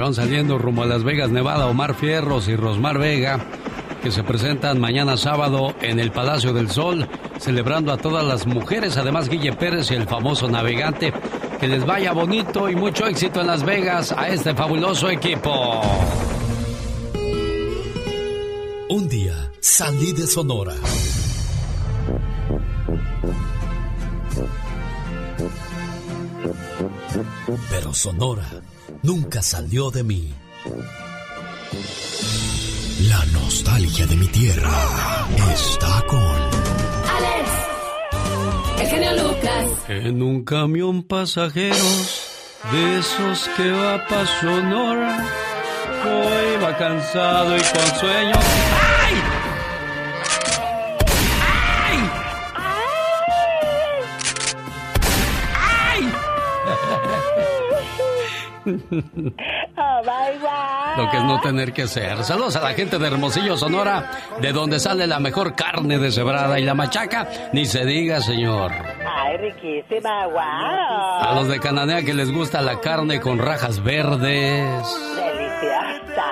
Van saliendo rumbo a Las Vegas, Nevada, Omar Fierros y Rosmar Vega, que se presentan mañana sábado en el Palacio del Sol, celebrando a todas las mujeres, además Guille Pérez y el famoso navegante. Que les vaya bonito y mucho éxito en Las Vegas a este fabuloso equipo. Un día salí de Sonora. Pero Sonora nunca salió de mí. La nostalgia de mi tierra está con... Alex, el genio Lucas. En un camión pasajeros de esos que va pa' Sonora, hoy va cansado y con sueño. Oh, bye, bye. Lo que es no tener que ser. Saludos a la gente de Hermosillo, Sonora, de donde sale la mejor carne deshebrada y la machaca, ni se diga, señor. Ay, riquísima, wow. A los de Cananea que les gusta la carne con rajas verdes. Deliciosa.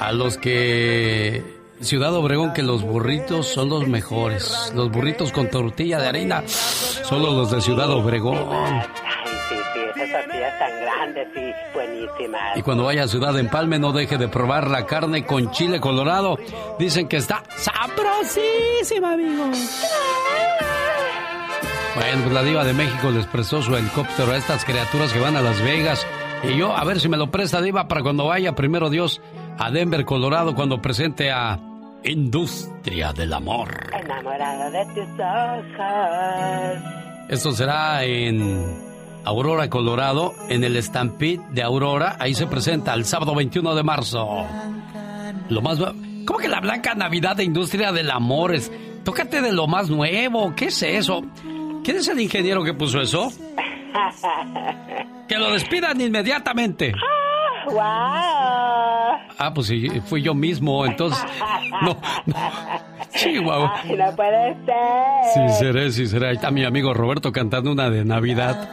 A los que Ciudad Obregón que los burritos son los mejores. Los burritos con tortilla de harina, solo los de Ciudad Obregón. Tortillas tan grandes y buenísimas. Y cuando vaya a Ciudad Empalme no deje de probar la carne con chile colorado. Dicen que está sabrosísima, amigos. Bueno, pues la diva de México les prestó su helicóptero a estas criaturas que van a Las Vegas. Y yo, a ver si me lo presta diva para cuando vaya, primero Dios, a Denver, Colorado, cuando presente a Industria del Amor. Enamorado de tus ojos. Esto será en Aurora, Colorado, en el Stampede de Aurora. Ahí se presenta el sábado 21 de marzo. Lo más... ¿Cómo que la Blanca Navidad de Industria del Amor es... Tócate de lo más nuevo. ¿Qué es eso? ¿Quién es el ingeniero que puso eso? Que lo despidan inmediatamente. ¡Wow! Ah, pues sí, fui yo mismo, entonces... No, no. Chihuahua. Ay, no puede ser. Sí, seré, sí, seré. Ahí está mi amigo Roberto cantando una de Navidad.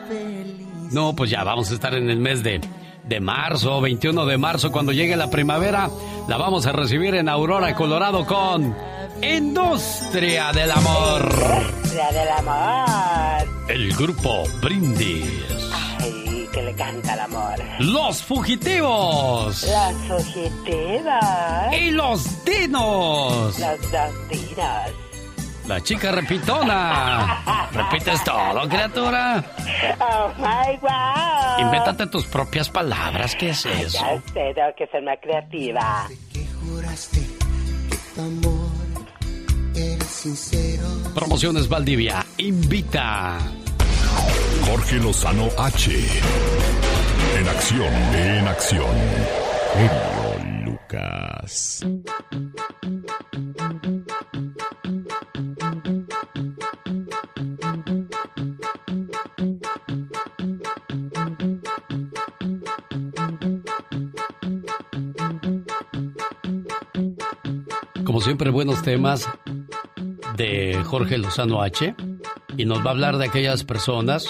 No, pues ya vamos a estar en el mes de, de marzo, 21 de marzo, cuando llegue la primavera. La vamos a recibir en Aurora, Colorado, con Industria del Amor. Industria del amor. El grupo Brindis. Que le canta el amor. Los Fugitivos. Los fugitivos. Y los Dinos. Los dos. La chica repitona. ¿Repites todo, criatura? Oh my wow. Invéntate tus propias palabras. ¿Qué es eso? Ya sé, tengo que ser más creativa. Promociones Valdivia. Invita. Jorge Lozano H. En acción, en acción. Genio Lucas. Como siempre, buenos temas de Jorge Lozano H. Y nos va a hablar de aquellas personas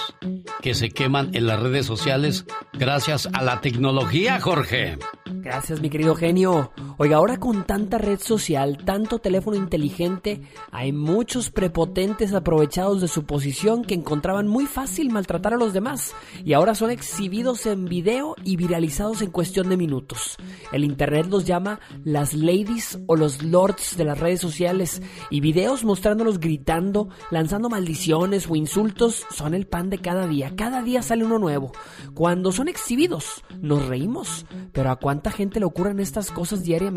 que se queman en las redes sociales gracias a la tecnología, Jorge. Gracias, mi querido genio. Oiga, ahora con tanta red social, tanto teléfono inteligente, hay muchos prepotentes aprovechados de su posición que encontraban muy fácil maltratar a los demás y ahora son exhibidos en video y viralizados en cuestión de minutos. El internet los llama las ladies o los lords de las redes sociales y videos mostrándolos gritando, lanzando maldiciones o insultos son el pan de cada día. Cada día sale uno nuevo. Cuando son exhibidos, nos reímos, pero ¿a cuánta gente le ocurren estas cosas diariamente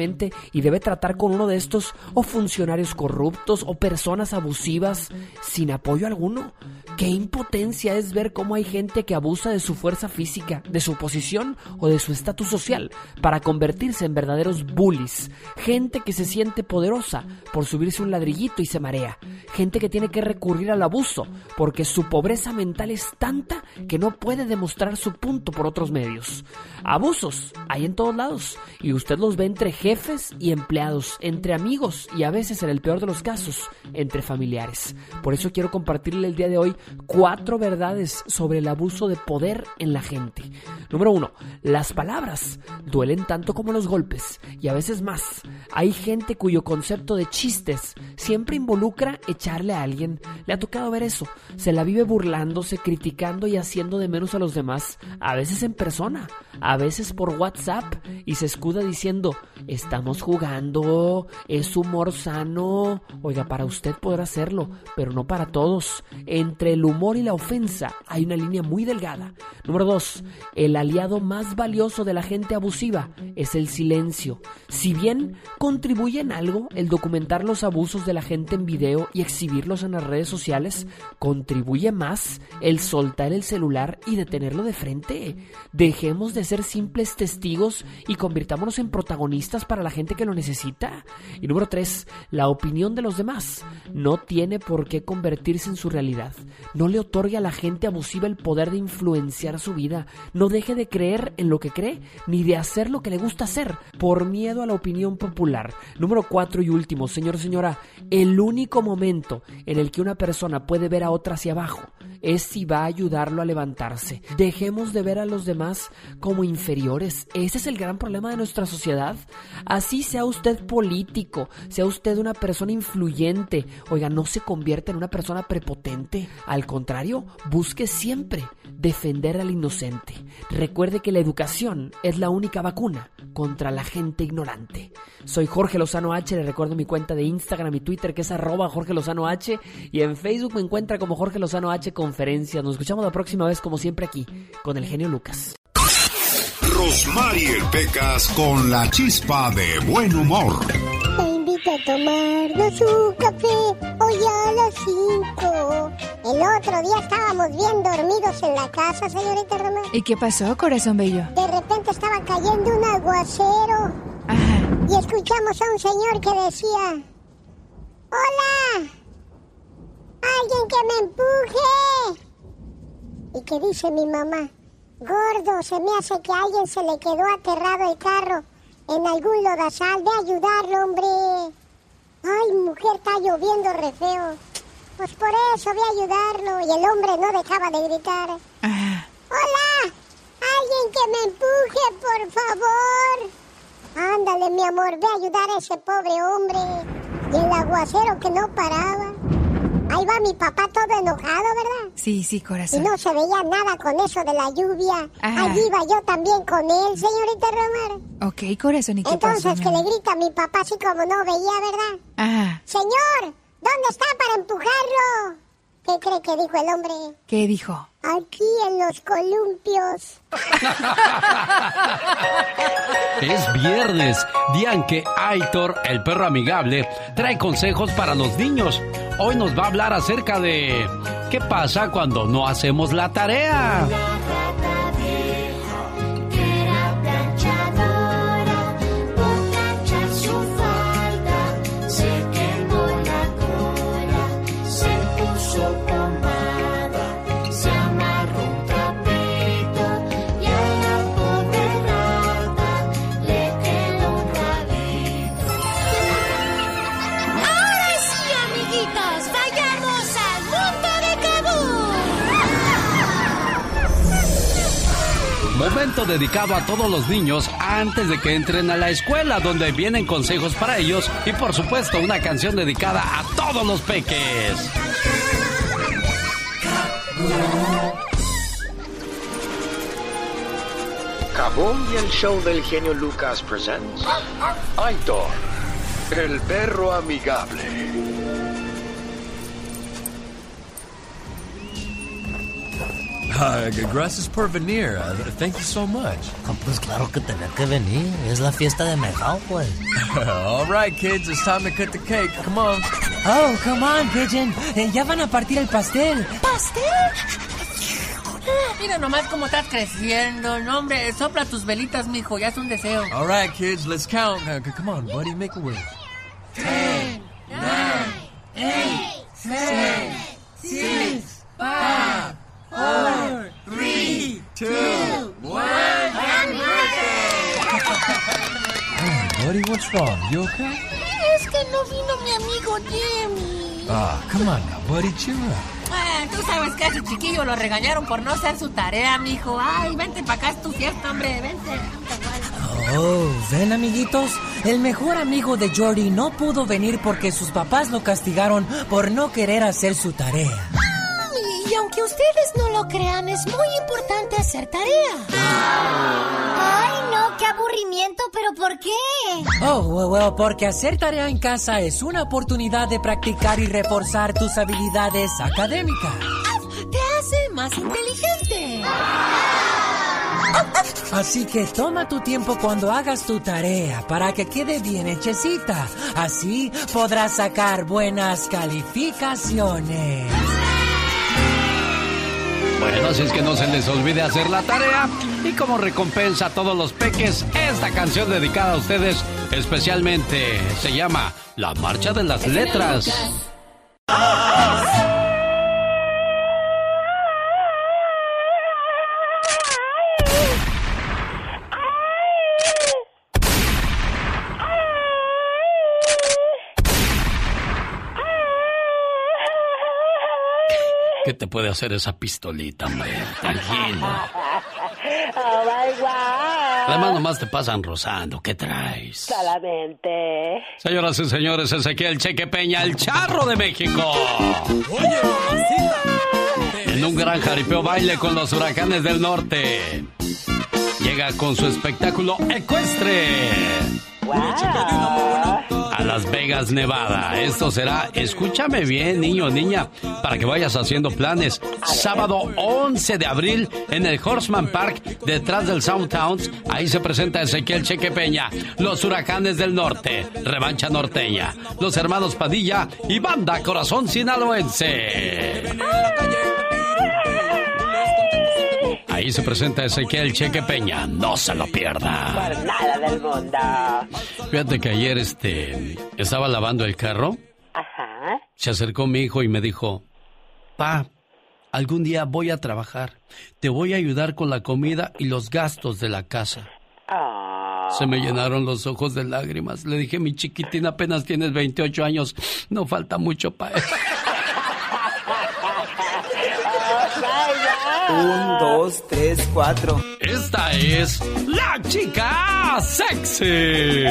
y debe tratar con uno de estos o funcionarios corruptos o personas abusivas sin apoyo alguno? Qué impotencia es ver cómo hay gente que abusa de su fuerza física, de su posición o de su estatus social para convertirse en verdaderos bullies. Gente que se siente poderosa por subirse un ladrillito y se marea. Gente que tiene que recurrir al abuso porque su pobreza mental es tanta que no puede demostrar su punto por otros medios. Abusos hay en todos lados y usted los ve entre jefes y empleados, entre amigos y a veces en el peor de los casos, entre familiares. Por eso quiero compartirle el día de hoy cuatro verdades sobre el abuso de poder en la gente. Número uno, las palabras duelen tanto como los golpes y a veces más. Hay gente cuyo concepto de chistes siempre involucra echarle a alguien. Le ha tocado ver eso. Se la vive burlándose, criticando y haciendo de menos a los demás, a veces en persona, a veces por WhatsApp y se escuda diciendo, estamos jugando, es humor sano. Oiga, para usted podrá hacerlo, pero no para todos. Entre el humor y la ofensa hay una línea muy delgada. Número dos, el aliado más valioso de la gente abusiva es el silencio. Si bien contribuye en algo el documentar los abusos de la gente en video y exhibirlos en las redes sociales, contribuye más el soltar el celular y detenerlo de frente. Dejemos de ser simples testigos y convirtámonos en protagonistas para la gente que lo necesita. Y número tres, la opinión de los demás no tiene por qué convertirse en su realidad. No le otorgue a la gente abusiva el poder de influenciar su vida. No deje de creer en lo que cree ni de hacer lo que le gusta hacer por miedo a la opinión popular. Número cuatro y último, señor, señora, el único momento en el que una persona puede ver a otra hacia abajo es si va a ayudarlo a levantarse. Dejemos de ver a los demás como inferiores. Ese es el gran problema de nuestra sociedad. Así sea usted político, sea usted una persona influyente, oiga, no se convierta en una persona prepotente. Al contrario, busque siempre defender al inocente. Recuerde que la educación es la única vacuna contra la gente ignorante. Soy Jorge Lozano H, le recuerdo mi cuenta de Instagram y Twitter que es arroba Jorge Lozano H y en Facebook me encuentra como Jorge Lozano H Conferencias. Nos escuchamos la próxima vez como siempre aquí con el genio Lucas. Rosmarie Pecas con la chispa de buen humor. Te invito a tomarnos un café hoy a las 5. El otro día estábamos bien dormidos en la casa, señorita Román. ¿Y qué pasó, corazón bello? De repente estaba cayendo un aguacero. Y escuchamos a un señor que decía: ¡Hola! ¡Alguien que me empuje! ¿Y qué dice mi mamá? Gordo, se me hace que a alguien se le quedó aterrado el carro en algún lodazal. Ve a ayudarlo, hombre. Ay, mujer, está lloviendo re feo. Pues por eso ve a ayudarlo. Y el hombre no dejaba de gritar. ¡Hola! ¡Alguien que me empuje, por favor! Ándale, mi amor, ve a ayudar a ese pobre hombre. Y el aguacero que no paraba. Ahí va mi papá todo enojado, ¿verdad? Sí, sí, Y corazón. no se veía nada con eso de la lluvia. Ajá. Allí iba yo también con él, señorita Romar. Ok, corazón, ¿y qué Entonces pasó? que le grita a mi papá así como no veía, ¿verdad? Ah, Señor, ¿dónde está para empujarlo? ¿Qué cree que dijo el hombre? ¿qué dijo? Aquí en los columpios. Es viernes, día en que Aitor, el perro amigable, trae consejos para los niños. Hoy nos va a hablar acerca de qué pasa cuando no hacemos la tarea. Dedicado a todos los niños antes de que entren a la escuela, donde vienen consejos para ellos y por supuesto una canción dedicada a todos los peques. Kaboom y el show del genio Lucas presents Aitor, el perro amigable. Uh, gracias por venir. Uh, thank you so much. Pues claro que tenía que venir. Es la fiesta de Mejao, pues. All right, kids, it's time to cut the cake. Come on. Oh, come on, Pigeon. Eh, ya van a partir el pastel. ¿Pastel? Mira nomás cómo estás creciendo. No, hombre, sopla tus velitas, mijo. Ya es un deseo. All right, kids, let's count. Uh, come on, buddy, make a wish. Ten, nine, eight, seven, six, five, four, three, two, one, happy Hey, buddy, what's wrong? You okay? Es que no vino mi amigo Jimmy. Ah, come on now, buddy, cheer up. Ah, tú sabes que a ese chiquillo lo regañaron por no hacer su tarea, mijo. Ay, vente para acá, es tu fiesta, hombre, vente. Oh, ven amiguitos, el mejor amigo de Jordi no pudo venir porque sus papás lo castigaron por no querer hacer su tarea. Y aunque ustedes no lo crean, es muy importante hacer tarea. Ay, no, qué aburrimiento, pero ¿por qué? Oh, well, well, porque hacer tarea en casa es una oportunidad de practicar y reforzar tus habilidades académicas. Te hace más inteligente. Así que toma tu tiempo cuando hagas tu tarea para que quede bien hechecita. Así podrás sacar buenas calificaciones. Bueno, así es que no se les olvide hacer la tarea. Y como recompensa a todos los peques, esta canción dedicada a ustedes especialmente se llama La Marcha de las Letras. ¿Qué te puede hacer esa pistolita, hombre? Tranquilo. Oh my God. Además, nomás te pasan rozando. ¿Qué traes? Solamente. Señoras y señores, Ezequiel Cheque Peña, el charro de México. En un gran jaripeo baile con los huracanes del norte. Llega con su espectáculo ecuestre. A Las Vegas, Nevada. Esto será, escúchame bien, niño, niña, para que vayas haciendo planes. Sábado 11 de abril en el Horseman Park, detrás del Soundtowns. Ahí se presenta Ezequiel Cheque Peña, los huracanes del norte, revancha norteña, los hermanos Padilla y banda Corazón Sinaloense. Ahí se presenta Ezequiel Cheque Peña, no se lo pierda. Por nada del mundo. Fíjate que ayer este estaba lavando el carro. Ajá. Se acercó mi hijo y me dijo, Pa, algún día voy a trabajar. Te voy a ayudar con la comida y los gastos de la casa. Oh. Se me llenaron los ojos de lágrimas. Le dije, mi chiquitín, apenas tienes 28 años. No falta mucho para eso. Un, dos, tres, cuatro. Esta es la chica sexy.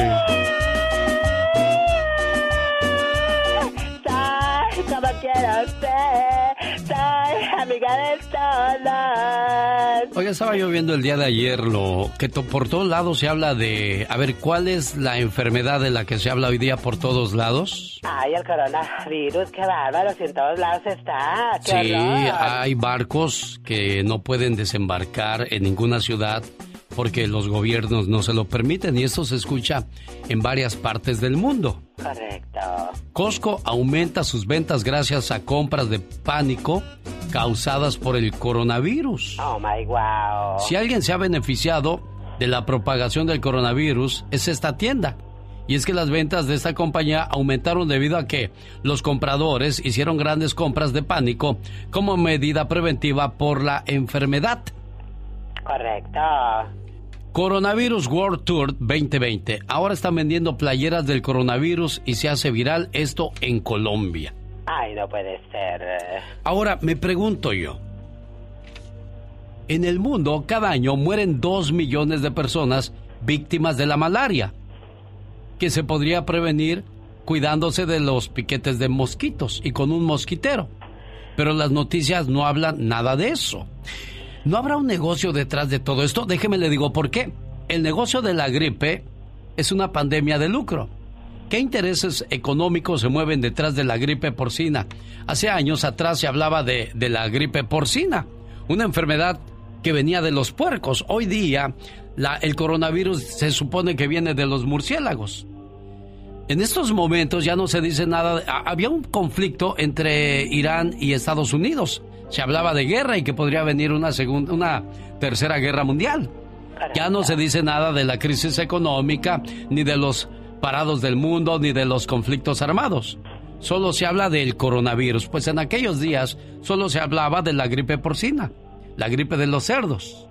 Quiero ser. Soy amiga de todos. Oye, estaba yo viendo el día de ayer lo que to- por todos lados se habla de, a ver, ¿cuál es la enfermedad de la que se habla hoy día por todos lados? Ay, el coronavirus, qué bárbaro. Si en todos lados está. Qué Sí, horror. hay barcos que no pueden desembarcar en ninguna ciudad porque los gobiernos no se lo permiten y esto se escucha en varias partes del mundo. Correcto. Costco aumenta sus ventas gracias a compras de pánico causadas por el coronavirus. Oh my wow. Si alguien se ha beneficiado de la propagación del coronavirus es esta tienda. Y es que las ventas de esta compañía aumentaron debido a que los compradores hicieron grandes compras de pánico como medida preventiva por la enfermedad. Correcto. Coronavirus World Tour 2020. Ahora están vendiendo playeras del coronavirus y se hace viral esto en Colombia. Ay, no puede ser. Ahora me pregunto yo, En el mundo, cada año mueren 2 millones de personas víctimas de la malaria, que se podría prevenir cuidándose de los piquetes de mosquitos y con un mosquitero. Pero las noticias no hablan nada de eso. ¿No habrá un negocio detrás de todo esto? Déjeme le digo por qué. El negocio de la gripe es una pandemia de lucro. ¿Qué intereses económicos se mueven detrás de la gripe porcina? Hace años atrás se hablaba de, la gripe porcina, una enfermedad que venía de los puercos. Hoy día la, el coronavirus se supone que viene de los murciélagos. En estos momentos ya no se dice nada. había un conflicto entre Irán y Estados Unidos. Se hablaba de guerra y que podría venir una segunda, una tercera guerra mundial. Ya no se dice nada de la crisis económica, ni de los parados del mundo, ni de los conflictos armados. Solo se habla del coronavirus, pues en aquellos días solo se hablaba de la gripe porcina, la gripe de los cerdos.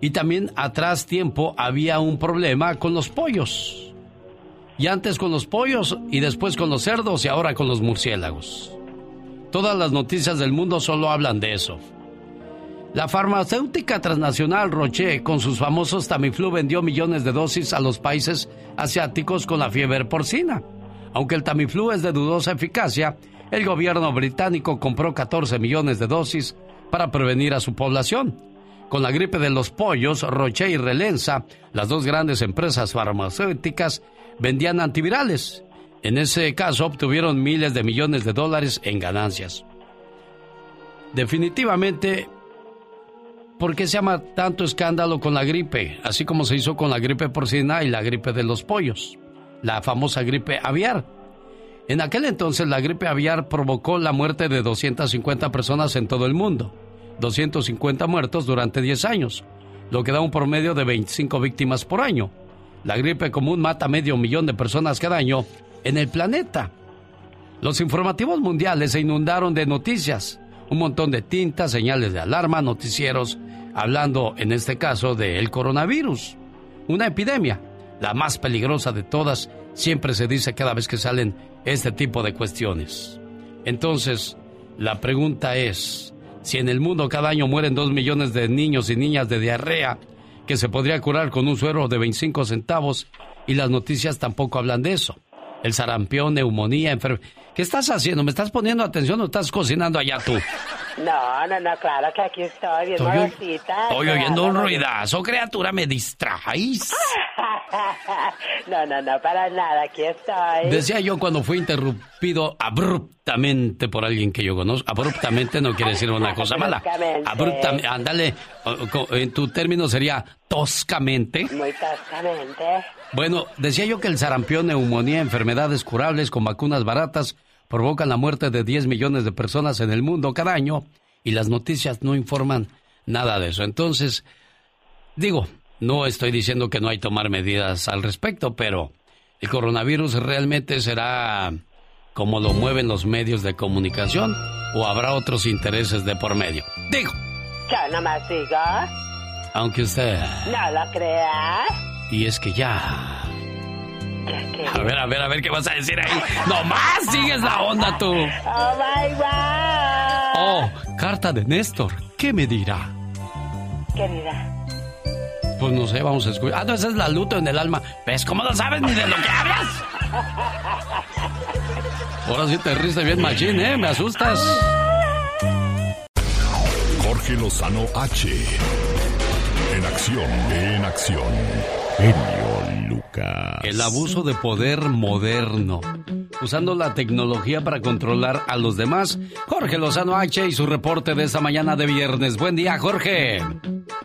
Y también atrás tiempo había un problema con los pollos y antes con los pollos y después con los cerdos y ahora con los murciélagos. Todas las noticias del mundo solo hablan de eso. La farmacéutica transnacional Roche, con sus famosos Tamiflu, vendió millones de dosis a los países asiáticos con la fiebre porcina. Aunque el Tamiflu es de dudosa eficacia, el gobierno británico compró 14 millones de dosis para prevenir a su población. Con la gripe de los pollos, Roche y Relenza, las dos grandes empresas farmacéuticas, vendían antivirales. En ese caso obtuvieron miles de millones de dólares en ganancias. Definitivamente, ¿por qué se llama tanto escándalo con la gripe? Así como se hizo con la gripe porcina y la gripe de los pollos, la famosa gripe aviar. En aquel entonces la gripe aviar provocó la muerte de 250 personas en todo el mundo, 250 muertos durante 10 años, lo que da un promedio de 25 víctimas por año. La gripe común mata medio millón de personas cada año en el planeta. Los informativos mundiales se inundaron de noticias, un montón de tintas, señales de alarma, noticieros, hablando en este caso del coronavirus, una epidemia, la más peligrosa de todas, siempre se dice cada vez que salen este tipo de cuestiones. Entonces, la pregunta es, si en el mundo cada año mueren dos millones de niños y niñas de diarrea, que se podría curar con un suero de 25 centavos y las noticias tampoco hablan de eso. El sarampión, neumonía, enfermedad. ¿Qué estás haciendo? ¿Me estás poniendo atención o estás cocinando allá tú? No, no, no, claro que aquí estoy, bien estoy, estoy oyendo un ruidazo, criatura, me distraes. no, no, no, para nada, aquí estoy. Decía yo cuando fui interrumpido abruptamente por alguien que yo conozco. Abruptamente no quiere decir una cosa mala. Abruptamente. Ándale, en tu término sería toscamente. Muy toscamente. Bueno, decía yo que el sarampión, neumonía, enfermedades curables con vacunas baratas provocan la muerte de 10 millones de personas en el mundo cada año y las noticias no informan nada de eso. Entonces, digo, no estoy diciendo que no hay que tomar medidas al respecto, pero el coronavirus realmente será como lo mueven los medios de comunicación o habrá otros intereses de por medio. Digo. Ya nomás digo. Aunque usted... No lo crea. Y es que ya a ver, a ver, a ver qué vas a decir ahí. ¡Nomás sigues la onda tú! ¡Oh, my God! Oh, carta de Néstor. ¿Qué me dirá? ¿Qué dirá? Pues no sé, vamos a escuchar. Ah, no, esa es la luto en el alma. ¿Ves cómo no sabes ni de lo que hablas? Ahora sí te riste bien machín, ¿eh? Me asustas. Jorge Lozano H. En acción, en acción. Genio El abuso de poder moderno. Usando la tecnología para controlar a los demás. Jorge Lozano H y su reporte de esta mañana de viernes. Buen día, Jorge.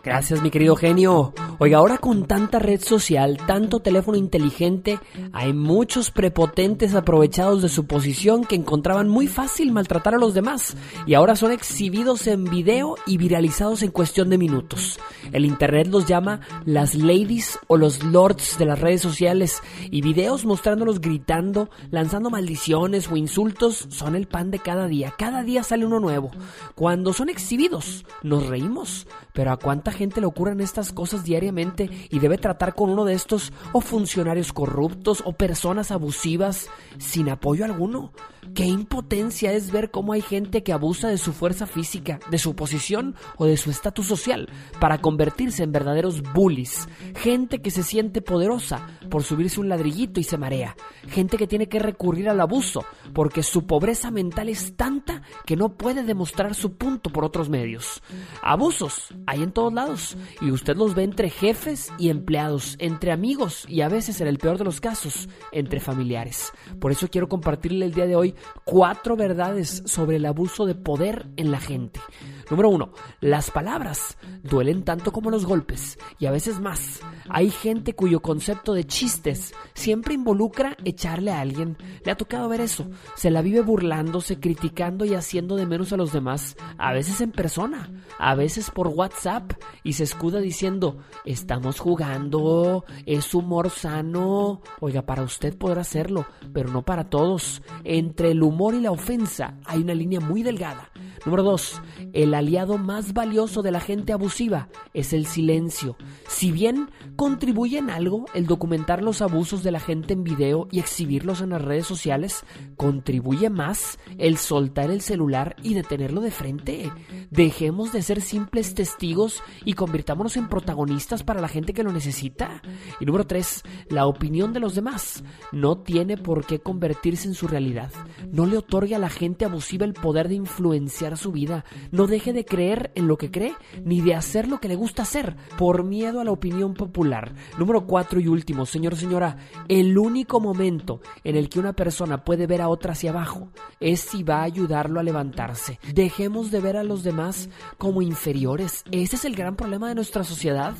Gracias, mi querido genio. Oiga, ahora con tanta red social, tanto teléfono inteligente, hay muchos prepotentes aprovechados de su posición que encontraban muy fácil maltratar a los demás y ahora son exhibidos en video y viralizados en cuestión de minutos. El internet los llama las ladies o los lords de las redes sociales y videos mostrándolos gritando, lanzando maldiciones o insultos son el pan de cada día. Cada día sale uno nuevo. Cuando son exhibidos, nos reímos, pero ¿a cuánta gente le ocurren estas cosas diariamente? y debe tratar con uno de estos o funcionarios corruptos o personas abusivas sin apoyo alguno. Qué impotencia es ver cómo hay gente que abusa de su fuerza física, de su posición o de su estatus social para convertirse en verdaderos bullies. Gente que se siente poderosa por subirse un ladrillito y se marea. Gente que tiene que recurrir al abuso porque su pobreza mental es tanta que no puede demostrar su punto por otros medios. Abusos hay en todos lados y usted los ve entre jefes y empleados, entre amigos y a veces en el peor de los casos, entre familiares. Por eso quiero compartirle el día de hoy cuatro verdades sobre el abuso de poder en la gente. Número uno, las palabras duelen tanto como los golpes y a veces más. Hay gente cuyo concepto de chistes siempre involucra echarle a alguien. Le ha tocado ver eso. Se la vive burlándose, criticando y haciendo de menos a los demás, a veces en persona, a veces por WhatsApp y se escuda diciendo, estamos jugando, es humor sano. Oiga, para usted podrá hacerlo, pero no para todos. Entre el humor y la ofensa hay una línea muy delgada. Número 2. El aliado más valioso de la gente abusiva es el silencio. Si bien contribuye en algo el documentar los abusos de la gente en video y exhibirlos en las redes sociales, contribuye más el soltar el celular y detenerlo de frente. Dejemos de ser simples testigos y convirtámonos en protagonistas para la gente que lo necesita. Y número 3. La opinión de los demás no tiene por qué convertirse en su realidad. No le otorgue a la gente abusiva el poder de influenciar su vida. No deje de creer en lo que cree ni de hacer lo que le gusta hacer por miedo a la opinión popular. Número cuatro y último, señor señora, el único momento en el que una persona puede ver a otra hacia abajo es si va a ayudarlo a levantarse. Dejemos de ver a los demás como inferiores. Ese es el gran problema de nuestra sociedad.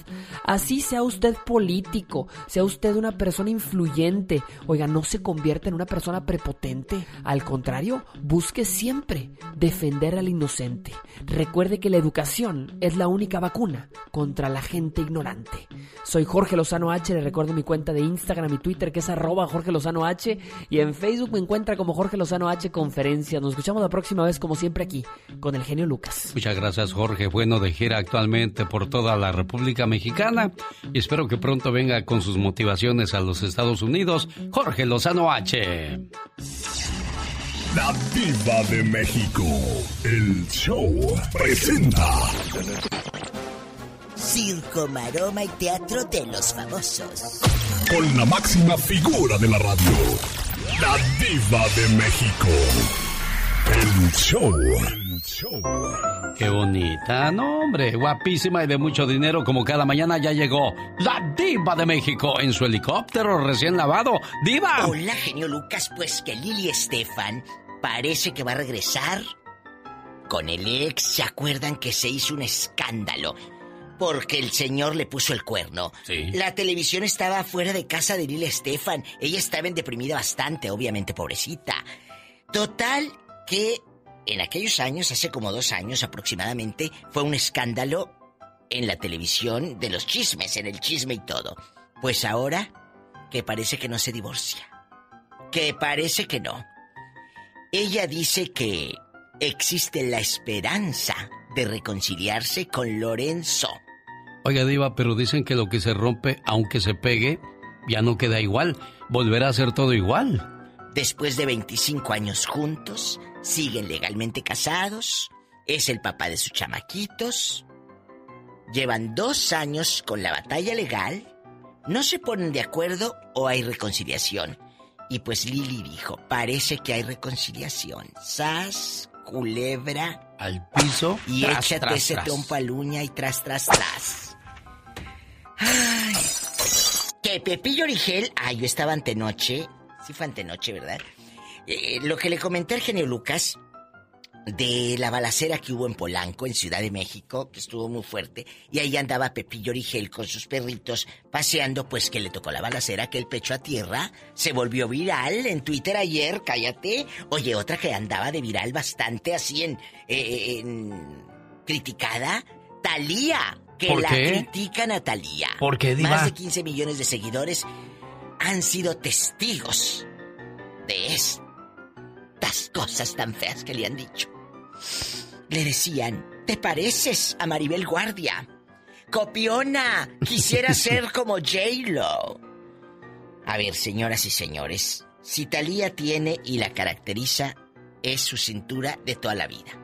Así sea usted político, sea usted una persona influyente, oiga, no se convierta en una persona prepotente. Al contrario, busque siempre defender inocente. Recuerde que la educación es la única vacuna contra la gente ignorante. Soy Jorge Lozano H, le recuerdo mi cuenta de Instagram y Twitter que es arroba Jorge Lozano H y en Facebook me encuentra como Jorge Lozano H Conferencia. Nos escuchamos la próxima vez como siempre aquí con el genio Lucas. Muchas gracias Jorge, bueno de gira actualmente por toda la República Mexicana y espero que pronto venga con sus motivaciones a los Estados Unidos. Jorge Lozano H. La Diva de México. El show presenta. Circo, maroma y teatro de los famosos. Con la máxima figura de la radio. La Diva de México. El show. El show. Qué bonita, no hombre, guapísima y de mucho dinero como cada mañana ya llegó la diva de México en su helicóptero recién lavado. Diva. Hola, genio Lucas, pues que Lili Estefan parece que va a regresar con el ex. ¿Se acuerdan que se hizo un escándalo? Porque el señor le puso el cuerno. Sí. La televisión estaba fuera de casa de Lili Estefan. Ella estaba en deprimida bastante, obviamente, pobrecita. Total que en aquellos años, hace como dos años aproximadamente, fue un escándalo en la televisión de los chismes, en el chisme y todo. Pues ahora, que parece que no se divorcia. Que parece que no. Ella dice que existe la esperanza de reconciliarse con Lorenzo. Oiga, Diva, pero dicen que lo que se rompe, aunque se pegue, ya no queda igual. Volverá a ser todo igual. Después de 25 años juntos, siguen legalmente casados, es el papá de sus chamaquitos, llevan dos años con la batalla legal, no se ponen de acuerdo o hay reconciliación. Y pues Lili dijo, parece que hay reconciliación. Sas, culebra. Al piso. Y tras, échate tras, ese tras. trompo al uña y tras, tras, tras. Ay. Que Pepillo Origel, ay, yo estaba antenoche. Sí fue antenoche, ¿verdad? Eh, lo que le comenté al genio Lucas de la balacera que hubo en Polanco, en Ciudad de México, que estuvo muy fuerte, y ahí andaba Pepillo Origel con sus perritos paseando, pues que le tocó la balacera, que el pecho a tierra se volvió viral en Twitter ayer, cállate. Oye, otra que andaba de viral bastante así en, eh, en criticada, Talía, que ¿Por la qué? critican a Talía. ¿Por qué, diva? Más de 15 millones de seguidores han sido testigos de estas cosas tan feas que le han dicho. Le decían, ¿te pareces a Maribel Guardia? copiona. Quisiera ser como J-Lo. A ver, señoras y señores, si Talía tiene y la caracteriza es su cintura de toda la vida.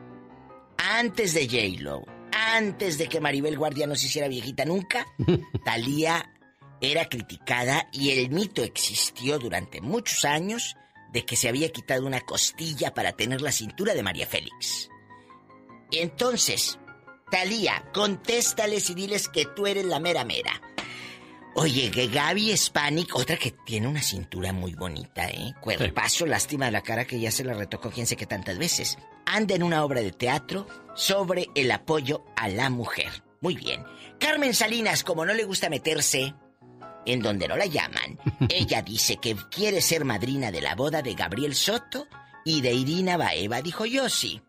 Antes de J-Lo, antes de que Maribel Guardia no se hiciera viejita nunca, Talía era criticada y el mito existió durante muchos años de que se había quitado una costilla para tener la cintura de María Félix. Entonces, Talía, contéstales y diles que tú eres la mera mera. Oye, que Gaby Spanik, otra que tiene una cintura muy bonita, ¿eh? Cuerpazo, lástima de la cara que ya se la retocó quién sé qué tantas veces. Anda en una obra de teatro sobre el apoyo a la mujer. Muy bien. Carmen Salinas, como no le gusta meterse en donde no la llaman, ella dice que quiere ser madrina de la boda de Gabriel Soto y de Irina Baeva. Dijo yo sí.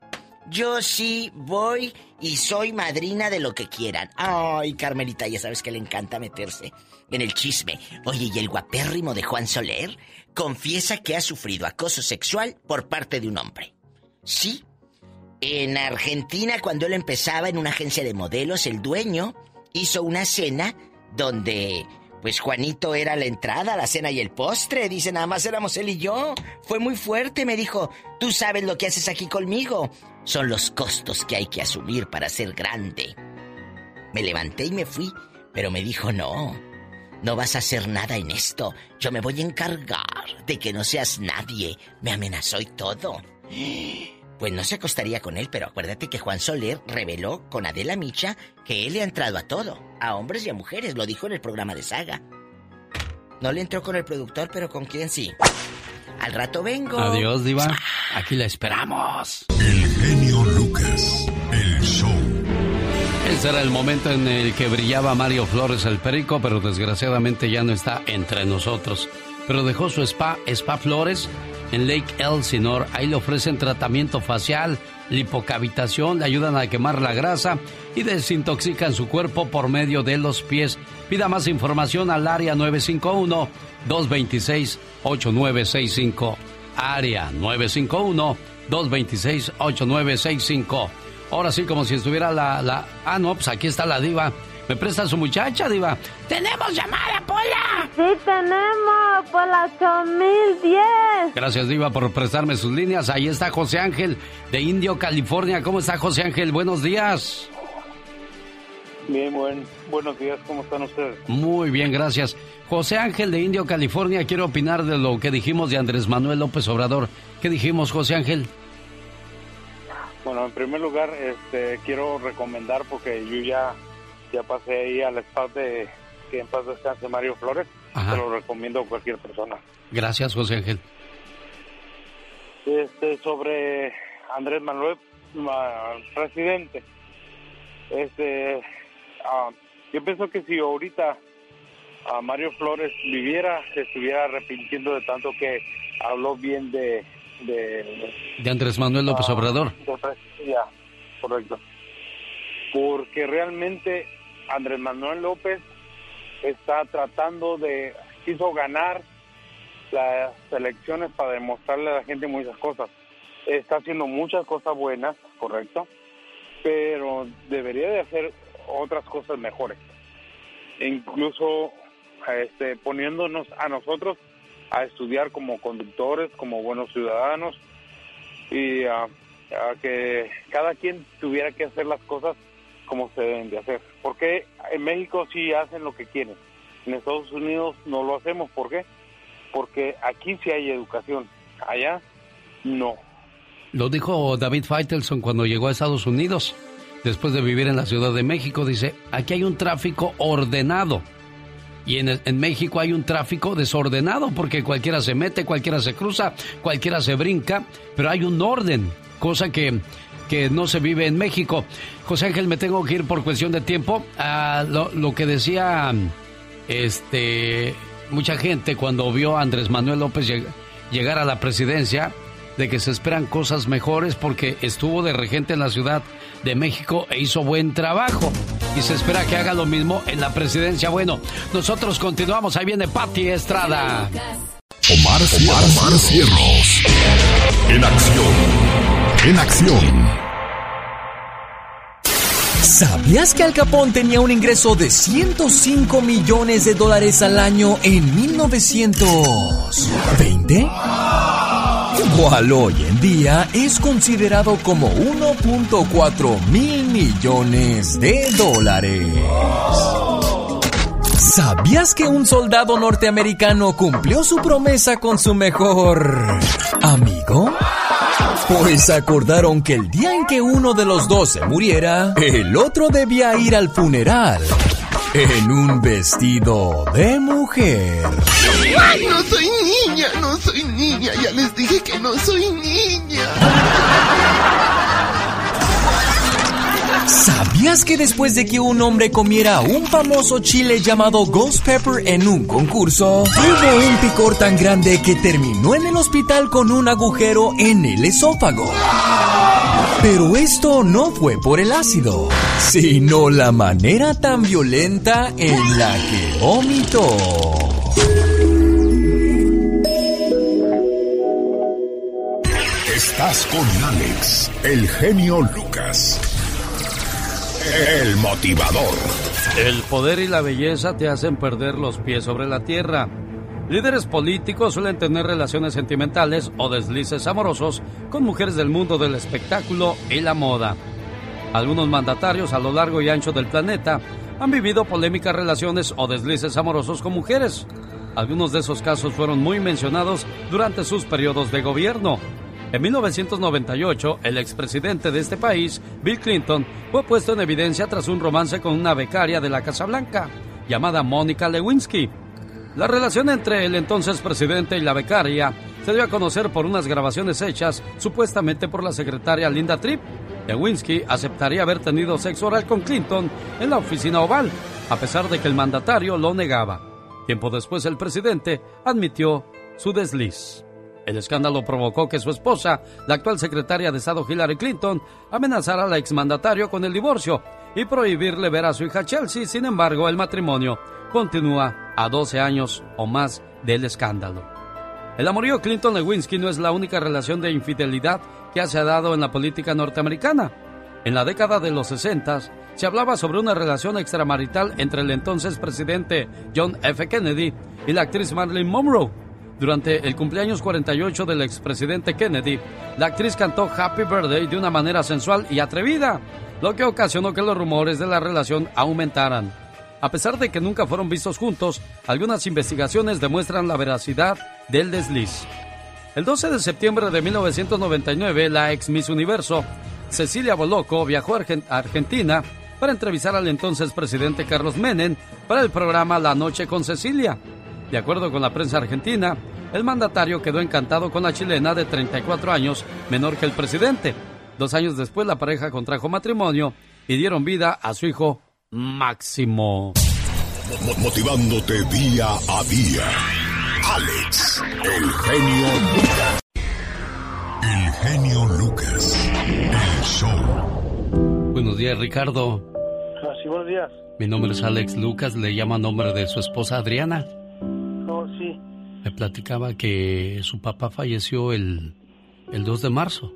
Yo sí voy y soy madrina de lo que quieran. Ay, Carmelita, ya sabes que le encanta meterse en el chisme. Oye, ¿y el guapérrimo de Juan Soler? Confiesa que ha sufrido acoso sexual por parte de un hombre. Sí. En Argentina, cuando él empezaba en una agencia de modelos, el dueño hizo una cena donde pues Juanito era la entrada, la cena y el postre. Dice, nada más éramos él y yo. Fue muy fuerte, me dijo. Tú sabes lo que haces aquí conmigo. Son los costos que hay que asumir para ser grande. Me levanté y me fui, pero me dijo, no, no vas a hacer nada en esto. Yo me voy a encargar de que no seas nadie. Me amenazó y todo. Pues no se acostaría con él, pero acuérdate que Juan Soler reveló con Adela Micha que él le ha entrado a todo, a hombres y a mujeres, lo dijo en el programa de Saga. No le entró con el productor, pero con quién sí. Al rato vengo. Adiós, Diva. Aquí la esperamos. El genio Lucas, el show. Ese era el momento en el que brillaba Mario Flores el Perico, pero desgraciadamente ya no está entre nosotros. Pero dejó su spa, Spa Flores, en Lake Elsinore. Ahí le ofrecen tratamiento facial, lipocavitación, le ayudan a quemar la grasa y desintoxican su cuerpo por medio de los pies. Pida más información al área 951-226-8965. Área 951-226-8965. Ahora sí, como si estuviera la, la... Ah, no, pues aquí está la diva. ¿Me presta su muchacha, Diva? ¡Tenemos llamada, Pola! Sí, tenemos, Pola 8010. Gracias, Diva, por prestarme sus líneas. Ahí está José Ángel de Indio, California. ¿Cómo está, José Ángel? Buenos días. Bien, buen, buenos días. ¿Cómo están ustedes? Muy bien, gracias. José Ángel de Indio, California. Quiero opinar de lo que dijimos de Andrés Manuel López Obrador. ¿Qué dijimos, José Ángel? Bueno, en primer lugar, este, quiero recomendar porque yo ya ya pasé ahí al spa de que en paz descanse Mario Flores. Se lo recomiendo a cualquier persona. Gracias, José Ángel. Este, sobre Andrés Manuel, presidente. Este, ah, yo pienso que si ahorita a Mario Flores viviera, se estuviera arrepintiendo de tanto que habló bien de... De, Andrés Manuel López ah, Obrador. ya, correcto. Porque realmente Andrés Manuel López está tratando de, quiso ganar las elecciones para demostrarle a la gente muchas cosas. Está haciendo muchas cosas buenas, correcto, pero debería de hacer otras cosas mejores. Incluso este, poniéndonos a nosotros a estudiar como conductores, como buenos ciudadanos y a que cada quien tuviera que hacer las cosas como se deben de hacer. Porque en México sí hacen lo que quieren. En Estados Unidos no lo hacemos. ¿Por qué? Porque aquí sí hay educación. Allá no. Lo dijo David Feitelson cuando llegó a Estados Unidos. Después de vivir en la Ciudad de México, dice, aquí hay un tráfico ordenado. Y en, en, México hay un tráfico desordenado porque cualquiera se mete, cualquiera se cruza, cualquiera se brinca, pero hay un orden, cosa que que no se vive en México. José Ángel, me tengo que ir por cuestión de tiempo. a lo, que decía este mucha gente cuando vio a Andrés Manuel López llegar a la presidencia, de que se esperan cosas mejores porque estuvo de regente en la Ciudad de México e hizo buen trabajo. Y se espera que haga lo mismo en la presidencia. Bueno, nosotros continuamos. Ahí viene Patti Estrada. Omar, Omar, Omar Cierros. En acción. En acción. ¿Sabías que Al Capone tenía un ingreso de 105 millones de dólares al año en 1920? Cual hoy en día es considerado como 1.4 mil millones de dólares. ¿Sabías que un soldado norteamericano cumplió su promesa con su mejor amigo? Pues acordaron que el día en que uno de los dos se muriera, el otro debía ir al funeral en un vestido de mujer. ¡Ay, no soy niña! ¡No soy niña! Ya les dije que no soy niña. ¿Sabías que después de que un hombre comiera un famoso chile llamado Ghost Pepper en un concurso, tuvo un picor tan grande que terminó en el hospital con un agujero en el esófago? Pero esto no fue por el ácido, sino la manera tan violenta en la que vomitó. Estás con Alex, el genio Lucas. El motivador. El poder y la belleza te hacen perder los pies sobre la tierra. Líderes políticos suelen tener relaciones sentimentales o deslices amorosos con mujeres del mundo del espectáculo y la moda. Algunos mandatarios a lo largo y ancho del planeta han vivido polémicas relaciones o deslices amorosos con mujeres. Algunos de esos casos fueron muy mencionados durante sus periodos de gobierno. En 1998, el expresidente de este país, Bill Clinton, fue puesto en evidencia tras un romance con una becaria de la Casa Blanca, llamada Mónica Lewinsky. La relación entre el entonces presidente y la becaria se dio a conocer por unas grabaciones hechas supuestamente por la secretaria Linda Tripp. Lewinsky aceptaría haber tenido sexo oral con Clinton en la oficina oval, a pesar de que el mandatario lo negaba. Tiempo después, el presidente admitió su desliz. El escándalo provocó que su esposa, la actual secretaria de Estado Hillary Clinton, amenazara al exmandatario con el divorcio y prohibirle ver a su hija Chelsea. Sin embargo, el matrimonio continúa a 12 años o más del escándalo. El amorío Clinton-Lewinsky no es la única relación de infidelidad que se ha dado en la política norteamericana. En la década de los 60 se hablaba sobre una relación extramarital entre el entonces presidente John F. Kennedy y la actriz Marilyn Monroe. Durante el cumpleaños 48 del expresidente Kennedy, la actriz cantó Happy Birthday de una manera sensual y atrevida, lo que ocasionó que los rumores de la relación aumentaran. A pesar de que nunca fueron vistos juntos, algunas investigaciones demuestran la veracidad del desliz. El 12 de septiembre de 1999, la ex Miss Universo, Cecilia Boloco, viajó a Argentina para entrevistar al entonces presidente Carlos Menem para el programa La Noche con Cecilia. De acuerdo con la prensa argentina, el mandatario quedó encantado con la chilena de 34 años, menor que el presidente. Dos años después, la pareja contrajo matrimonio y dieron vida a su hijo Máximo. Motivándote día a día. Alex, el genio Lucas. El genio Lucas. El show. Buenos días, Ricardo. Ah, sí, buenos días. Mi nombre es Alex Lucas, le llama nombre de su esposa Adriana. Me platicaba que su papá falleció el, el 2 de marzo.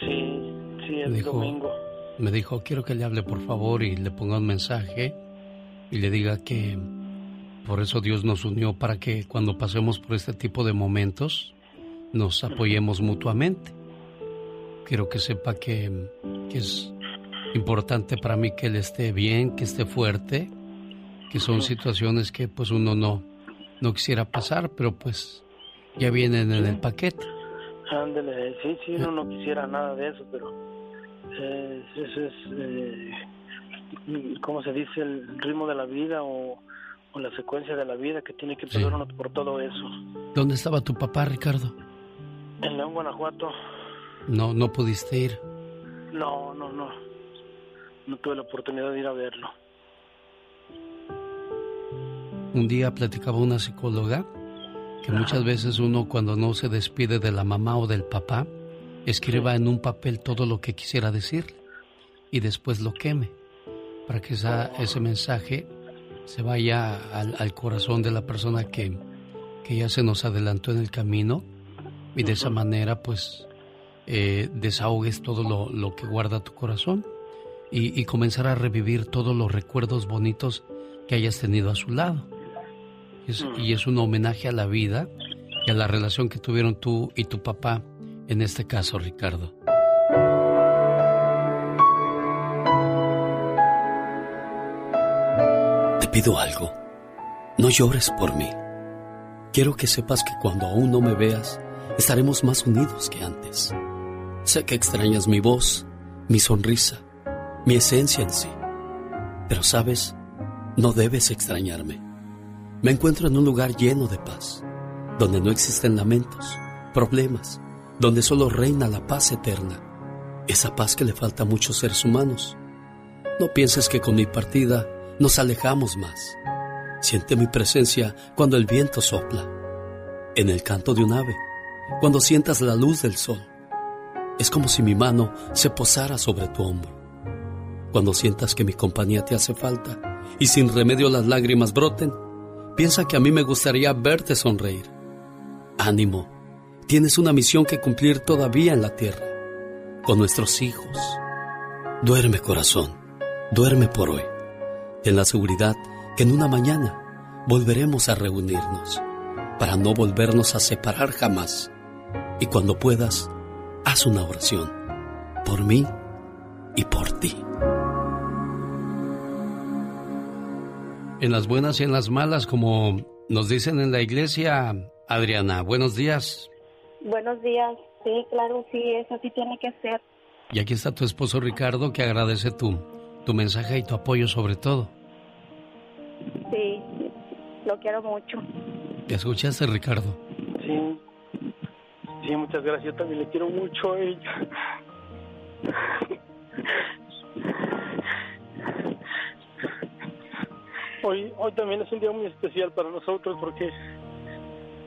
Sí, sí, el domingo. Me dijo, quiero que le hable por favor y le ponga un mensaje y le diga que por eso Dios nos unió para que cuando pasemos por este tipo de momentos nos apoyemos mutuamente. Quiero que sepa que, que es importante para mí que él esté bien, que esté fuerte, que son situaciones que pues uno no, no quisiera pasar, pero pues ya vienen en el paquete. Ándale, sí, sí, uno no quisiera nada de eso, pero eh, eso es, eh, ¿cómo se dice? El ritmo de la vida o, o la secuencia de la vida que tiene que pasar uno por todo eso. ¿Dónde estaba tu papá, Ricardo? En León, Guanajuato. No, no pudiste ir. No, no, no. No tuve la oportunidad de ir a verlo. Un día platicaba una psicóloga que muchas veces uno cuando no se despide de la mamá o del papá, escriba en un papel todo lo que quisiera decirle y después lo queme para que esa, ese mensaje se vaya al, al, corazón de la persona que, que ya se nos adelantó en el camino y de esa manera pues eh, desahogues todo lo, lo, que guarda tu corazón. y, comenzar a revivir todos los recuerdos bonitos que hayas tenido a su lado. Y es un homenaje a la vida y a la relación que tuvieron tú y tu papá, en este caso, Ricardo. Te pido algo. No llores por mí. Quiero que sepas que cuando aún no me veas, estaremos más unidos que antes. Sé que extrañas mi voz, mi sonrisa, mi esencia en sí. Pero sabes, no debes extrañarme. Me encuentro en un lugar lleno de paz, donde no existen lamentos, problemas, donde solo reina la paz eterna, esa paz que le falta a muchos seres humanos. No pienses que con mi partida nos alejamos más. Siente mi presencia cuando el viento sopla, en el canto de un ave, cuando sientas la luz del sol. Es como si mi mano se posara sobre tu hombro cuando sientas que mi compañía te hace falta y sin remedio las lágrimas broten, piensa que a mí me gustaría verte sonreír. Ánimo, tienes una misión que cumplir todavía en la tierra, con nuestros hijos. Duerme corazón, duerme por hoy, en la seguridad que en una mañana volveremos a reunirnos, para no volvernos a separar jamás. Y cuando puedas, haz una oración, por mí y por ti. En las buenas y en las malas, como nos dicen en la iglesia. Adriana, buenos días. Buenos días, sí, claro, sí, eso sí tiene que ser. Y aquí está tu esposo Ricardo que agradece tu, tu mensaje y tu apoyo sobre todo. Sí, lo quiero mucho. ¿Te escuchaste, Ricardo? Sí, sí, muchas gracias. Yo también le quiero mucho a ella. Hoy, hoy también es un día muy especial para nosotros porque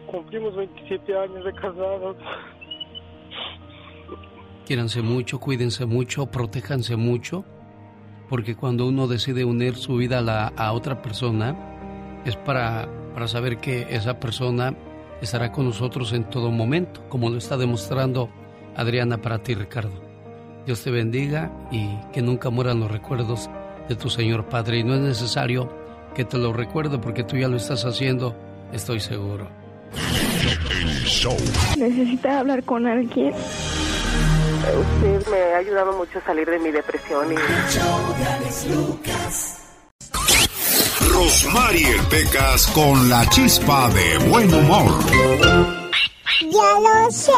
cumplimos 27 años de casados. Quiéranse mucho, cuídense mucho, protéjanse mucho, porque cuando uno decide unir su vida a, la, a otra persona, es para, para saber que esa persona estará con nosotros en todo momento, como lo está demostrando Adriana para ti, Ricardo. Dios te bendiga y que nunca mueran los recuerdos de tu Señor Padre. Y no es necesario que te lo recuerdo porque tú ya lo estás haciendo, estoy seguro. Necesita hablar con alguien. Usted me ha ayudado mucho a salir de mi depresión y... Rosmarie Pecas con la chispa de buen humor. Ya lo sé.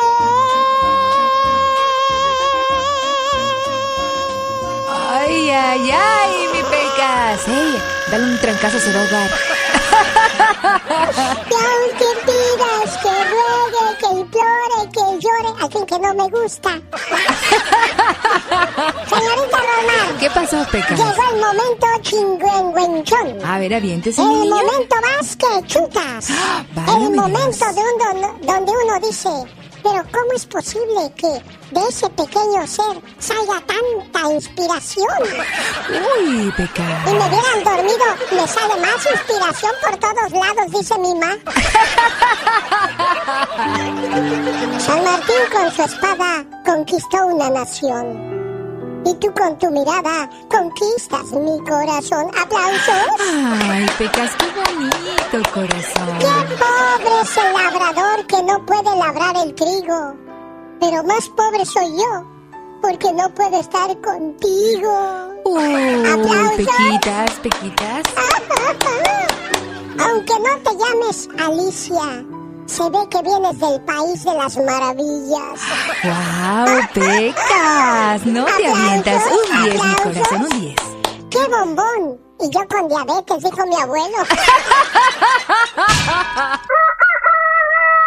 Ay, ay, ay, mi Pecas. Dale un trancazo, se va a ahogar. Y aunque pidas que ruegue, que implore, que llore, a quien que no me gusta. Señorita Román. ¿Qué pasó, Peca? Llegó el momento chingüengüenchón. A ver, aviéntese, El mi niño. momento más que chutas. vaya, el me momento de un don- donde uno dice, pero ¿cómo es posible que de ese pequeño ser salga tanta inspiración? Uy, Peca. Y me hubieran dormido, me sale más inspiración por todos lados, dice mi ma. San Martín con su espada conquistó una nación. Y tú con tu mirada conquistas mi corazón. ¡Aplausos! Ay, Pecas, qué bonito, corazón. ¡Qué pobre es el labrador que no puede labrar el trigo! Pero más pobre soy yo, porque no puedo estar contigo. Uy, ¡Aplausos! Pequitas, Pequitas. Aunque no te llames Alicia, se ve que vienes del país de las maravillas. ¡Wow, Pecas! No te avientas. Un 10, mi corazón, un 10. ¡Qué bombón! Y yo con diabetes, dijo mi abuelo.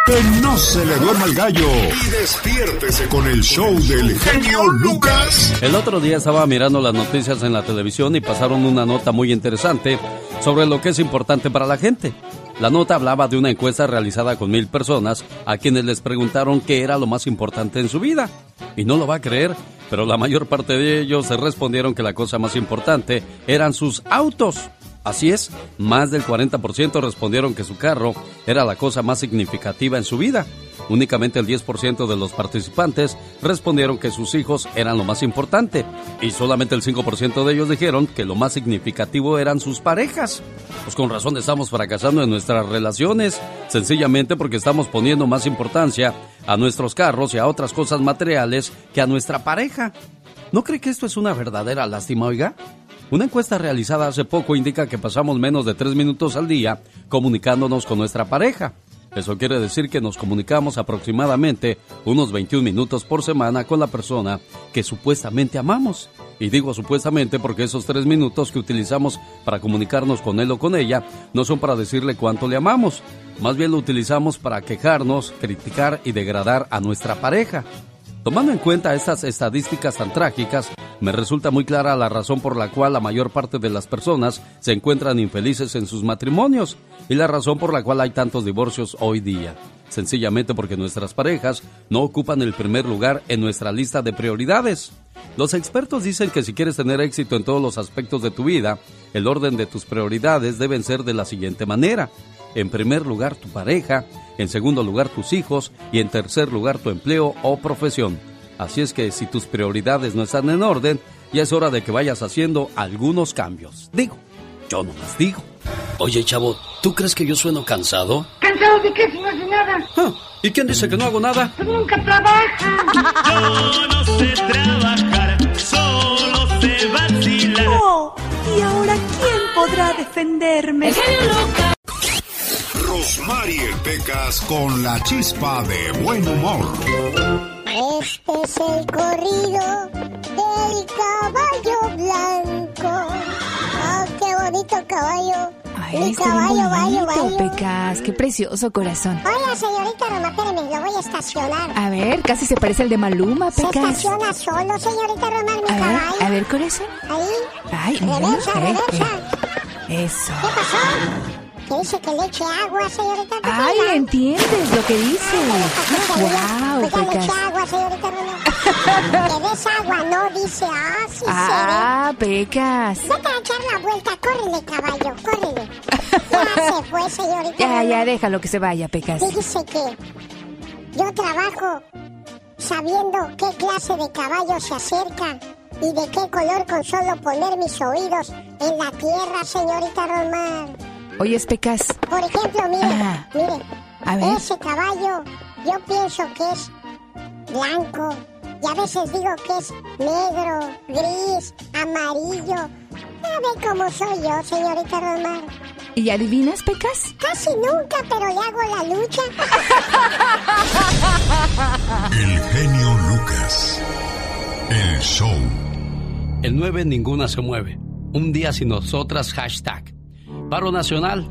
Que no se le duerma el gallo. Y despiértese con el show del genio Lucas. El otro día estaba mirando las noticias en la televisión y pasaron una nota muy interesante sobre lo que es importante para la gente. La nota hablaba de una encuesta realizada con mil personas a quienes les preguntaron qué era lo más importante en su vida. Y no lo va a creer, pero la mayor parte de ellos respondieron que la cosa más importante eran sus autos. Así es, más del 40% respondieron que su carro era la cosa más significativa en su vida. Únicamente el 10% de los participantes respondieron que sus hijos eran lo más importante y solamente el 5% de ellos dijeron que lo más significativo eran sus parejas. Pues con razón estamos fracasando en nuestras relaciones, sencillamente porque estamos poniendo más importancia a nuestros carros y a otras cosas materiales que a nuestra pareja. ¿No cree que esto es una verdadera lástima, oiga? Una encuesta realizada hace poco indica que pasamos menos de tres minutos al día comunicándonos con nuestra pareja. Eso quiere decir que nos comunicamos aproximadamente unos 21 minutos por semana con la persona que supuestamente amamos. Y digo supuestamente porque esos tres minutos que utilizamos para comunicarnos con él o con ella no son para decirle cuánto le amamos. Más bien lo utilizamos para quejarnos, criticar y degradar a nuestra pareja. Tomando en cuenta estas estadísticas tan trágicas, me resulta muy clara la razón por la cual la mayor parte de las personas se encuentran infelices en sus matrimonios y la razón por la cual hay tantos divorcios hoy día. Sencillamente porque nuestras parejas no ocupan el primer lugar en nuestra lista de prioridades. Los expertos dicen que si quieres tener éxito en todos los aspectos de tu vida, el orden de tus prioridades deben ser de la siguiente manera. En primer lugar tu pareja, en segundo lugar tus hijos y en tercer lugar tu empleo o profesión. Así es que si tus prioridades no están en orden, ya es hora de que vayas haciendo algunos cambios. Digo, yo no las digo. Oye, chavo, ¿tú crees que yo sueno cansado? ¿Cansado de qué si no hace nada? Ah, ¿Y quién dice que no hago nada? Pues nunca trabaja. Yo no sé trabajar, solo sé vacilar. Oh, ¿y ahora quién podrá defenderme? ¡El genio Lucas! Rosmarie Pecas con la chispa de buen humor. Este es el corrido del caballo blanco. ¡Ah, qué bonito caballo! Ay, Mi caballo, bonito, bayo. Pecas. Qué precioso corazón. Oiga, señorita Roma, espérame, lo voy a estacionar. A ver, casi se parece al de Maluma, Se Pecas. estaciona solo, señorita Román, mi A ver, caballo. a ver, corazón. Ahí. Ay, reversa, eh, reversa. eh. Eso. ¿Qué pasó? ¿Qué dice que le eche agua, señorita? ¿Qué Ay, entiendes lo que dice. Wow, Wow, pues ya le Pecas. eche agua, señorita Román. que des agua, no dice, ah, sí Ah, Pecas. Vete a echar la vuelta, córrele, caballo, córrele. Ya se fue, señorita Ya, ya, déjalo que se vaya, Pecas. Fíjese que yo trabajo sabiendo qué clase de caballo se acerca y de qué color con solo poner mis oídos en la tierra, señorita Román. Oyes, Pecas. Por ejemplo, mire, Ah. mire, A ver. ese caballo yo pienso que es blanco y a veces digo que es negro, gris, amarillo. Ya ve cómo soy yo, señorita Román. ¿Y adivinas, Pecas? Casi nunca, pero le hago la lucha. El genio Lucas. El show. El 9 ninguna se mueve. Un día sin nosotras, hashtag. Paro nacional.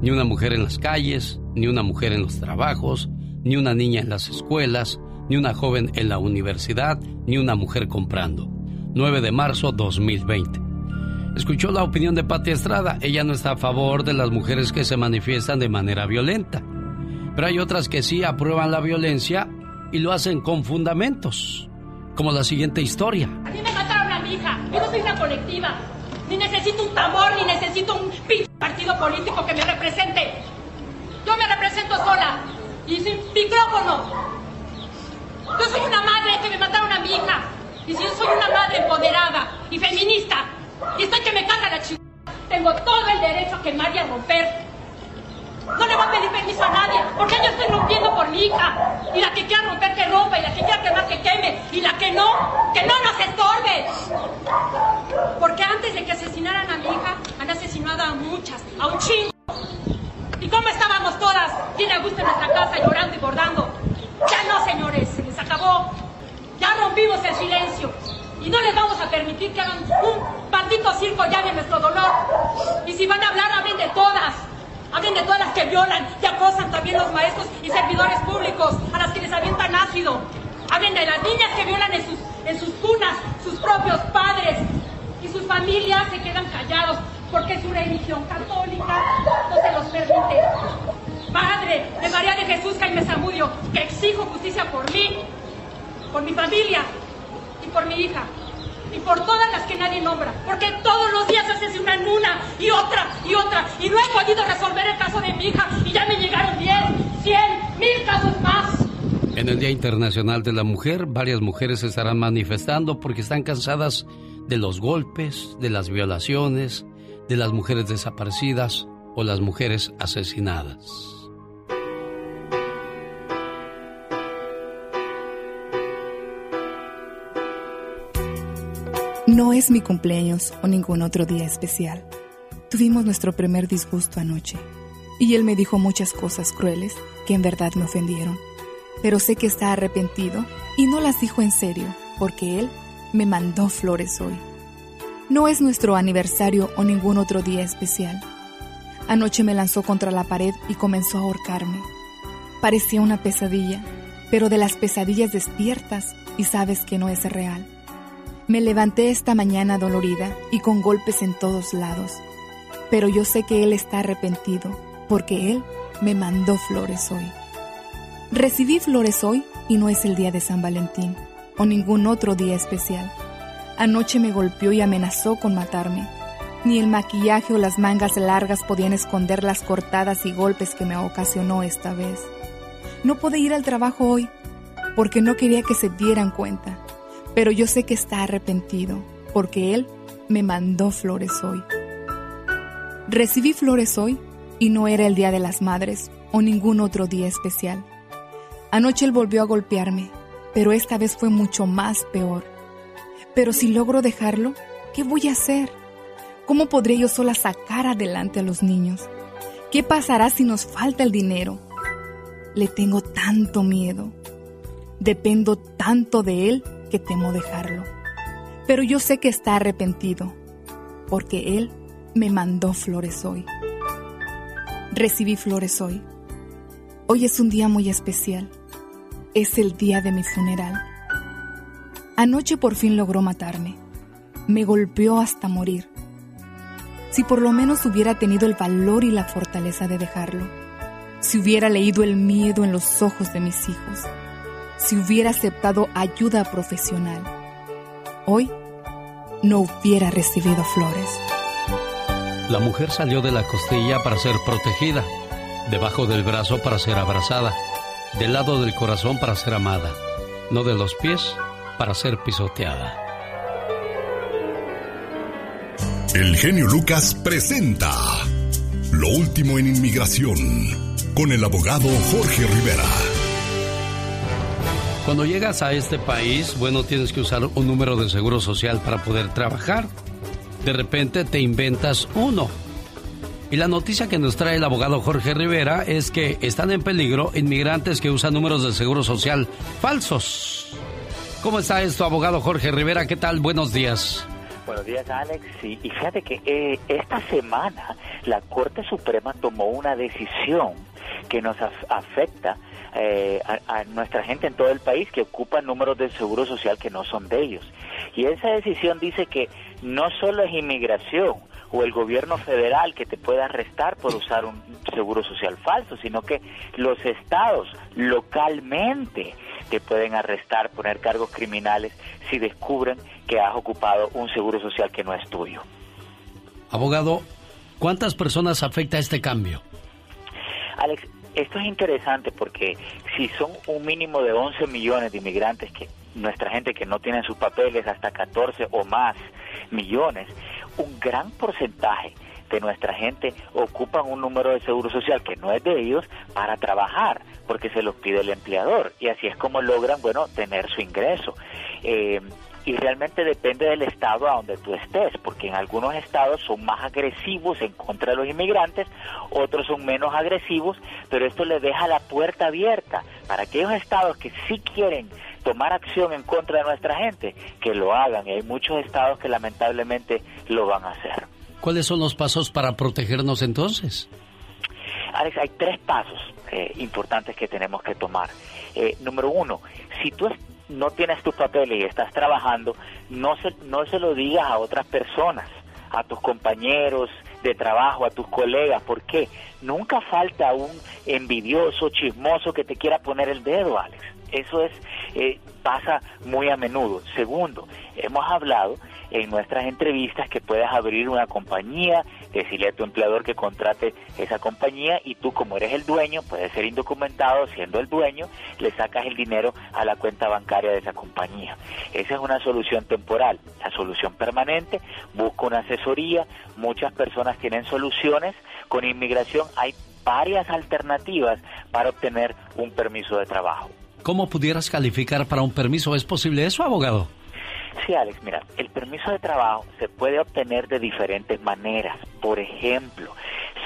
Ni una mujer en las calles, ni una mujer en los trabajos, ni una niña en las escuelas, ni una joven en la universidad, ni una mujer comprando. 9 de marzo 2020. Escuchó la opinión de Pati Estrada. Ella no está a favor de las mujeres que se manifiestan de manera violenta. Pero hay otras que sí aprueban la violencia y lo hacen con fundamentos. Como la siguiente historia. Me mataron a mi hija. Soy una colectiva. Ni necesito un tambor, ni necesito un pinche partido político que me represente. Yo me represento sola. Y sin micrófono. Yo soy una madre que me mataron a mi hija. Y si yo soy una madre empoderada y feminista. Y estoy que me caga la chica. Tengo todo el derecho a quemar y a romper. No le voy a pedir permiso a nadie, porque yo estoy rompiendo por mi hija. Y la que quiera romper, que rompa, y la que quiera quemar, que queme, y la que no, que no nos estorbe. Porque antes de que asesinaran a mi hija, han asesinado a muchas, a un chingo. ¿Y cómo estábamos todas? Bien a gusto en nuestra casa, llorando y bordando. Ya no, señores, se les acabó. Ya rompimos el silencio. Y no les vamos a permitir que hagan un maldito circo ya de nuestro dolor. Y si van a hablar, hablen de todas. Hablen de todas las que violan y acosan también los maestros y servidores públicos, a las que les avientan ácido. Hablen de las niñas que violan en sus, en sus cunas, sus propios padres. Y sus familias se quedan callados porque su religión católica no se los permite. Padre de María de Jesús Jaime Zamudio, que exijo justicia por mí, por mi familia y por mi hija. Y por todas las que nadie nombra. Porque todos los días asesinan una y otra y otra. Y no he podido resolver el caso de mi hija. Y ya me llegaron 10, 100, mil casos más. En el Día Internacional de la Mujer, varias mujeres estarán manifestando porque están cansadas de los golpes, de las violaciones, de las mujeres desaparecidas o las mujeres asesinadas. No es mi cumpleaños o ningún otro día especial. Tuvimos nuestro primer disgusto anoche y él me dijo muchas cosas crueles que en verdad me ofendieron. Pero sé que está arrepentido y no las dijo en serio porque él me mandó flores hoy. No es nuestro aniversario o ningún otro día especial. Anoche me lanzó contra la pared y comenzó a ahorcarme. Parecía una pesadilla, pero de las pesadillas despiertas y sabes que no es real. Me levanté esta mañana dolorida y con golpes en todos lados, pero yo sé que Él está arrepentido porque Él me mandó flores hoy. Recibí flores hoy y no es el día de San Valentín o ningún otro día especial. Anoche me golpeó y amenazó con matarme. Ni el maquillaje o las mangas largas podían esconder las cortadas y golpes que me ocasionó esta vez. No pude ir al trabajo hoy porque no quería que se dieran cuenta pero yo sé que está arrepentido, porque Él me mandó flores hoy. Recibí flores hoy y no era el Día de las Madres o ningún otro día especial. Anoche Él volvió a golpearme, pero esta vez fue mucho más peor. Pero si logro dejarlo, ¿qué voy a hacer? ¿Cómo podré yo sola sacar adelante a los niños? ¿Qué pasará si nos falta el dinero? Le tengo tanto miedo. Dependo tanto de Él que temo dejarlo. Pero yo sé que está arrepentido, porque Él me mandó flores hoy. Recibí flores hoy. Hoy es un día muy especial. Es el día de mi funeral. Anoche por fin logró matarme. Me golpeó hasta morir. Si por lo menos hubiera tenido el valor y la fortaleza de dejarlo. Si hubiera leído el miedo en los ojos de mis hijos si hubiera aceptado ayuda profesional, hoy no hubiera recibido flores. La mujer salió de la costilla para ser protegida, debajo del brazo para ser abrazada, del lado del corazón para ser amada, no de los pies para ser pisoteada. El genio Lucas presenta Lo último en inmigración con el abogado Jorge Rivera. Cuando llegas a este país, bueno, tienes que usar un número de seguro social para poder trabajar. De repente te inventas uno. Y la noticia que nos trae el abogado Jorge Rivera es que están en peligro inmigrantes que usan números de seguro social falsos. ¿Cómo está esto, abogado Jorge Rivera? ¿Qué tal? Buenos días. Buenos días, Alex. Y fíjate que eh, esta semana la Corte Suprema tomó una decisión que nos afecta eh, a, nuestra gente en todo el país que ocupa números de seguro social que no son de ellos. Y esa decisión dice que no solo es inmigración o el gobierno federal que te puede arrestar por usar un seguro social falso, sino que los estados localmente te pueden arrestar, poner cargos criminales si descubren que has ocupado un seguro social que no es tuyo. Abogado, ¿cuántas personas afecta este cambio? Alex, esto es interesante porque si son un mínimo de 11 millones de inmigrantes que nuestra gente que no tiene sus papeles hasta 14 o más millones, un gran porcentaje de nuestra gente ocupan un número de seguro social que no es de ellos para trabajar porque se los pide el empleador. Y así es como logran bueno tener su ingreso. Eh, y realmente depende del estado a donde tú estés, porque en algunos estados son más agresivos en contra de los inmigrantes, otros son menos agresivos, pero esto le deja la puerta abierta para aquellos estados que sí quieren tomar acción en contra de nuestra gente, que lo hagan, y hay muchos estados que lamentablemente lo van a hacer. ¿Cuáles son los pasos para protegernos entonces? Alex, hay tres pasos eh, importantes que tenemos que tomar. Eh, número uno, si tú no tienes tus papeles y estás trabajando, no se, no se lo digas a otras personas, a tus compañeros de trabajo, a tus colegas. ¿Por qué? Nunca falta un envidioso, chismoso que te quiera poner el dedo, Alex. Eso es, eh, pasa muy a menudo. Segundo, hemos hablado en nuestras entrevistas que puedes abrir una compañía, decirle a tu empleador que contrate esa compañía y tú como eres el dueño, puedes ser indocumentado siendo el dueño, le sacas el dinero a la cuenta bancaria de esa compañía. Esa es una solución temporal. La solución permanente, busca una asesoría, muchas personas tienen soluciones, con inmigración hay varias alternativas para obtener un permiso de trabajo. ¿Cómo pudieras calificar para un permiso? ¿Es posible eso, abogado? Sí, Alex, mira, el permiso de trabajo se puede obtener de diferentes maneras. Por ejemplo,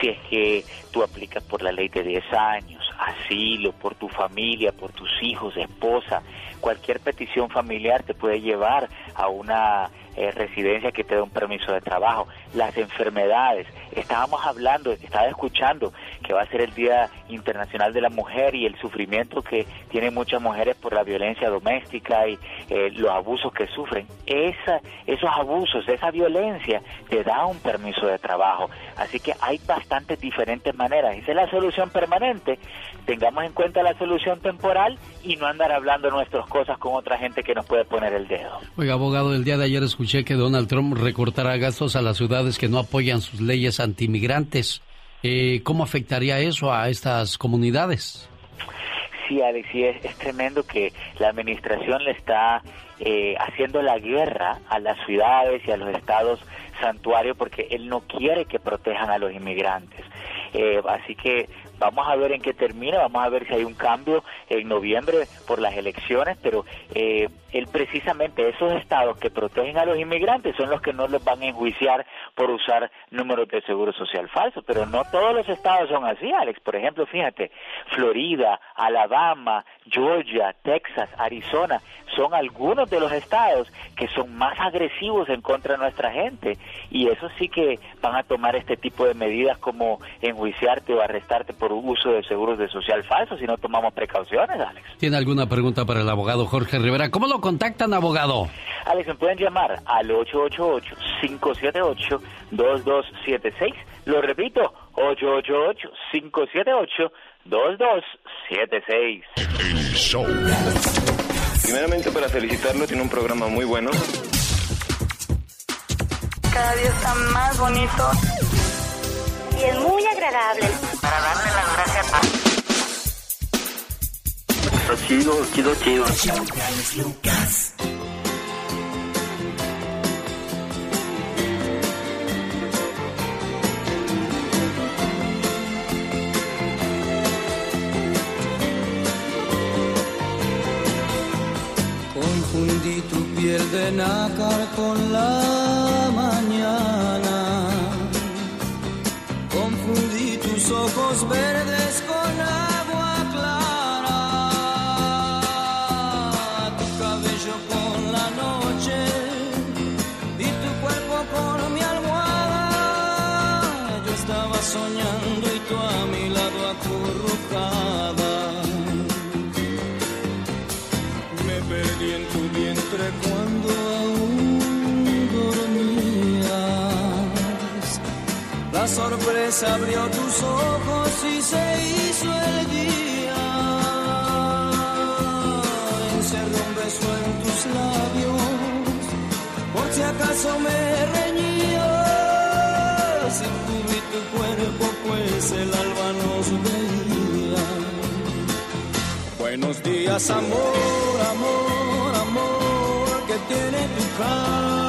si es que tú aplicas por la ley de 10 años, asilo, por tu familia, por tus hijos, esposa, cualquier petición familiar te puede llevar a una eh, residencia que te dé un permiso de trabajo, las enfermedades. Estábamos hablando, estaba escuchando que va a ser el Día Internacional de la Mujer y el sufrimiento que tienen muchas mujeres por la violencia doméstica y eh, los abusos que sufren. Esa, esos abusos, esa violencia te da un permiso de trabajo. Así que hay bastantes diferentes maneras. Esa es la solución permanente. Tengamos en cuenta la solución temporal y no andar hablando nuestras cosas con otra gente que nos puede poner el dedo. Oiga, abogado, el día de ayer escuché que Donald Trump recortará gastos a las ciudades que no apoyan sus leyes antimigrantes. Eh, ¿Cómo afectaría eso a estas comunidades? Sí, Alex, es, tremendo que la administración le está eh, haciendo la guerra a las ciudades y a los estados santuario porque él no quiere que protejan a los inmigrantes. Eh, así que Vamos a ver en qué termina, vamos a ver si hay un cambio en noviembre por las elecciones, pero eh, él precisamente esos estados que protegen a los inmigrantes son los que no los van a enjuiciar por usar números de seguro social falsos, pero no todos los estados son así, Alex. Por ejemplo, fíjate, Florida, Alabama, Georgia, Texas, Arizona, son algunos de los estados que son más agresivos en contra de nuestra gente y eso sí que van a tomar este tipo de medidas como enjuiciarte o arrestarte por uso de seguros de social falsos si no tomamos precauciones, Alex. ¿Tiene alguna pregunta para el abogado Jorge Rivera? ¿Cómo lo contactan, abogado? Alex, me pueden llamar al 888-578-2276. Lo repito, 888-578-2276. El show. Primeramente para felicitarlo, tiene un programa muy bueno. Cada día está más bonito. Y es muy agradable. Para darle las gracias a... Chido, chido, chido. Confundí tu piel de nácar con la mañana. Confundí tus ojos verdes sorpresa abrió tus ojos y se hizo el día. Encerré un beso en tus labios, por si acaso me reñías. Y cubrí tu cuerpo, pues el alba nos veía. Buenos días, amor, amor, amor, que tiene tu cara.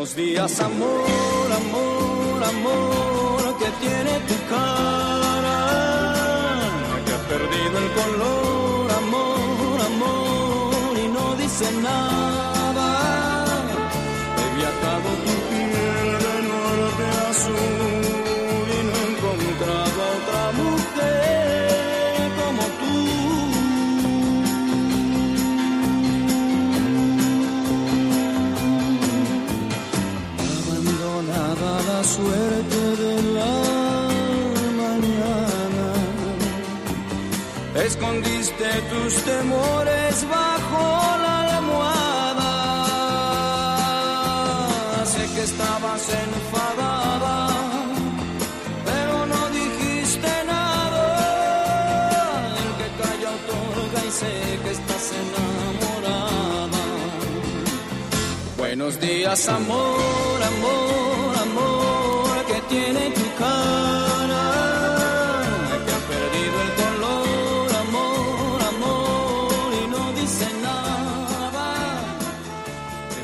Días, amor, amor, amor, que tiene tu cara, que ha perdido el color, amor, amor, y no dice nada. He viajado tu escondiste tus temores bajo la almohada. Sé que estabas enfadada, pero no dijiste nada. El que calla otorga y sé que estás enamorada. Buenos días, amor, amor, amor, que tiene tu cara.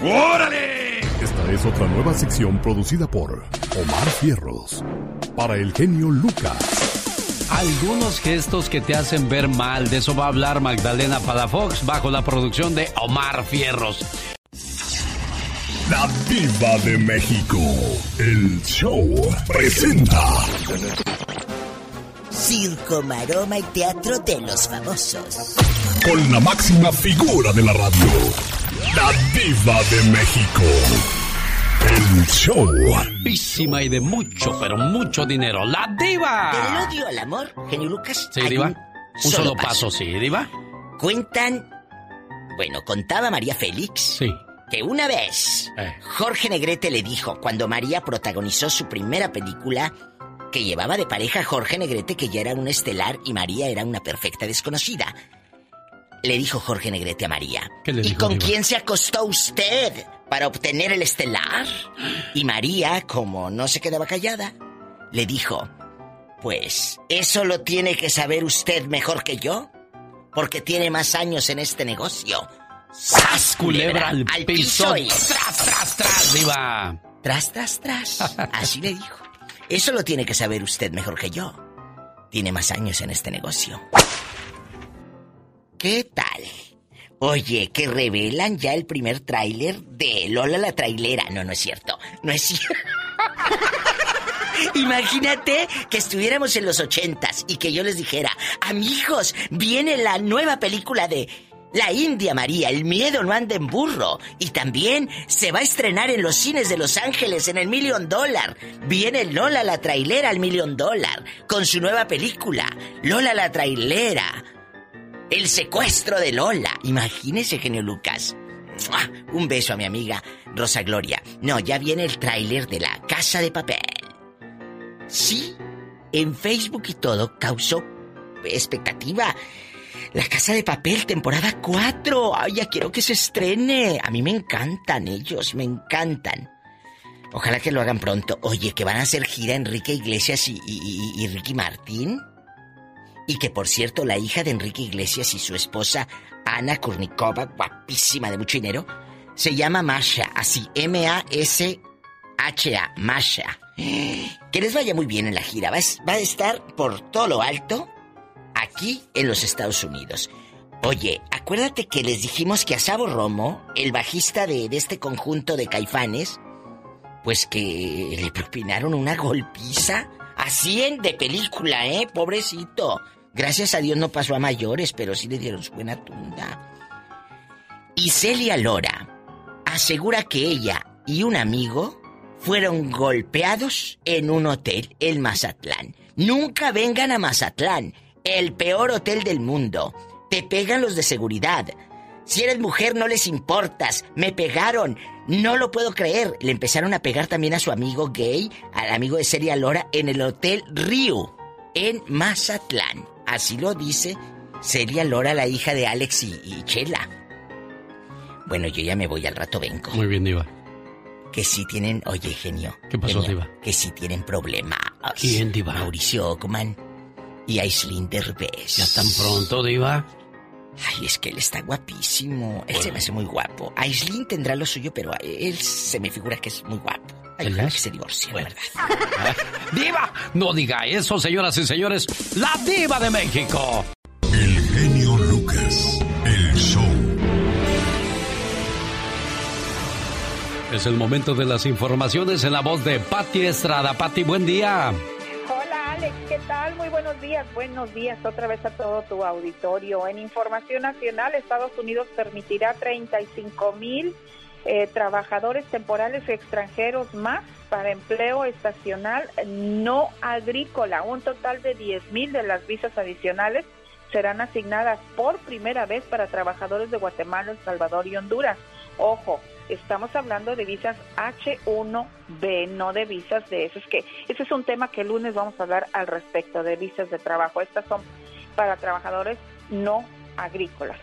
¡Órale! Esta es otra nueva sección producida por Omar Fierros. Para el genio Lucas. Algunos gestos que te hacen ver mal, de eso va a hablar Magdalena Palafox bajo la producción de Omar Fierros. La Diva de México. El show presenta. Circo, maroma y teatro de los famosos. Con la máxima figura de la radio. La Diva de México. El show. Guapísima y de mucho, pero mucho dinero. ¡La diva! Del odio al amor, genio Lucas. Sí, diva. Un, Un solo paso, sí, diva. Cuentan. Bueno, contaba María Félix. Sí. Que una vez Eh. Jorge Negrete le dijo cuando María protagonizó su primera película que llevaba de pareja a Jorge Negrete que ya era un estelar y María era una perfecta desconocida. Le dijo Jorge Negrete a María. ¿Qué le ¿Y dijo, con diva? quién se acostó usted para obtener el estelar? Y María, como no se quedaba callada, le dijo, pues, ¿eso lo tiene que saber usted mejor que yo? Porque tiene más años en este negocio. ¡Sas, Culebra al, piso. y Tras, tras, tras, diva. tras, tras, tras. Así le dijo. Eso lo tiene que saber usted mejor que yo. Tiene más años en este negocio. ¿Qué tal? Oye, que revelan ya el primer tráiler de Lola la trailera. No, no es cierto. No es cierto. Imagínate que estuviéramos en los ochentas y que yo les dijera, amigos, viene la nueva película de La India María, El miedo no anda en burro. Y también se va a estrenar en los cines de Los Ángeles en el Million Dollar. Viene Lola la trailera al Million Dollar con su nueva película, Lola la trailera. El secuestro de Lola. Imagínese, genio Lucas. Un beso a mi amiga Rosa Gloria. No, ya viene el tráiler de La Casa de Papel. Sí, en Facebook y todo causó expectativa. La Casa de Papel, temporada 4. Ay, ya quiero que se estrene. A mí me encantan ellos, me encantan. Ojalá que lo hagan pronto. Oye, que van a hacer gira Enrique Iglesias y Ricky Martín. Y que por cierto, la hija de Enrique Iglesias y su esposa, Ana Kurnikova, guapísima de mucho dinero, se llama Masha, así, M-A-S-H-A, Masha. Que les vaya muy bien en la gira. Va a, estar por todo lo alto aquí en los Estados Unidos. Oye, acuérdate que les dijimos que a Sabo Romo, el bajista de, de este conjunto de caifanes, pues que le propinaron una golpiza. Así en de película, ¿eh? Pobrecito. Gracias a Dios no pasó a mayores, pero sí le dieron su buena tunda. Y Celia Lora asegura que ella y un amigo fueron golpeados en un hotel en Mazatlán. Nunca vengan a Mazatlán, el peor hotel del mundo. Te pegan los de seguridad. Si eres mujer no les importas. Me pegaron. No lo puedo creer. Le empezaron a pegar también a su amigo gay, al amigo de Celia Lora, en el Hotel Rio, en Mazatlán. Así lo dice Celia Lora, la hija de Alex y, y Chela. Bueno, yo ya me voy, al rato vengo. Muy bien, diva. Que sí tienen, oye, genio. ¿Qué pasó, genio, diva? Que sí tienen problemas. ¿Quién, diva? Mauricio Ockman y Aislinn Derbez. ¿Ya tan pronto, diva? Ay, es que él está guapísimo. Él se me hace muy guapo. Aislinn tendrá lo suyo, pero él se me figura que es muy guapo. Ay, ojalá que se divorcie, verdad. ¡Diva! No diga eso, señoras y señores. ¡La diva de México! El genio Lucas. El show. Es el momento de las informaciones en la voz de Patti Estrada. Patti, buen día. Hola Alex, ¿qué tal? Muy buenos días. Buenos días otra vez a todo tu auditorio. En Información Nacional, Estados Unidos permitirá 35 mil eh, trabajadores temporales extranjeros más para empleo estacional no agrícola. Un total de 10 mil de las visas adicionales serán asignadas por primera vez para trabajadores de Guatemala, El Salvador y Honduras. Ojo, estamos hablando de visas H1B, no de visas de esos que ese es un tema que el lunes vamos a hablar al respecto de visas de trabajo. Estas son para trabajadores no agrícolas.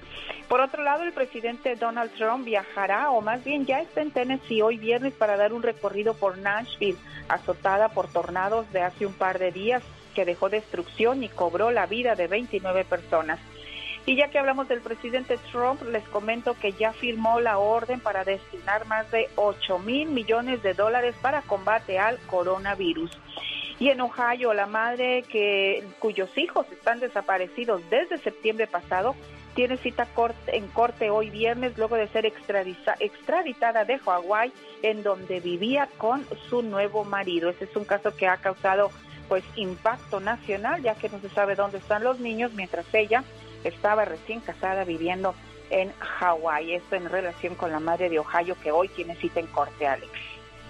Por otro lado, el presidente Donald Trump viajará, o más bien ya está en Tennessee hoy viernes para dar un recorrido por Nashville, azotada por tornados de hace un par de días que dejó destrucción y cobró la vida de 29 personas. Y ya que hablamos del presidente Trump, les comento que ya firmó la orden para destinar más de 8 mil millones de dólares para combate al coronavirus. Y en Ohio, la madre que, cuyos hijos están desaparecidos desde septiembre pasado tiene cita en corte hoy viernes luego de ser extraditada de Hawái en donde vivía con su nuevo marido. Ese es un caso que ha causado pues impacto nacional ya que no se sabe dónde están los niños mientras ella estaba recién casada viviendo en Hawái. Esto en relación con la madre de Ohio que hoy tiene cita en corte, Alex.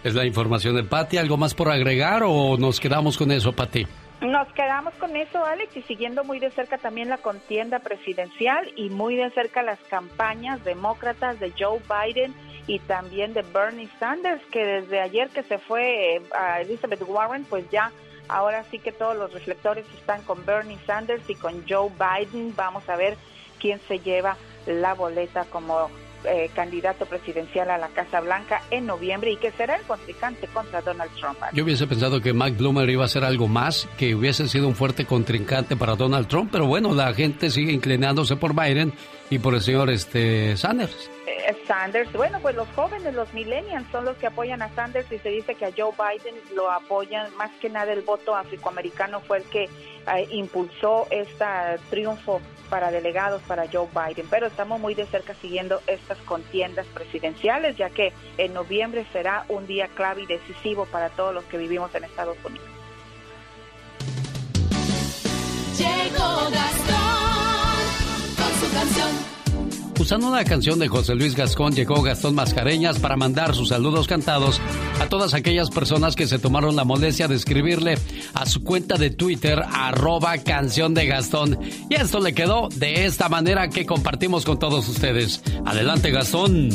Es la información de Patti. ¿Algo más por agregar o nos quedamos con eso, Patti? Nos quedamos con eso, Alex, y siguiendo muy de cerca también la contienda presidencial y muy de cerca las campañas demócratas de Joe Biden y también de Bernie Sanders, que desde ayer que se fue eh, a Elizabeth Warren, pues ya ahora sí que todos los reflectores están con Bernie Sanders y con Joe Biden. Vamos a ver quién se lleva la boleta como eh, candidato presidencial a la Casa Blanca en noviembre y que será el contrincante contra Donald Trump. Yo hubiese pensado que Mike Bloomer iba a ser algo más, que hubiese sido un fuerte contrincante para Donald Trump, pero bueno, la gente sigue inclinándose por Biden y por el señor este Sanders. Eh, Sanders, bueno, pues los jóvenes, los millennials son los que apoyan a Sanders y se dice que a Joe Biden lo apoyan, más que nada el voto afroamericano fue el que eh, impulsó este triunfo para delegados para Joe Biden, pero estamos muy de cerca siguiendo estas contiendas presidenciales, ya que en noviembre será un día clave y decisivo para todos los que vivimos en Estados Unidos. Llegó Gastón su canción. Usando una canción de José Luis Gascón, llegó Gastón Mascareñas para mandar sus saludos cantados a todas aquellas personas que se tomaron la molestia de escribirle a su cuenta de Twitter, arroba canción de Gastón. Y esto le quedó de esta manera que compartimos con todos ustedes. Adelante, Gastón.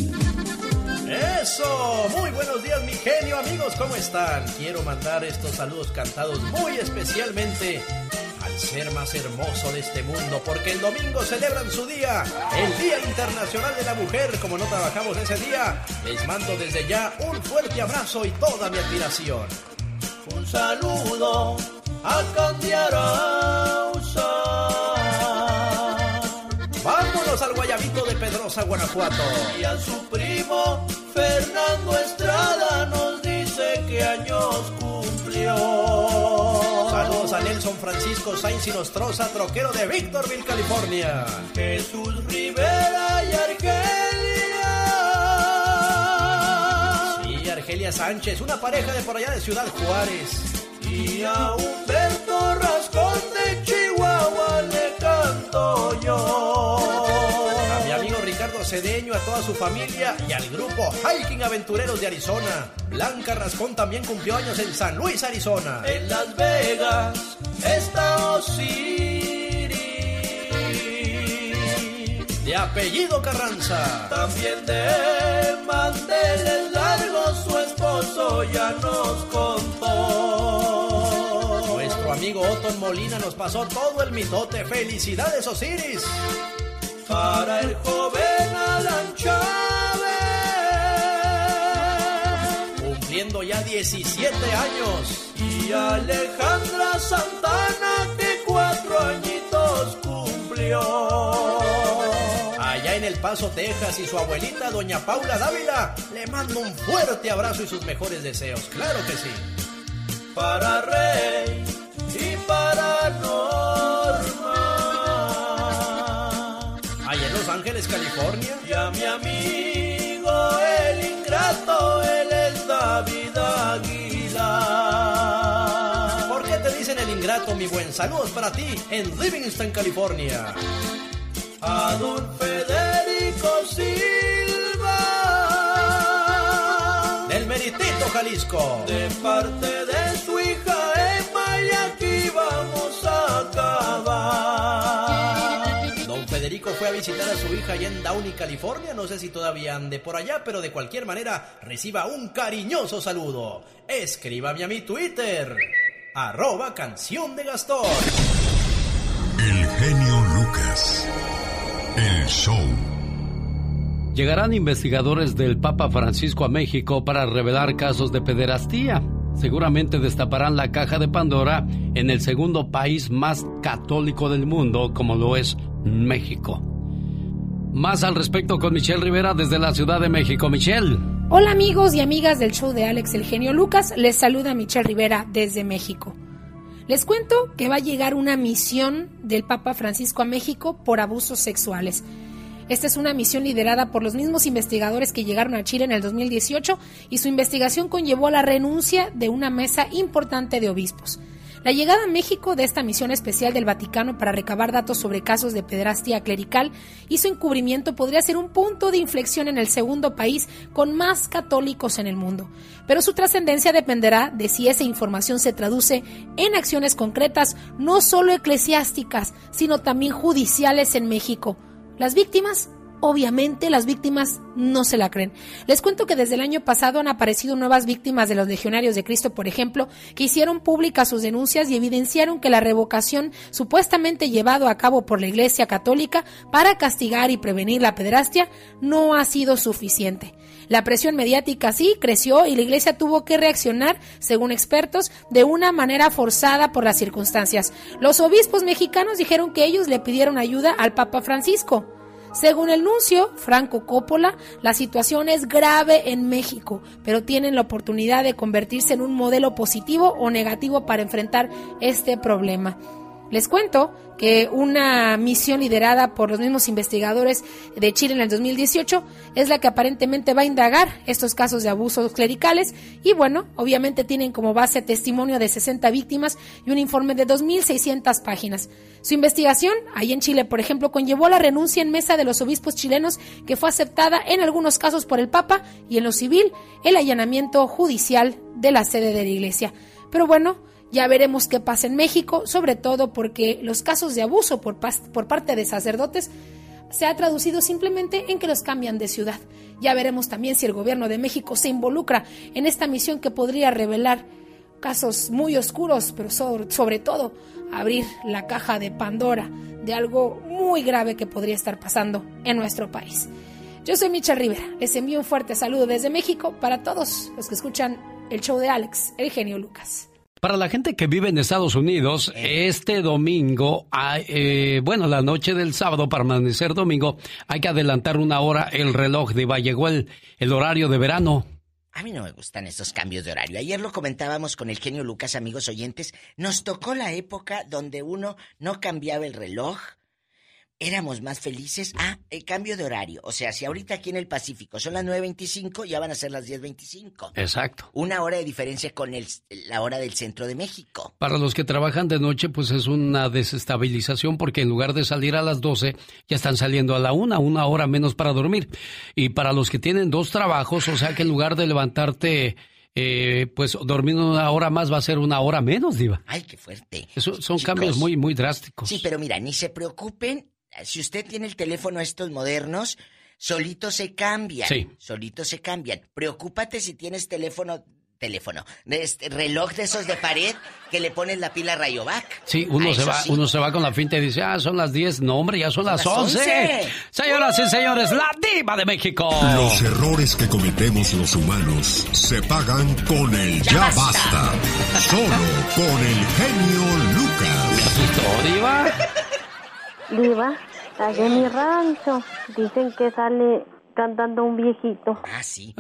Eso, muy buenos días mi genio amigos, ¿cómo están? Quiero mandar estos saludos cantados muy especialmente al ser más hermoso de este mundo, porque el domingo celebran su día, el Día Internacional de la Mujer. Como no trabajamos ese día, les mando desde ya un fuerte abrazo y toda mi admiración. Un saludo a Candy Vámonos al Guayabito de Pedrosa, Guanajuato. Y a su primo Fernando Estrada nos dice que años cumplió. Saludos a Nelson Francisco Sainz y Nostroza, troquero de Victorville, California. Jesús Rivera y Argelia. Sí, Argelia Sánchez, una pareja de por allá de Ciudad Juárez. Y a Humberto Rascón de Chihuahua le canto yo. Cedeño, a toda su familia y al grupo Hiking Aventureros de Arizona. Blanca Rascón también cumplió años en San Luis, Arizona. En Las Vegas está Osiris. De apellido Carranza. También de manteles largos su esposo ya nos contó. Nuestro amigo Otton Molina nos pasó todo el mitote. ¡Felicidades, Osiris! Para el joven Alan Chávez cumpliendo ya 17 años. Y Alejandra Santana, que cuatro añitos cumplió. Allá en El Paso, Texas, y su abuelita, doña Paula Dávila, le mando un fuerte abrazo y sus mejores deseos. Claro que sí. Para Rey y para Norma. California. Y a mi amigo el ingrato, él es David Aguilar. ¿Por qué te dicen el ingrato, mi buen? Saludos para ti en Livingston, California. A don Silva. Del Meritito, Jalisco. De parte de fue a visitar a su hija allá en Downey, California. No sé si todavía ande por allá, pero de cualquier manera reciba un cariñoso saludo. Escríbame a mi Twitter, arroba canción de Gastón. El genio Lucas. El show. Llegarán investigadores del Papa Francisco a México para revelar casos de pederastía. Seguramente destaparán la caja de Pandora en el segundo país más católico del mundo, como lo es México. Más al respecto con Michelle Rivera desde la Ciudad de México. Michelle. Hola amigos y amigas del show de Alex El Genio Lucas, les saluda Michelle Rivera desde México. Les cuento que va a llegar una misión del Papa Francisco a México por abusos sexuales. Esta es una misión liderada por los mismos investigadores que llegaron a Chile en el 2018 y su investigación conllevó la renuncia de una mesa importante de obispos. La llegada a México de esta misión especial del Vaticano para recabar datos sobre casos de pederastia clerical y su encubrimiento podría ser un punto de inflexión en el segundo país con más católicos en el mundo. Pero su trascendencia dependerá de si esa información se traduce en acciones concretas, no solo eclesiásticas, sino también judiciales en México las víctimas Obviamente las víctimas no se la creen. Les cuento que desde el año pasado han aparecido nuevas víctimas de los legionarios de Cristo, por ejemplo, que hicieron públicas sus denuncias y evidenciaron que la revocación supuestamente llevado a cabo por la Iglesia Católica para castigar y prevenir la pederastia no ha sido suficiente. La presión mediática sí creció y la Iglesia tuvo que reaccionar, según expertos, de una manera forzada por las circunstancias. Los obispos mexicanos dijeron que ellos le pidieron ayuda al Papa Francisco. Según el nuncio Franco Coppola, la situación es grave en México, pero tienen la oportunidad de convertirse en un modelo positivo o negativo para enfrentar este problema. Les cuento que una misión liderada por los mismos investigadores de Chile en el 2018 es la que aparentemente va a indagar estos casos de abusos clericales y bueno, obviamente tienen como base testimonio de 60 víctimas y un informe de 2.600 páginas. Su investigación, ahí en Chile, por ejemplo, conllevó la renuncia en mesa de los obispos chilenos que fue aceptada en algunos casos por el Papa y en lo civil el allanamiento judicial de la sede de la Iglesia. Pero bueno, ya veremos qué pasa en México, sobre todo porque los casos de abuso por, por parte de sacerdotes se ha traducido simplemente en que los cambian de ciudad. Ya veremos también si el gobierno de México se involucra en esta misión que podría revelar casos muy oscuros, pero sobre, sobre, todo abrir la caja de Pandora de algo muy grave que podría estar pasando en nuestro país. Yo soy Micha Rivera, les envío un fuerte saludo desde México para todos los que escuchan el show de Alex, el genio Lucas. Para la gente que vive en Estados Unidos, este domingo, eh, bueno, la noche del sábado para amanecer domingo, hay que adelantar una hora el reloj de Llegó el, el horario de verano. A mí no me gustan estos cambios de horario. Ayer lo comentábamos con el genio Lucas, amigos oyentes. Nos tocó la época donde uno no cambiaba el reloj, éramos más felices. Ah, el cambio de horario. O sea, si ahorita aquí en el Pacífico son las 9.25, ya van a ser las 10.25. Exacto. Una hora de diferencia con el, la hora del centro de México. Para los que trabajan de noche, pues es una desestabilización porque en lugar de salir a las 12, ya están saliendo a la una, una hora menos para dormir. Y para los que tienen dos trabajos, o sea que en lugar de levantarte... Eh, pues dormir una hora más va a ser una hora menos, Diva. Ay, qué fuerte. Eso son cambios muy, muy drásticos. Sí, pero mira, ni se preocupen si usted tiene el teléfono estos modernos, solito se cambian. Sí. Solito se cambian. Preocúpate si tienes teléfono teléfono, este, reloj de esos de pared que le pones la pila Rayovac. Sí, uno se va, uno se va con la finta y dice, "Ah, son las 10." No, hombre, ya son, las, 11. Señoras y señores, la diva de México. Los errores que cometemos los humanos se pagan con el ya, basta. Solo con el genio Lucas. ¿Me asustó, diva? Diva, allá en mi rancho dicen que sale cantando un viejito. Ah, sí.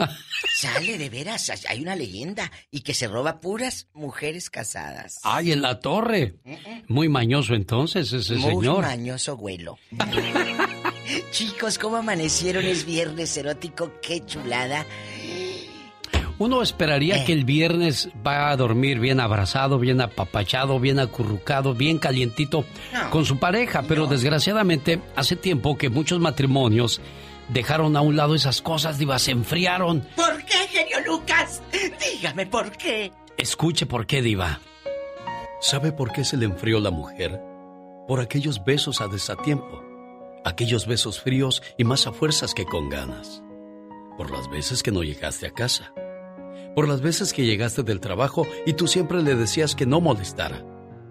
Sale de veras, hay una leyenda y que se roba puras mujeres casadas. Ay, en la torre. Muy mañoso entonces ese señor. Muy mañoso, abuelo. Chicos, ¿cómo amanecieron? Es viernes erótico, qué chulada. Uno esperaría eh. que el viernes va a dormir bien abrazado, bien apapachado, bien acurrucado, bien calientito con su pareja, pero desgraciadamente hace tiempo que muchos matrimonios dejaron a un lado esas cosas, diva, se enfriaron. ¿Por qué, genio Lucas? Dígame por qué. Escuche por qué, diva. ¿Sabe por qué se le enfrió la mujer? Por aquellos besos a desatiempo aquellos besos fríos y más a fuerzas que con ganas, por las veces que no llegaste a casa, por las veces que llegaste del trabajo y tú siempre le decías que no molestara,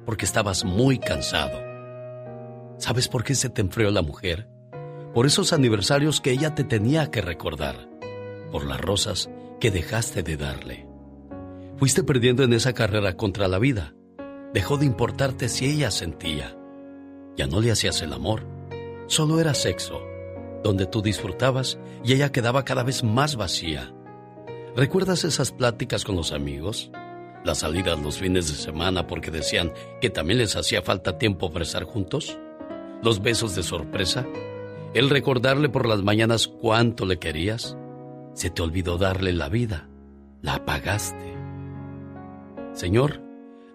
porque estabas muy cansado. ¿Sabes por qué se te enfrió la mujer? Por esos aniversarios que ella te tenía que recordar, por las rosas que dejaste de darle. Fuiste perdiendo en esa carrera contra la vida. Dejó de importarte si ella sentía. Ya no le hacías el amor, solo era sexo, donde tú disfrutabas y ella quedaba cada vez más vacía. ¿Recuerdas esas pláticas con los amigos? Las salidas los fines de semana porque decían que también les hacía falta tiempo para estar juntos? ¿Los besos de sorpresa? ¿El recordarle por las mañanas cuánto le querías? Se te olvidó darle la vida. La apagaste. Señor,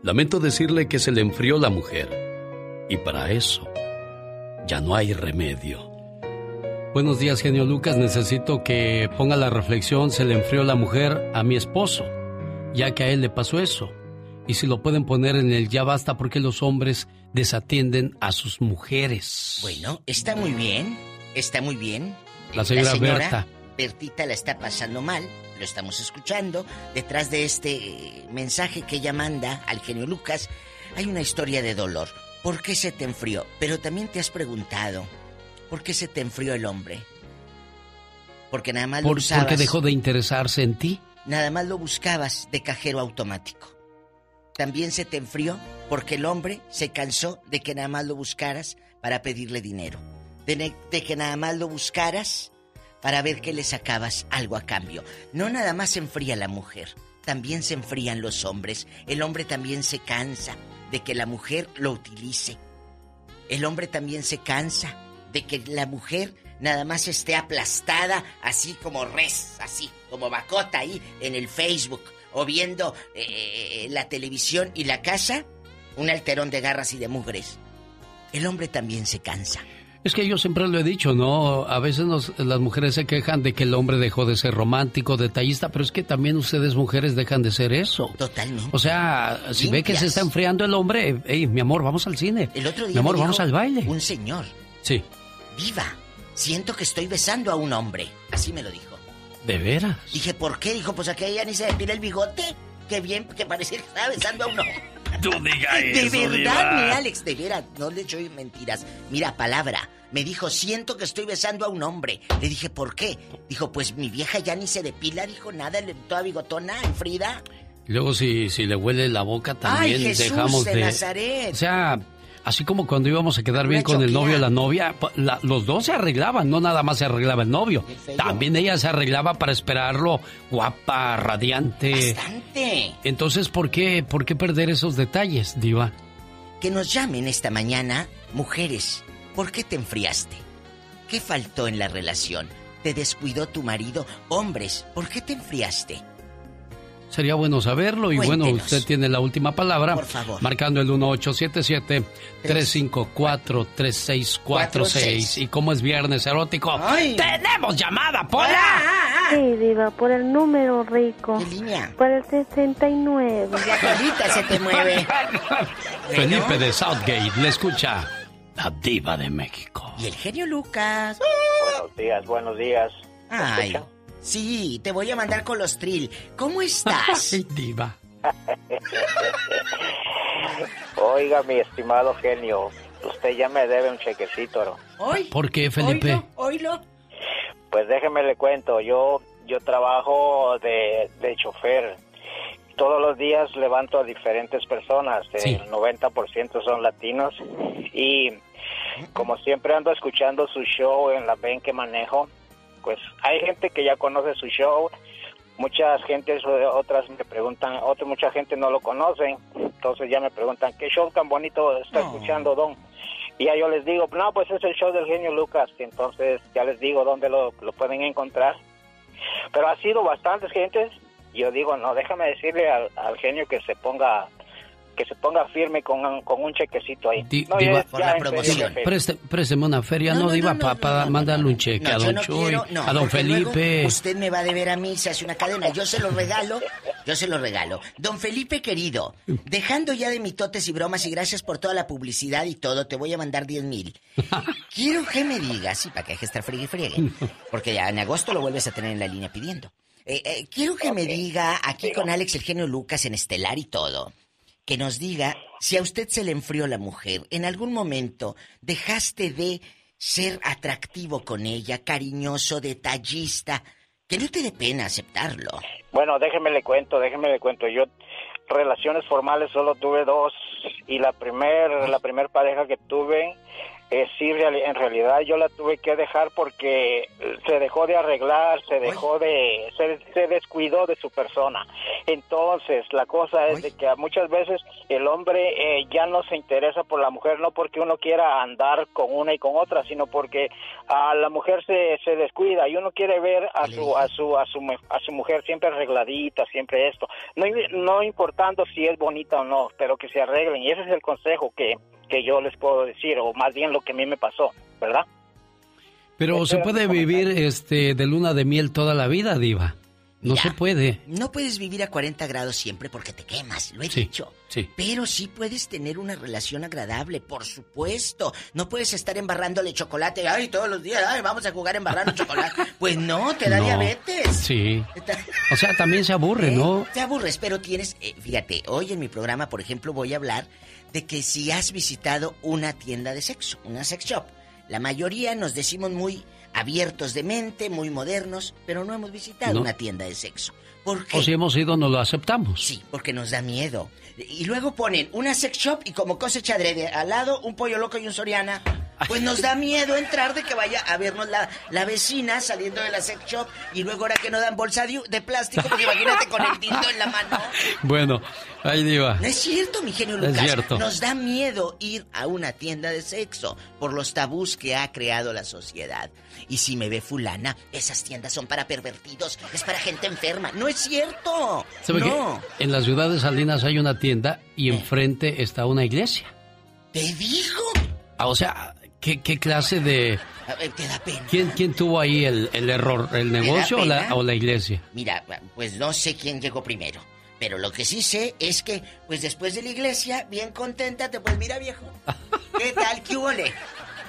lamento decirle que se le enfrió la mujer. Y para eso ya no hay remedio. Buenos días, genio Lucas. Necesito que ponga la reflexión, se le enfrió la mujer a mi esposo, ya que a él le pasó eso. Y si lo pueden poner en el ya basta porque los hombres desatienden a sus mujeres. Bueno, está muy bien, está muy bien. La señora, Berta. Bertita la está pasando mal, lo estamos escuchando. Detrás de este mensaje que ella manda al genio Lucas hay una historia de dolor. ¿Por qué se te enfrió? Pero también te has preguntado, ¿por qué se te enfrió el hombre? Porque nada más lo ¿Por, usabas. ¿Porque dejó de interesarse en ti? Nada más lo buscabas de cajero automático. También se te enfrió porque el hombre se cansó de que nada más lo buscaras para pedirle dinero. De, de que nada más lo buscaras para ver que le sacabas algo a cambio. No nada más se enfría la mujer, también se enfrían los hombres. El hombre también se cansa de que la mujer lo utilice. El hombre también se cansa de que la mujer nada más esté aplastada así como res, así como bacota ahí en el Facebook o viendo eh, la televisión y la casa, un alterón de garras y de mugres. El hombre también se cansa. Es que yo siempre lo he dicho, ¿no? A veces nos- las mujeres se quejan de que el hombre dejó de ser romántico, detallista, pero es que también ustedes mujeres dejan de ser eso. Totalmente. O sea, si ve que se está enfriando el hombre, hey, mi amor, vamos al cine. El otro día mi amor, vamos al baile. Un señor, Sí, viva, siento que estoy besando a un hombre. Así me lo dijo. de veras. Dije, ¿por qué? Dijo, pues aquella ya ni se depila el bigote. Qué bien, que parecía que estaba besando a un hombre. Tú diga De eso, verdad, Diva. mi Alex, de veras, no le echo mentiras. Mira, palabra. Me dijo, siento que estoy besando a un hombre. Le dije, ¿por qué? Dijo, pues mi vieja ya ni se depila, dijo nada, le- toda bigotona, en Frida. Y Luego si, si le huele la boca también Ay, Jesús dejamos de de... Nazaret. O sea, así como cuando íbamos a quedar bien con el novio o la novia, la- los dos se arreglaban, no nada más se arreglaba el novio. También ella se arreglaba para esperarlo, guapa, radiante. Bastante. Entonces, ¿por qué, ¿por qué perder esos detalles, Diva? Que nos llamen esta mañana, mujeres, ¿por qué te enfriaste? ¿Qué faltó en la relación? ¿Te descuidó tu marido? Hombres, ¿por qué te enfriaste? Sería bueno saberlo y bueno, usted tiene la última palabra. Por favor. Marcando el 1877-354-3646. Y como es viernes erótico, ¡tenemos llamada, Pola! Sí, diva, por el número rico. ¿Qué línea? Por el 69. La colita se te mueve. Felipe de Southgate le escucha la diva de México. Y el genio Lucas. Buenos días, buenos días. ¿Me Ay, escucha? Sí, te voy a mandar con los trill. ¿Cómo estás? Ay, diva. Oiga, mi estimado genio, usted ya me debe un chequecito, ¿no? Hoy. ¿Por qué, Felipe? Oílo, oílo. Pues déjeme le cuento, yo yo trabajo de, de chofer. Todos los días levanto a diferentes personas, Sí. el 90% son latinos y como siempre ando escuchando su show en la ven que manejo, pues hay gente que ya conoce su show, muchas gentes otras me preguntan, otra mucha gente no lo conocen, entonces ya me preguntan qué show tan bonito está escuchando Don. Y ya yo les digo, no, pues es el show del genio Lucas, entonces ya les digo dónde lo, lo pueden encontrar. Pero ha sido bastantes gentes, yo digo, no, déjame decirle al, al genio que se ponga que se ponga firme con, un- con un chequecito ahí. Di- No, diva, ya- ya en serio, jefe. Préste- présteme una feria, no, diva, para mandarle un cheque No, a don no Chuy, quiero, no, a don Felipe. Usted me va a deber a mí, se hace una cadena, yo se lo regalo Yo se lo regalo. Don Felipe querido, dejando ya de mitotes y bromas y gracias por toda la publicidad y todo, te voy a mandar 10 mil. Quiero que me digas, sí, para que que estar friegue y friegue, porque ya en agosto lo vuelves a tener en la línea pidiendo. Eh, eh, quiero que me diga, aquí con Alex, el genio Lucas, en Estelar y todo, que nos diga si a usted se le enfrió la mujer, en algún momento dejaste de ser atractivo con ella, cariñoso, detallista, que no te dé pena aceptarlo. Bueno, déjeme le cuento, déjeme le cuento. Yo relaciones formales solo tuve dos y la primer la primer pareja que tuve eh, sí, en realidad yo la tuve que dejar porque se dejó de arreglar, se dejó de, se, descuidó de su persona. Entonces, la cosa es de que muchas veces el hombre eh, ya no se interesa por la mujer, no porque uno quiera andar con una y con otra, sino porque a la mujer se, se descuida y uno quiere ver a su, a su, a su, a su mujer siempre arregladita, siempre esto. No, no importando si es bonita o no, pero que se arreglen. Y ese es el consejo que que yo les puedo decir, o más bien lo que a mí me pasó, ¿verdad? Pero se puede vivir este de luna de miel toda la vida, diva. No se puede. No puedes vivir a 40 grados siempre porque te quemas, lo he dicho. Sí. Pero sí puedes tener una relación agradable, por supuesto. No puedes estar embarrándole chocolate, ay, todos los días, ay, vamos a jugar embarrando chocolate. Pues no, te da diabetes. Sí. O sea, también se aburre, ¿no? Te aburres, pero tienes, eh, fíjate, hoy en mi programa, por ejemplo, voy a hablar de que si has visitado una tienda de sexo, una sex shop. La mayoría nos decimos muy abiertos de mente, muy modernos, pero no hemos visitado una tienda de sexo. ¿Por qué? O si hemos ido, no lo aceptamos. Sí, porque nos da miedo. Y luego ponen una sex shop y como cosecha de al lado un pollo loco y un soriana. Pues nos da miedo entrar de que vaya a vernos la, la vecina saliendo de la sex shop y luego ahora que no dan bolsa de, plástico, porque imagínate con el tinto en la mano. Bueno, ahí diva. No es cierto, mi genio Lucas. Es cierto. Nos da miedo ir a una tienda de sexo por los tabús que ha creado la sociedad. Y si me ve fulana, esas tiendas son para pervertidos, es para gente enferma. No es cierto. no. en las ciudades salinas hay una tienda y enfrente está una iglesia. ¿Te dijo? Ah, o sea, ¿Qué, clase de... A ver, te da pena. ¿Quién, quién tuvo ahí el, error? ¿El negocio o la, o la, iglesia? Mira, pues no sé quién llegó primero. Pero lo que sí sé es que, pues después de la iglesia, bien contenta, te pues mira viejo. ¿Qué tal? ¿Qué huele?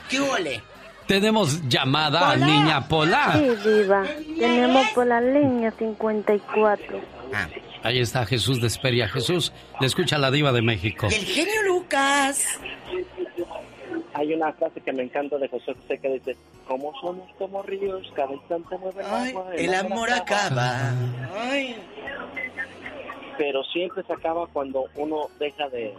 ¿Qué huele? Tenemos llamada a Niña Pola. Sí, Diva. Tenemos por la línea 54. Ah. Ahí está Jesús de Esperia. Jesús, le escucha la diva de México. El genio Lucas hay una frase que me encanta de José José que dice, como somos como ríos, cada instante mueve el agua. El, amor acaba. Pero siempre se acaba cuando uno deja de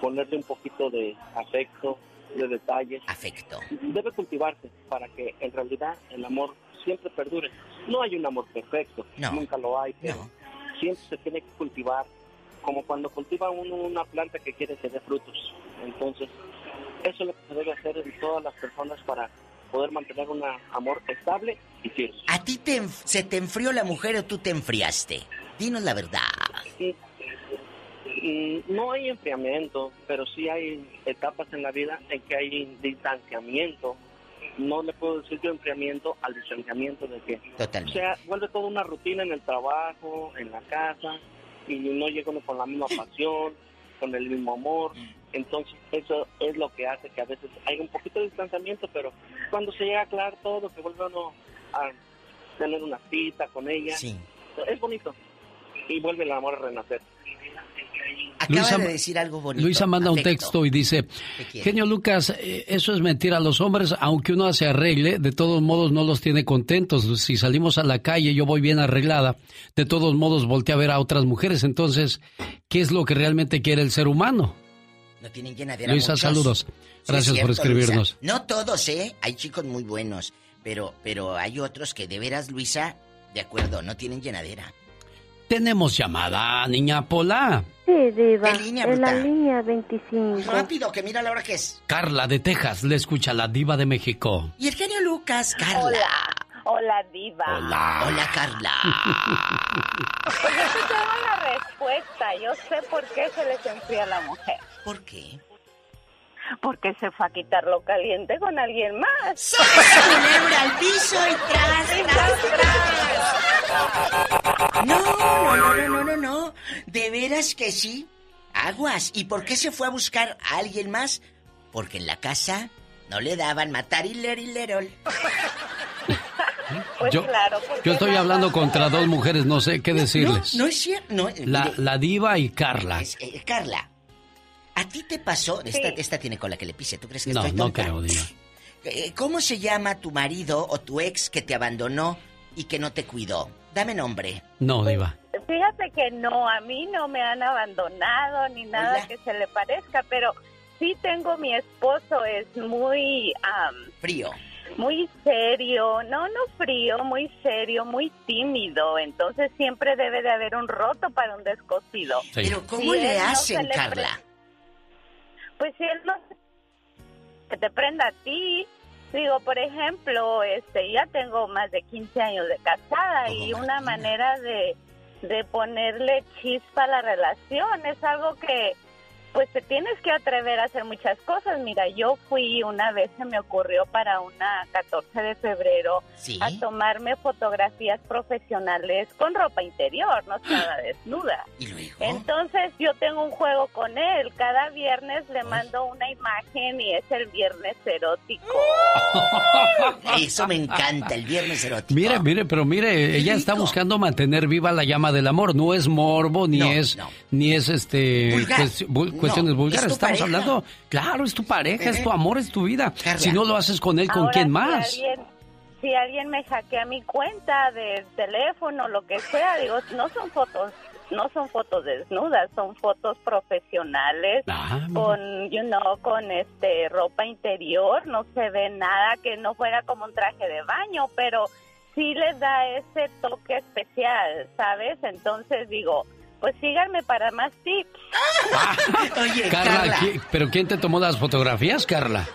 ponerle un poquito de afecto, de detalles. Afecto. Debe cultivarse para que en realidad el amor siempre perdure. No hay un amor perfecto, nunca lo hay, pero siempre se tiene que cultivar, como cuando cultiva uno una planta que quiere que dé frutos. Entonces, eso es lo que se debe hacer en todas las personas para poder mantener un amor estable y firme. ¿A ti te, se te enfrió la mujer o tú te enfriaste? Dinos la verdad. Mm, no hay enfriamiento, pero sí hay etapas en la vida en que hay distanciamiento. No le puedo decir yo enfriamiento al distanciamiento de que... Totalmente. O sea, vuelve toda una rutina en el trabajo, en la casa, y no llega uno con la misma pasión, con el mismo amor. Entonces, eso es lo que hace que a veces hay un poquito de distanciamiento, pero cuando se llega a aclarar todo, que vuelve uno a tener una cita con ella, es bonito. Y vuelve el amor a renacer. Acaba Luisa, de decir algo bonito. Luisa manda un texto y dice, genio Lucas, eh, eso es mentira. Los hombres, aunque uno se arregle, de todos modos no los tiene contentos. Si salimos a la calle, yo voy bien arreglada, de todos modos volteé a ver a otras mujeres. Entonces, ¿qué es lo que realmente quiere el ser humano? No tienen llenadera. Luisa, saludos. Gracias por escribirnos. No todos, ¿eh? Hay chicos muy buenos, pero, pero hay otros que de veras, Luisa, de acuerdo, no tienen llenadera. Tenemos llamada, niña Pola. Sí, Diva. En la línea 25. Rápido, que mira la hora que es. Carla de Texas, le escucha la diva de México. Y el genio Lucas, Carla. Hola, hola diva. Hola. Hola, Carla. pues yo tengo la respuesta. Yo sé por qué se les enfría a la mujer. ¿Por qué? porque se fue a quitar lo caliente con alguien más. culebra al piso y tras, No, no, no, no, no, no, no. De veras que sí. Aguas. ¿Y por qué se fue a buscar a alguien más? Porque en la casa no le daban matar y lerol. Pues yo, claro, yo estoy nada hablando contra dos mujeres, no sé qué decirles. No, no es cierto. No, eh, la, mire, la diva y Carla. eh, Carla, ¿a ti te pasó? Esta, esta tiene cola que le pise. ¿Tú crees que No, estoy no tonta? creo, diva. Eh, ¿Cómo se llama tu marido o tu ex que te abandonó y que no te cuidó? Dame nombre. No, diva. Fíjate que no, a mí no me han abandonado ni nada que se le parezca, pero sí tengo mi esposo, es muy... Frío. muy serio, no, no frío, muy serio, muy tímido, entonces siempre debe de haber un roto para un descosido. Pero ¿cómo Si le no hacen, le Carla? Pues si él no que te prenda a ti, digo, por ejemplo, este, ya tengo más de 15 años de casada y una manera de, de ponerle chispa a la relación. Es algo que pues te tienes que atrever a hacer muchas cosas. Mira, yo fui una vez, se me ocurrió para una 14 de febrero Sí. a tomarme fotografías profesionales con ropa interior, no estaba desnuda. ¿Y luego? Entonces yo tengo un juego con él. Cada viernes le mando una imagen y es el viernes erótico. Eso me encanta, el viernes erótico. Mire, mire, pero mire, ella está buscando mantener viva la llama del amor. No es morbo, ni es, ni es este No, es Estamos pareja. hablando, claro, es tu pareja, es tu Eh. amor, es tu vida. Carla. Si no lo haces con él, ¿con Ahora, quién si más? alguien, si alguien me hackea mi cuenta de teléfono, lo que sea, digo, no son fotos, no son fotos desnudas, son fotos profesionales Ah, con, you know, con este ropa interior, no se ve nada que no fuera como un traje de baño, pero sí les da ese toque especial, ¿sabes? Entonces digo, pues síganme para más tips. Oye, Carla, ¿qui- ¿pero quién te tomó las fotografías, Carla?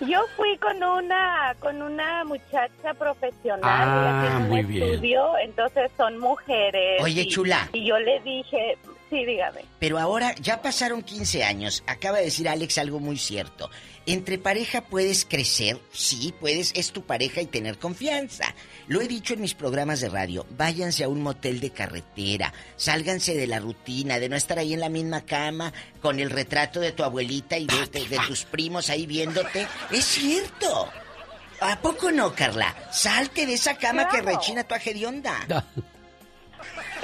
Yo fui con una con una muchacha profesional, Ah, un muy bien. estudio, entonces son mujeres. Oye, y- chula. Y yo le dije, sí, dígame. Pero ahora ya pasaron 15 años. Acaba de decir Alex algo muy cierto. Entre pareja puedes crecer, sí, puedes, es tu pareja y tener confianza. Lo he dicho en mis programas de radio, váyanse a un motel de carretera, sálganse de la rutina, de no estar ahí en la misma cama con el retrato de tu abuelita y de, de- de tus primos ahí viéndote. Es cierto. ¿A poco no, Carla? Salte de esa cama que rechina tu onda.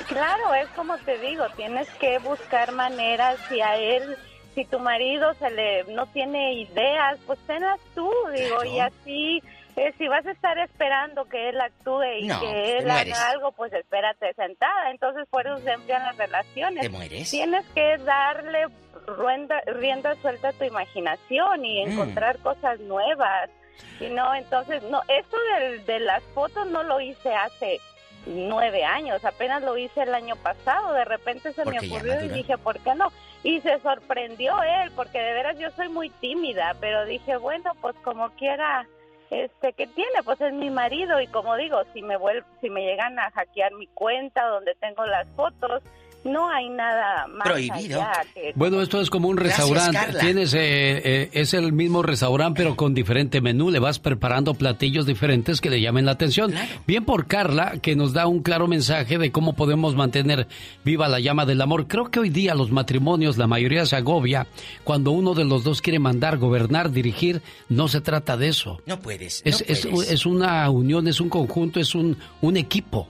Claro, es como te digo, tienes que buscar maneras si a él, si tu marido se le no tiene ideas, pues tenlas tú, digo, y así eh, si vas a estar esperando que él actúe y No, que te él haga algo, pues espérate sentada. Entonces, por eso se las relaciones. ¿Te mueres? Tienes que darle rienda, rienda suelta a tu imaginación y Mm. encontrar cosas nuevas. Y no, entonces, no, esto de, las fotos no lo hice hace nueve años, apenas lo hice el año pasado, de repente se Porque me ocurrió y dije, ¿por qué no? Y se sorprendió él, porque de veras yo soy muy tímida, pero dije, bueno, pues como quiera, este, ¿qué tiene? Pues es mi marido y como digo, si me vuel si me llegan a hackear mi cuenta donde tengo las fotos, no hay nada más Prohibido. allá que Bueno, esto es como un restaurante. Tienes, eh, eh, es el mismo restaurante, pero con diferente menú. Le vas preparando platillos diferentes que le llamen la atención. Bien por Carla, que nos da un claro mensaje de cómo podemos mantener viva la llama del amor. Creo que hoy día los matrimonios, la mayoría se agobia cuando uno de los dos quiere mandar, gobernar, dirigir. No se trata de eso. No puedes. Es, no es- puedes. es una unión, es un conjunto, es un, un equipo.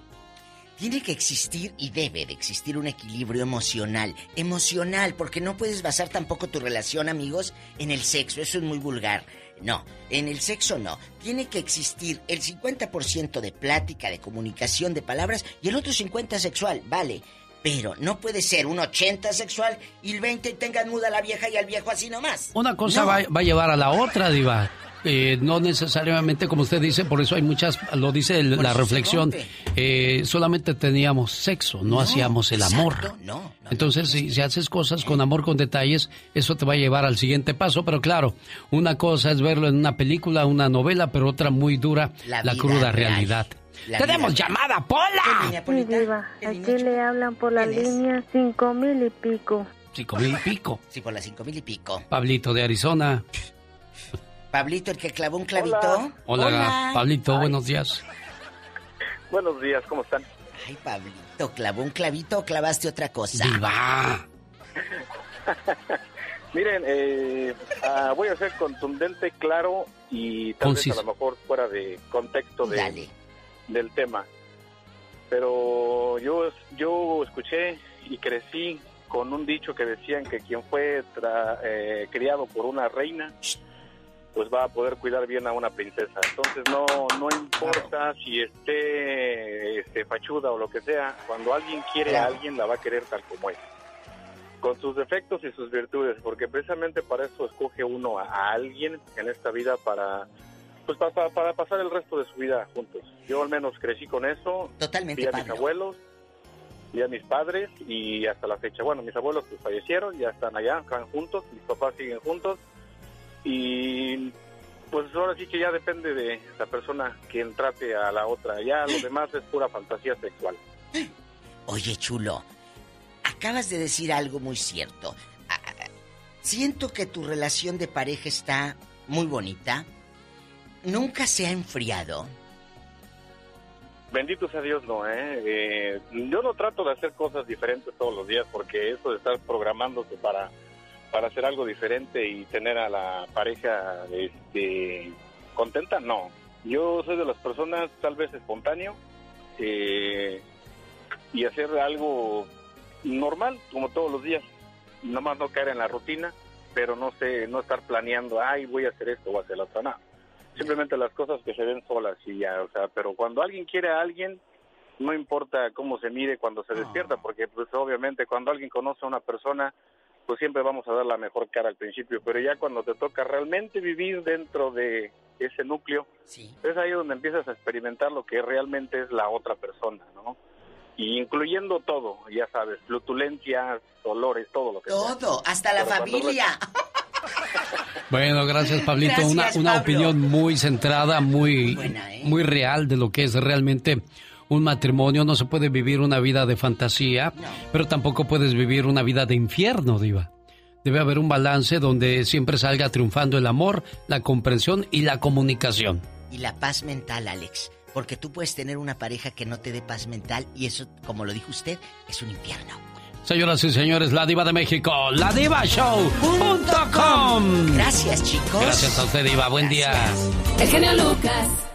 Tiene que existir y debe de existir un equilibrio emocional. Emocional, porque no puedes basar tampoco tu relación, amigos, en el sexo. Eso es muy vulgar. No, en el sexo no. Tiene que existir el 50% de plática, de comunicación, de palabras y el otro 50% sexual, vale. Pero no puede ser un 80 sexual y el 20 tengan muda a la vieja y al viejo así nomás. Una cosa No. va, va a llevar a la otra, Diva. Eh, no necesariamente como usted dice, por eso hay muchas, lo dice el- la reflexión, eh, solamente teníamos sexo, no, hacíamos el amor. exacto, no, Entonces, si, si haces cosas con amor, con detalles, eso te va a llevar al siguiente paso. Pero claro, una cosa es verlo en una película, una novela, pero otra muy dura, La cruda real. realidad. La ¡Tenemos vida. llamada, Pola! Sí, diva, aquí le hablan por la línea cinco mil y pico. cinco mil y pico. Sí, por las cinco mil y pico. Pablito de Arizona. Pablito, el que clavó un clavito. Hola, Pablito, buenos días. Buenos días, ¿cómo están? Ay, Pablito, ¿clavó un clavito o clavaste otra cosa? ¡Viva! Miren, eh, ah, voy a ser contundente, claro y tal vez a lo mejor fuera de contexto de, del tema. Pero yo, yo escuché y crecí con un dicho que decían que quien fue eh, criado por una reina, pues va a poder cuidar bien a una princesa. Entonces no no importa si esté este, fachuda o lo que sea, cuando alguien quiere a alguien la va a querer tal como es. Con sus defectos y sus virtudes, porque precisamente para eso escoge uno a, alguien en esta vida para pues para, para, pasar el resto de su vida juntos. Yo al menos crecí con eso. Totalmente. Vi a mis abuelos, vi a mis padres y hasta la fecha. Bueno, mis abuelos pues fallecieron, ya están allá, están juntos, mis papás siguen juntos y pues ahora sí que ya depende de la persona quien trate a la otra. Ya lo demás es pura fantasía sexual. Oye, chulo, acabas de decir algo muy cierto. Ah, ah, siento que tu relación de pareja está muy bonita. ¿Nunca se ha enfriado? Bendito sea Dios, no, ¿eh? ¿eh? Yo no trato de hacer cosas diferentes todos los días porque eso de estar programándose para para hacer algo diferente y tener a la pareja este, contenta, no. Yo soy de las personas tal vez espontáneo eh, y hacer algo normal, como todos los días. Nomás no caer en la rutina, pero no sé, no estar planeando, ay, voy a hacer esto o hacer la otra, no. Simplemente las cosas que se ven solas y ya, o sea, pero cuando alguien quiere a alguien, no importa cómo se mire cuando se despierta, porque pues obviamente cuando alguien conoce a una persona, pues siempre vamos a dar la mejor cara al principio, pero ya cuando te toca realmente vivir dentro de ese núcleo, es ahí donde empiezas a experimentar lo que realmente es la otra persona, ¿no? Y incluyendo todo, ya sabes, flutulencias, dolores, todo lo que Todo, hasta la familia. Bueno, gracias Pablito. una, una opinión muy centrada, muy, ¿eh? muy real de lo que es realmente un matrimonio, no se puede vivir una vida de fantasía, pero tampoco puedes vivir una vida de infierno, diva. Debe haber un balance donde siempre salga triunfando el amor, la comprensión y la comunicación. Y la paz mental, Alex. Porque tú puedes tener una pareja que no te dé paz mental y eso, como lo dijo usted, es un infierno. Señoras y señores, la diva de México, la divashow.com. Gracias, chicos. Gracias a usted, diva. Buen día. El genio Lucas.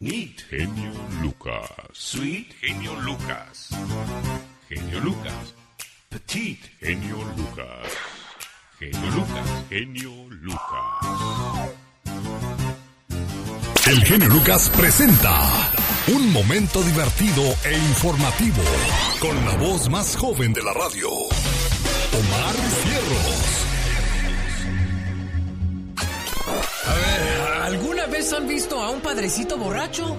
Neat. Genio Lucas. Sweet. Genio Lucas. Genio Lucas. Petit. Genio Lucas. Genio Lucas. Genio Lucas. El genio Lucas presenta un momento divertido e informativo con la voz más joven de la radio, Omar Fierros. Vez han visto a un padrecito borracho?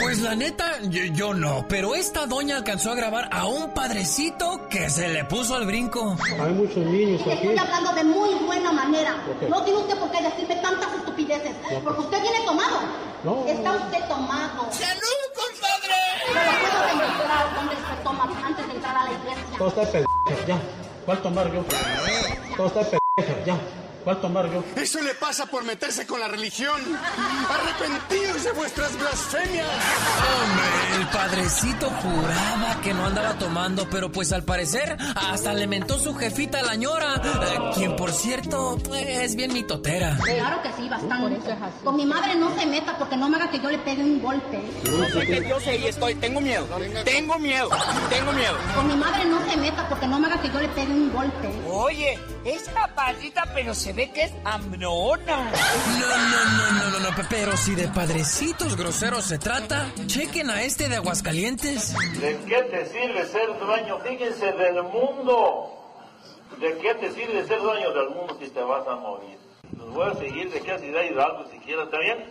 Pues la neta, yo, no, pero esta doña alcanzó a grabar a un padrecito que se le puso al brinco. Hay muchos niños aquí. Estoy hablando de muy buena manera. No tiene usted por qué decirme tantas estupideces, porque usted viene tomado. No. Está usted tomado. ¡Salud, compadre! Se lo puedo demostrar dónde se toma antes de entrar a la iglesia. Todo está pendeja, ya. ¿Cuál tomar yo? Todo está pendeja, ya. ¿Cuál tomar yo? Eso le pasa por meterse con la religión. Arrepentidos de vuestras blasfemias. Hombre, el padrecito juraba que no andaba tomando, pero pues al parecer hasta le mentó su jefita a la ñora, eh, quien por cierto es bien mitotera. Claro que sí, bastante. Con mi madre no se meta porque no me haga que yo le pegue un golpe. No sé que yo sé y estoy, tengo miedo. Tengo miedo, tengo miedo. Con mi madre no se meta porque no me haga que yo le pegue un golpe. Oye, es capacita, pero se ve que es ambrona. No, no, no, no, no, no, pero si de padrecitos groseros se trata, chequen a este de Aguascalientes. ¿De qué te sirve ser dueño? Fíjense del mundo. ¿De qué te sirve ser dueño del mundo si te vas a morir? Los voy a seguir de qué ciudad Hidalgo siquiera, ¿está bien?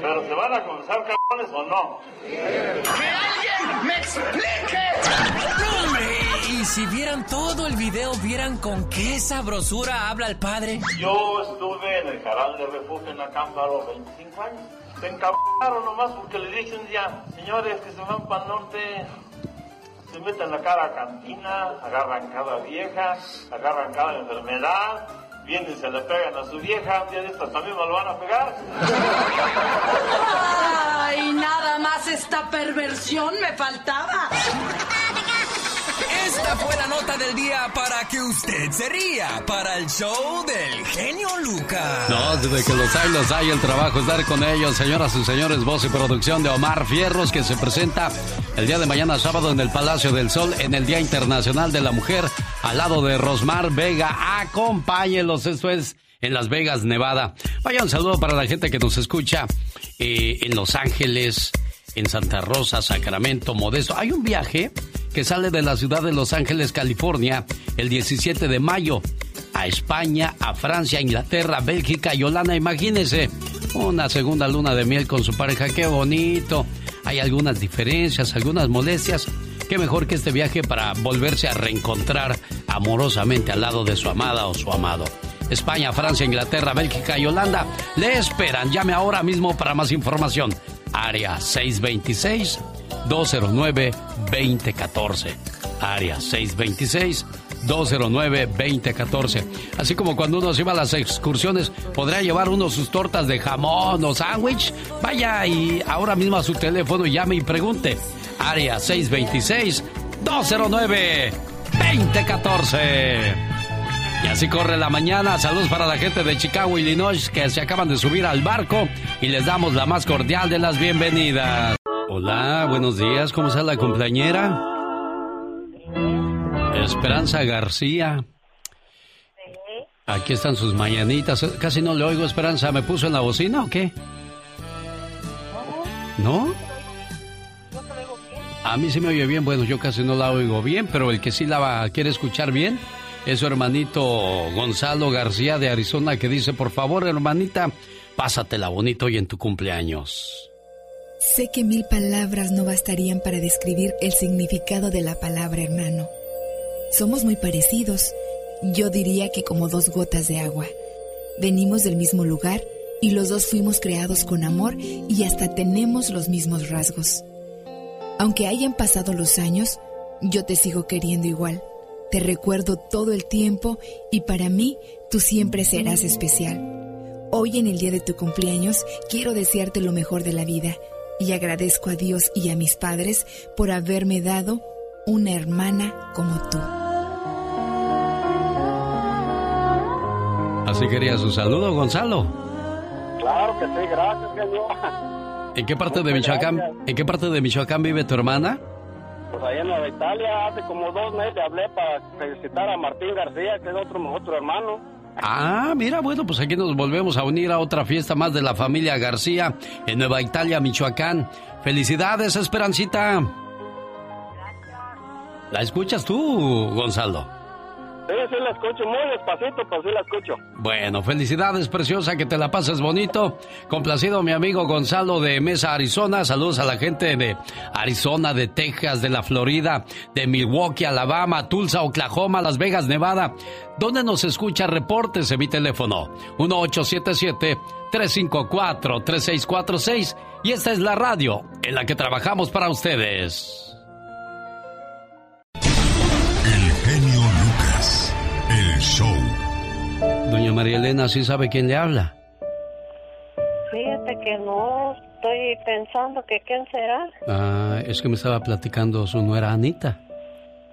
Pero se van a comenzar o no. ¡Que alguien me explique! Y si vieran todo el video, vieran con qué sabrosura habla el padre. Yo estuve en el canal de refugio en Acámbaro 25 años. Se encabraron nomás porque le dicen ya, señores que se van para el norte, se meten a cada cantina, agarran cada vieja, agarran cada enfermedad, vienen y se le pegan a su vieja, un día de estas también me lo van a pegar. Ay, nada más esta perversión me faltaba. Esta fue la nota del día para que usted se ría para el show del genio Lucas. No, desde que los hay, los hay. El trabajo es dar con ellos, señoras y señores. Voz y producción de Omar Fierros, que se presenta el día de mañana, sábado, en el Palacio del Sol, en el Día Internacional de la Mujer, al lado de Rosmar Vega. Acompáñelos, esto es en Las Vegas, Nevada. Vaya un saludo para la gente que nos escucha eh, en Los Ángeles, en Santa Rosa, Sacramento, Modesto. Hay un viaje que sale de la ciudad de Los Ángeles, California, el 17 de mayo, a España, a Francia, Inglaterra, Bélgica y Holanda. Imagínense, una segunda luna de miel con su pareja, qué bonito. Hay algunas diferencias, algunas molestias. Qué mejor que este viaje para volverse a reencontrar amorosamente al lado de su amada o su amado. España, Francia, Inglaterra, Bélgica y Holanda le esperan. Llame ahora mismo para más información. Área 626 209-2014. Área 626-209-2014. Así como cuando uno se iba a las excursiones, podría llevar uno sus tortas de jamón o sándwich. Vaya y ahora mismo a su teléfono llame y pregunte. Área 626-209-2014. Y así corre la mañana. Saludos para la gente de Chicago, Illinois, que se acaban de subir al barco y les damos la más cordial de las bienvenidas. Hola, buenos días. ¿Cómo está la cumpleañera? Esperanza García. Aquí están sus mañanitas. Casi no le oigo, Esperanza. ¿Me puso en la bocina o qué? ¿No? A mí sí me oye bien. Bueno, yo casi no la oigo bien, pero el que sí la quiere escuchar bien es su hermanito Gonzalo García de Arizona que dice, por favor, hermanita, pásatela bonito hoy en tu cumpleaños. Sé que mil palabras no bastarían para describir el significado de la palabra hermano. Somos muy parecidos, yo diría que como dos gotas de agua. Venimos del mismo lugar y los dos fuimos creados con amor y hasta tenemos los mismos rasgos. Aunque hayan pasado los años, yo te sigo queriendo igual. Te recuerdo todo el tiempo y para mí tú siempre serás especial. Hoy en el día de tu cumpleaños quiero desearte lo mejor de la vida y agradezco a Dios y a mis padres por haberme dado una hermana como tú. Así quería su saludo, Gonzalo. Claro que sí, gracias, señor. ¿En qué parte de Michoacán, en qué parte de Michoacán vive tu hermana? Pues allá en Nueva Italia, hace como dos meses hablé para felicitar a Martín García, que es otro, otro hermano. Ah, mira, bueno, pues aquí nos volvemos a unir a otra fiesta más de la familia García en Nueva Italia, Michoacán. Felicidades, Esperancita. ¿La escuchas tú, Gonzalo? Sí, sí la escucho muy despacito, pero sí la escucho. Bueno, felicidades, preciosa, que te la pases bonito. Complacido mi amigo Gonzalo de Mesa, Arizona. Saludos a la gente de Arizona, de Texas, de la Florida, de Milwaukee, Alabama, Tulsa, Oklahoma, Las Vegas, Nevada. ¿Dónde nos escucha? Reportes en mi teléfono. 1877-354-3646. Y esta es la radio en la que trabajamos para ustedes. Show. Doña María Elena, ¿sí sabe quién le habla? Fíjate que no, estoy pensando que quién será. Ah, es que me estaba platicando su nuera Anita,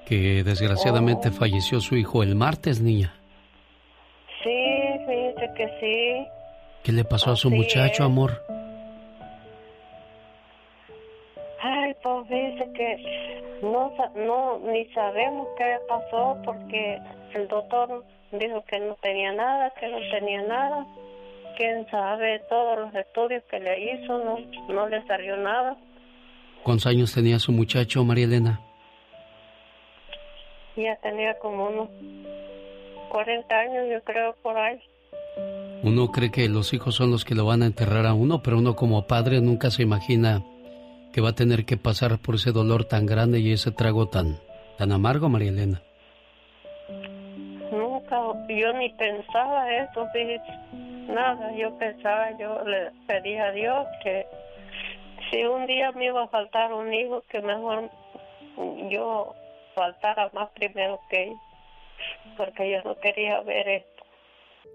que desgraciadamente oh. falleció su hijo el martes, niña. Sí, fíjate que sí. ¿Qué le pasó a su muchacho, amor? Pues dice que no, no, ni sabemos qué pasó porque el doctor dijo que no tenía nada, que no tenía nada. Quién sabe, todos los estudios que le hizo no, no le salió nada. ¿Cuántos años tenía su muchacho, María Elena? Ya tenía como unos 40 años, yo creo, por ahí. Uno cree que los hijos son los que lo van a enterrar a uno, pero uno como padre nunca se imagina que va a tener que pasar por ese dolor tan grande y ese trago tan, tan amargo, María Elena. Nunca, yo ni pensaba eso, nada, yo pensaba, yo le pedí a Dios que si un día me iba a faltar un hijo, que mejor yo faltara más primero que ella, porque yo no quería ver esto.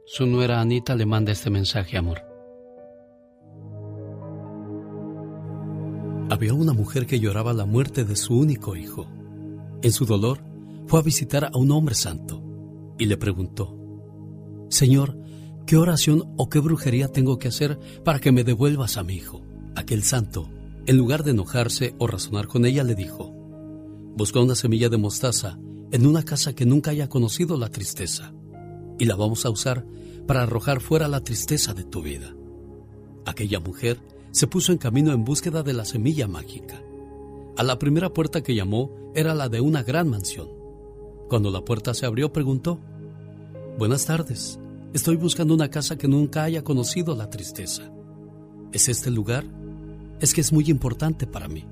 Su nuera Anita le manda este mensaje, amor. Había una mujer que lloraba la muerte de su único hijo. En su dolor, fue a visitar a un hombre santo y le preguntó, Señor, ¿qué oración o qué brujería tengo que hacer para que me devuelvas a mi hijo? Aquel santo, en lugar de enojarse o razonar con ella, le dijo, Busca una semilla de mostaza en una casa que nunca haya conocido la tristeza y la vamos a usar para arrojar fuera la tristeza de tu vida. Aquella mujer se puso en camino en búsqueda de la semilla mágica. A la primera puerta que llamó era la de una gran mansión. Cuando la puerta se abrió preguntó, Buenas tardes, estoy buscando una casa que nunca haya conocido la tristeza. ¿Es este el lugar? Es que es muy importante para mí.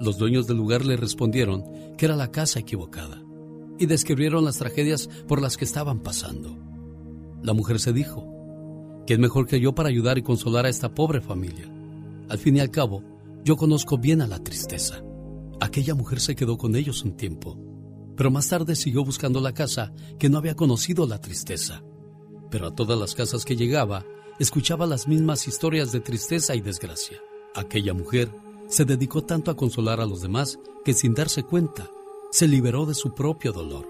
Los dueños del lugar le respondieron que era la casa equivocada y describieron las tragedias por las que estaban pasando. La mujer se dijo, es mejor que yo para ayudar y consolar a esta pobre familia? Al fin y al cabo, yo conozco bien a la tristeza. Aquella mujer se quedó con ellos un tiempo, pero más tarde siguió buscando la casa que no había conocido la tristeza. Pero a todas las casas que llegaba, escuchaba las mismas historias de tristeza y desgracia. Aquella mujer se dedicó tanto a consolar a los demás que sin darse cuenta, se liberó de su propio dolor.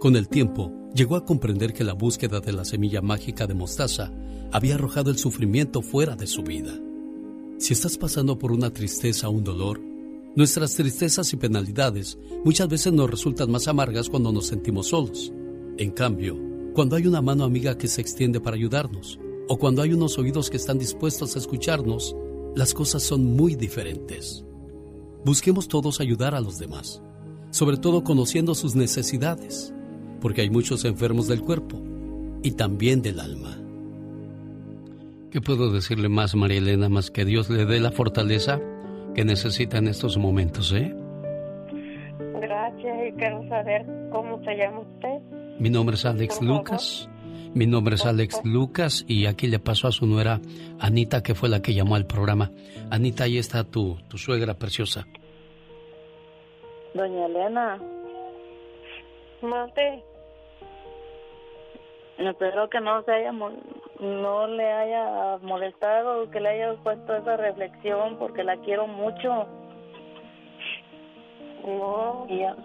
Con el tiempo, llegó a comprender que la búsqueda de la semilla mágica de mostaza había arrojado el sufrimiento fuera de su vida. Si estás pasando por una tristeza o un dolor, nuestras tristezas y penalidades muchas veces nos resultan más amargas cuando nos sentimos solos. En cambio, cuando hay una mano amiga que se extiende para ayudarnos, o cuando hay unos oídos que están dispuestos a escucharnos, las cosas son muy diferentes. Busquemos todos ayudar a los demás, sobre todo conociendo sus necesidades, porque hay muchos enfermos del cuerpo y también del alma. ¿Qué puedo decirle más, María Elena, más que Dios le dé la fortaleza que necesita en estos momentos, eh? Gracias y quiero saber cómo se llama usted. Mi nombre es Alex Lucas. Mi nombre es Alex Lucas y aquí le pasó a su nuera Anita, que fue la que llamó al programa. Anita, ahí está tu, tu suegra preciosa. Doña Elena. Mate. Espero que no se haya no le haya molestado, que le haya puesto esa reflexión porque la quiero mucho. No, ya.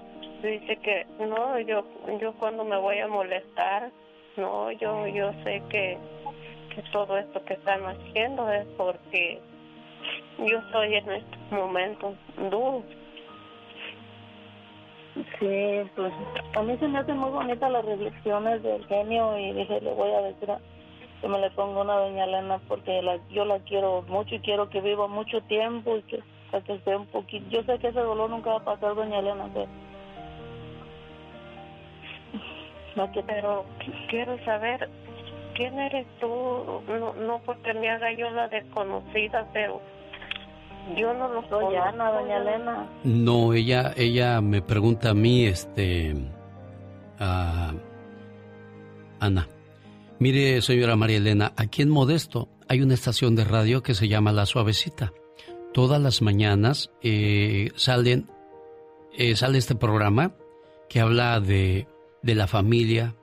dice que no, yo yo cuando me voy a molestar, no, yo yo sé que que todo esto que están haciendo es porque yo estoy en estos momentos duros. Sí, pues a mí se me hacen muy bonitas las reflexiones del genio y dije, le voy a decir que me le ponga una doña Elena porque la, yo la quiero mucho y quiero que viva mucho tiempo y que, que esté un poquito. Yo sé que ese dolor nunca va a pasar, doña Elena, pero... Pero quiero saber quién eres tú, no, no porque me haga yo la desconocida, pero yo no lo soy Ana, doña Elena. No, ella, ella me pregunta a mí, este, a Ana. Mire, señora María Elena, aquí en Modesto hay una estación de radio que se llama La Suavecita. Todas las mañanas eh, salen, eh, sale este programa que habla de, de la familia,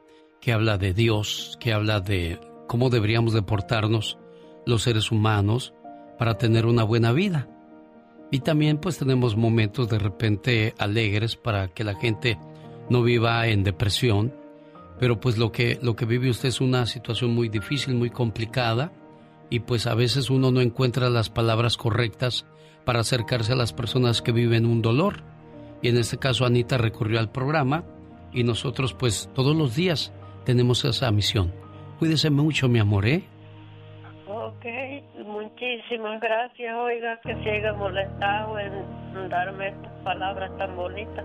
que habla de Dios, que habla de cómo deberíamos deportarnos los seres humanos para tener una buena vida. Y también pues tenemos momentos de repente alegres para que la gente no viva en depresión, pero pues lo que, lo que vive usted es una situación muy difícil, muy complicada, y pues a veces uno no encuentra las palabras correctas para acercarse a las personas que viven un dolor. Y en este caso Anita recurrió al programa y nosotros pues todos los días tenemos esa misión. Cuídese mucho, mi amor, ¿eh? Ok, muchísimas gracias. Oiga, que se haya molestado en darme estas palabras tan bonitas.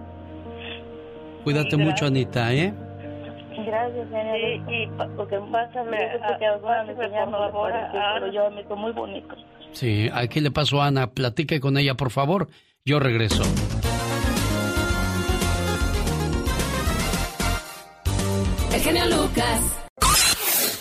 Cuídate mucho, Anita, ¿eh? Gracias, señor. Sí, y porque pásame, a, pásame por favor, pero yo me muy bonito. Sí, aquí le paso a Ana. Platique con ella, por favor. Yo regreso. El genio Lucas.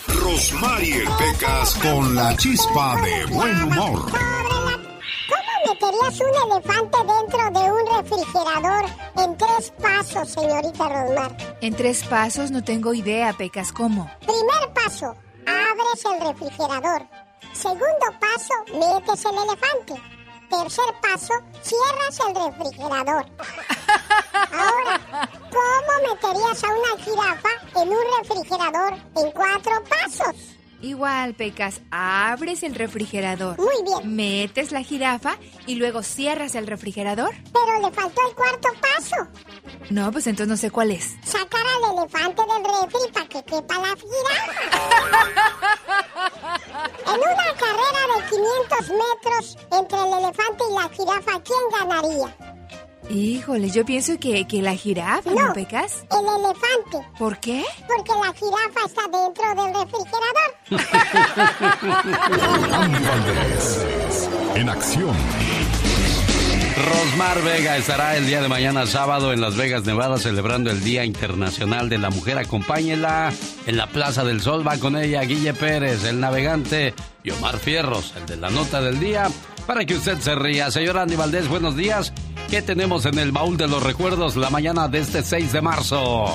Rosmarie Pecas con la chispa de buen humor. ¿Cómo meterías un elefante dentro de un refrigerador en tres pasos, señorita Rosmar? En tres pasos no tengo idea, Pecas. ¿Cómo? Primer paso, abres el refrigerador. Segundo paso, metes el elefante. Tercer paso, cierras el refrigerador. Ahora, ¿cómo meterías a una jirafa en un refrigerador en cuatro pasos? Igual, Pecas, abres el refrigerador. Muy bien. Metes la jirafa y luego cierras el refrigerador. Pero le faltó el cuarto paso. No, pues entonces no sé cuál es. Sacar al elefante del refri para que quepa la jirafa. en una carrera de 500 metros entre el elefante y la jirafa, ¿quién ganaría? Híjole, yo pienso que, que la jirafa, ¿no, Pecas? El elefante. ¿Por qué? Porque la jirafa está dentro del refrigerador. Andy Valdés, en acción. Rosmar Vega estará el día de mañana sábado en Las Vegas, Nevada, celebrando el Día Internacional de la Mujer. Acompáñela en la Plaza del Sol. Va con ella Guille Pérez, el navegante, y Omar Fierros, el de la nota del día, para que usted se ría. Señor Andy Valdés, buenos días. ¿Qué tenemos en el baúl de los recuerdos la mañana de este 6 de marzo?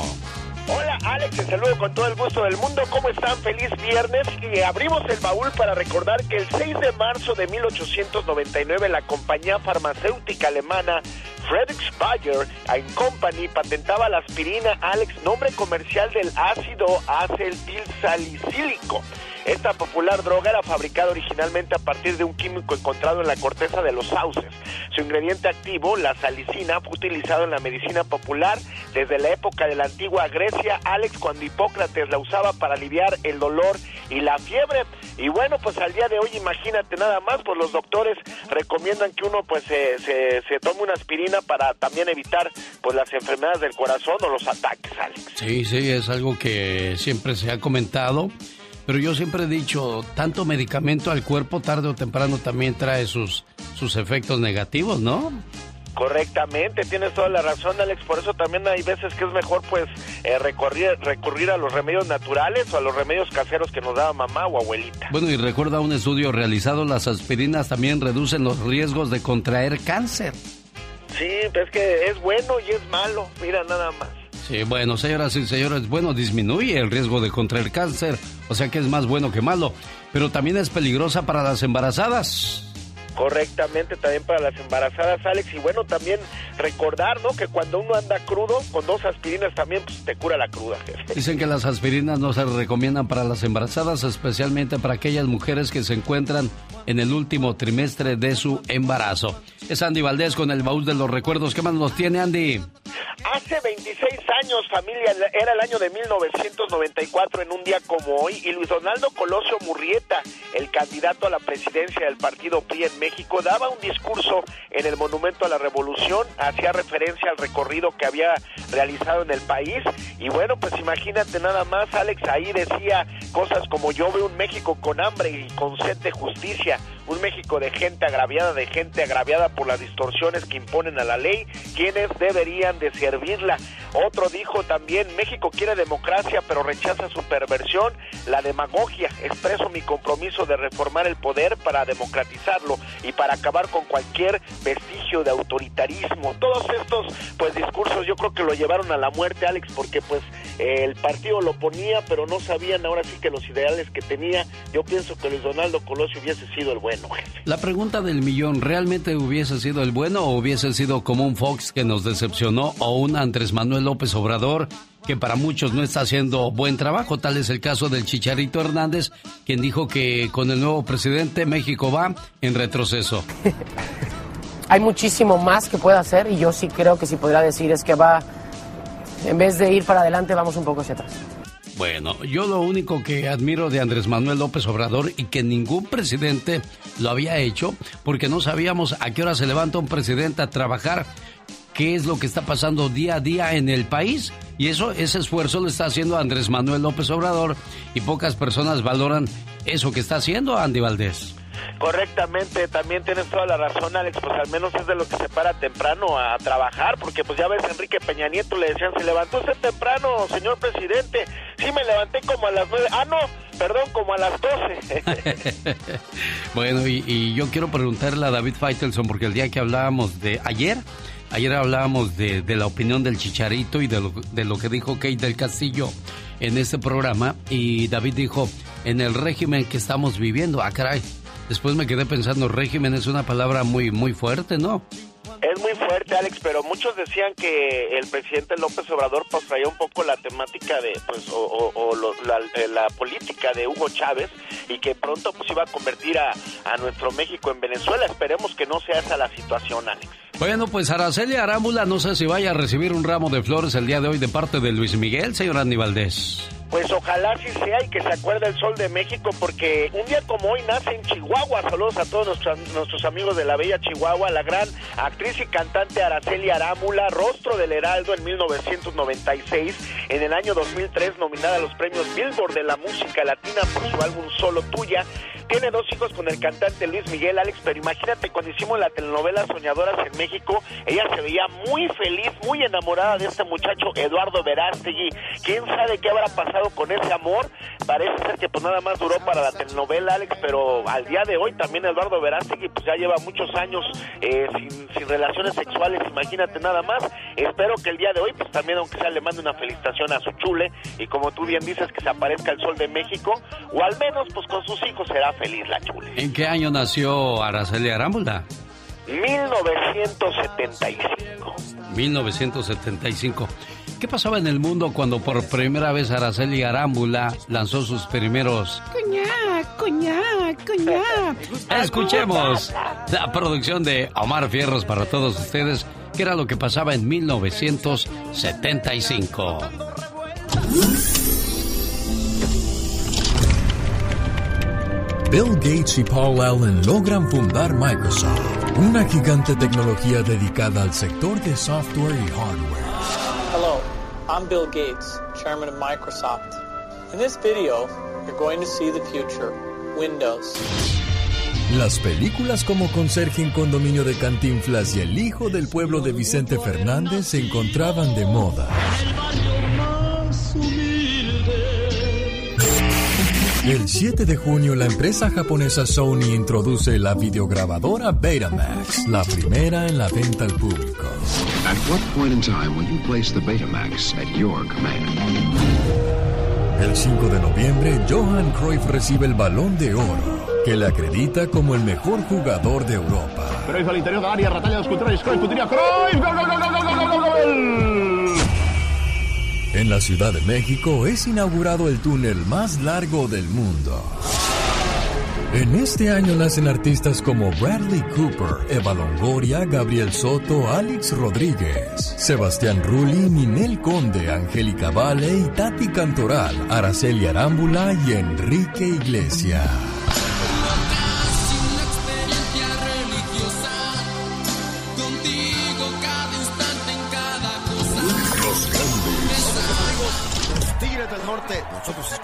Hola Alex, te saludo con todo el gusto del mundo. ¿Cómo están? Feliz viernes. Y abrimos el baúl para recordar que el 6 de marzo de 1899 la compañía farmacéutica alemana Frederick Bayer Company patentaba la aspirina Alex, nombre comercial del ácido acetilsalicílico. Esta popular droga era fabricada originalmente a partir de un químico encontrado en la corteza de los sauces. Su ingrediente activo, la salicina, fue utilizado en la medicina popular desde la época de la antigua Grecia, Alex, cuando Hipócrates la usaba para aliviar el dolor y la fiebre. Y bueno, pues al día de hoy, imagínate nada más, pues los doctores recomiendan que uno pues se, se, tome una aspirina para también evitar pues las enfermedades del corazón o los ataques, Alex. Sí, sí, es algo que siempre se ha comentado pero yo siempre he dicho, tanto medicamento al cuerpo tarde o temprano también trae sus, sus efectos negativos, ¿no? Correctamente, tienes toda la razón, Alex. Por eso también hay veces que es mejor, pues, eh, recurrir, recurrir a los remedios naturales o a los remedios caseros que nos daba mamá o abuelita. Bueno, y recuerda un estudio realizado: las aspirinas también reducen los riesgos de contraer cáncer. Sí, es que es bueno y es malo. Mira, nada más. Sí, bueno, señoras y señores, bueno, disminuye el riesgo de contraer cáncer, o sea que es más bueno que malo, pero también es peligrosa para las embarazadas. Correctamente, también para las embarazadas, Alex. Y bueno, también recordar, ¿no? Que cuando uno anda crudo, con dos aspirinas también pues, te cura la cruda, Dicen que las aspirinas no se recomiendan para las embarazadas, especialmente para aquellas mujeres que se encuentran en el último trimestre de su embarazo. Es Andy Valdés con el baúl de los recuerdos. ¿Qué más nos tiene, Andy? Hace 26 años, familia, era el año de 1994 en un día como hoy, y Luis Donaldo Colosio Murrieta, el candidato a la presidencia del partido PRI en México, daba un discurso en el Monumento a la Revolución, hacía referencia al recorrido que había realizado en el país, y bueno, pues imagínate nada más, Alex, ahí decía cosas como yo veo un México con hambre y con sed de justicia, un México de gente agraviada, de gente agraviada por las distorsiones que imponen a la ley, quienes deberían de servirla. Otro dijo también, México quiere democracia pero rechaza su perversión, la demagogia. Expreso mi compromiso de reformar el poder para democratizarlo y para acabar con cualquier vestigio de autoritarismo. Todos estos pues discursos yo creo que lo llevaron a la muerte, Alex, porque pues el partido lo ponía, pero no sabían ahora sí que los ideales que tenía. Yo pienso que Luis Donaldo Colosio hubiese sido el bueno, jefe. La pregunta del millón, ¿realmente hubiese sido el bueno o hubiese sido como un Fox que nos decepcionó o un Andrés Manuel López Obrador que para muchos no está haciendo buen trabajo. Tal es el caso del Chicharito Hernández, quien dijo que con el nuevo presidente México va en retroceso. Hay muchísimo más que puede hacer y yo sí creo que si podría decir es que va, en vez de ir para adelante, vamos un poco hacia atrás. Bueno, yo lo único que admiro de Andrés Manuel López Obrador y que ningún presidente lo había hecho, porque no sabíamos a qué hora se levanta un presidente a trabajar, qué es lo que está pasando día a día en el país. Y eso, ese esfuerzo lo está haciendo Andrés Manuel López Obrador y pocas personas valoran eso que está haciendo Andy Valdés. Correctamente, también tienes toda la razón, Alex, pues al menos es de lo que se para temprano a trabajar, porque pues ya ves, Enrique Peña Nieto le decían, se levantó usted temprano, señor presidente. Sí, me levanté como a las nueve, ah, no, perdón, como a las doce. bueno, y, y, yo quiero preguntarle a David Faitelson, porque el día que hablábamos de ayer, Ayer hablábamos de, la opinión del Chicharito y de lo, de lo que dijo Kate del Castillo en este programa y David dijo, en el régimen que estamos viviendo, ah caray, después me quedé pensando, régimen es una palabra muy, muy fuerte, ¿no? Es muy fuerte, Alex, pero muchos decían que el presidente López Obrador pues traía un poco la temática de, pues, o, eh, la, política de Hugo Chávez y que pronto pues iba a convertir a, a nuestro México en Venezuela. Esperemos que no sea esa la situación, Alex. Bueno, pues Araceli Arámbula, no sé si vaya a recibir un ramo de flores el día de hoy de parte de Luis Miguel, señor Andy Valdés. Pues ojalá sí sea y que se acuerde el sol de México porque un día como hoy nace en Chihuahua. Saludos a todos nuestros, nuestros amigos de la bella Chihuahua, la gran actriz y cantante Araceli Arámbula, rostro del Heraldo en 1996, en el año 2003 nominada a los premios Billboard de la música latina por su álbum Solo Tuya. Tiene dos hijos con el cantante Luis Miguel Alex, pero imagínate cuando hicimos la telenovela Soñadoras en México, ella se veía muy feliz, muy enamorada de este muchacho Eduardo Verástegui. ¿Quién sabe qué habrá pasado con ese amor? Parece ser que pues nada más duró para la telenovela Alex, pero al día de hoy también Eduardo Verástegui pues ya lleva muchos años eh, sin, sin relaciones sexuales, imagínate nada más. Espero que el día de hoy pues también aunque sea le mande una felicitación a su chule y como tú bien dices que se aparezca el sol de México o al menos pues con sus hijos será feliz la chule. ¿En qué año nació Araceli Arámbula? 1975. 1975. ¿Qué pasaba en el mundo cuando por primera vez Araceli Arámbula lanzó sus primeros... Coñá, coñá, coñá. Escuchemos la producción de Omar Fierros para todos ustedes, ¿Qué era lo que pasaba en 1975. Bill Gates y Paul Allen logran fundar Microsoft, una gigante tecnología dedicada al sector de software y hardware. Hello, I'm Bill Gates, chairman of Microsoft. In this video, you're going to see the future, Windows. Las películas como Conserje en Condominio de Cantinflas y El Hijo del Pueblo de Vicente Fernández se encontraban de moda. El El 7 de junio, la empresa japonesa Sony introduce la videograbadora Betamax, la primera en la venta al público. At what point in time will you place the Betamax at your command? El 5 de noviembre, Johan Cruyff recibe el Balón de Oro, que le acredita como el mejor jugador de Europa. Cruyff al interior de área, ratalla los contrarios, Cruyff, Cruyff, gol, gol, gol, gol, gol, gol, gol. En la Ciudad de México es inaugurado el túnel más largo del mundo. En este año nacen artistas como Bradley Cooper, Eva Longoria, Gabriel Soto, Alex Rodríguez, Sebastián Rulli, Ninel Conde, Angélica Vale Tati Cantoral, Araceli Arámbula y Enrique Iglesias.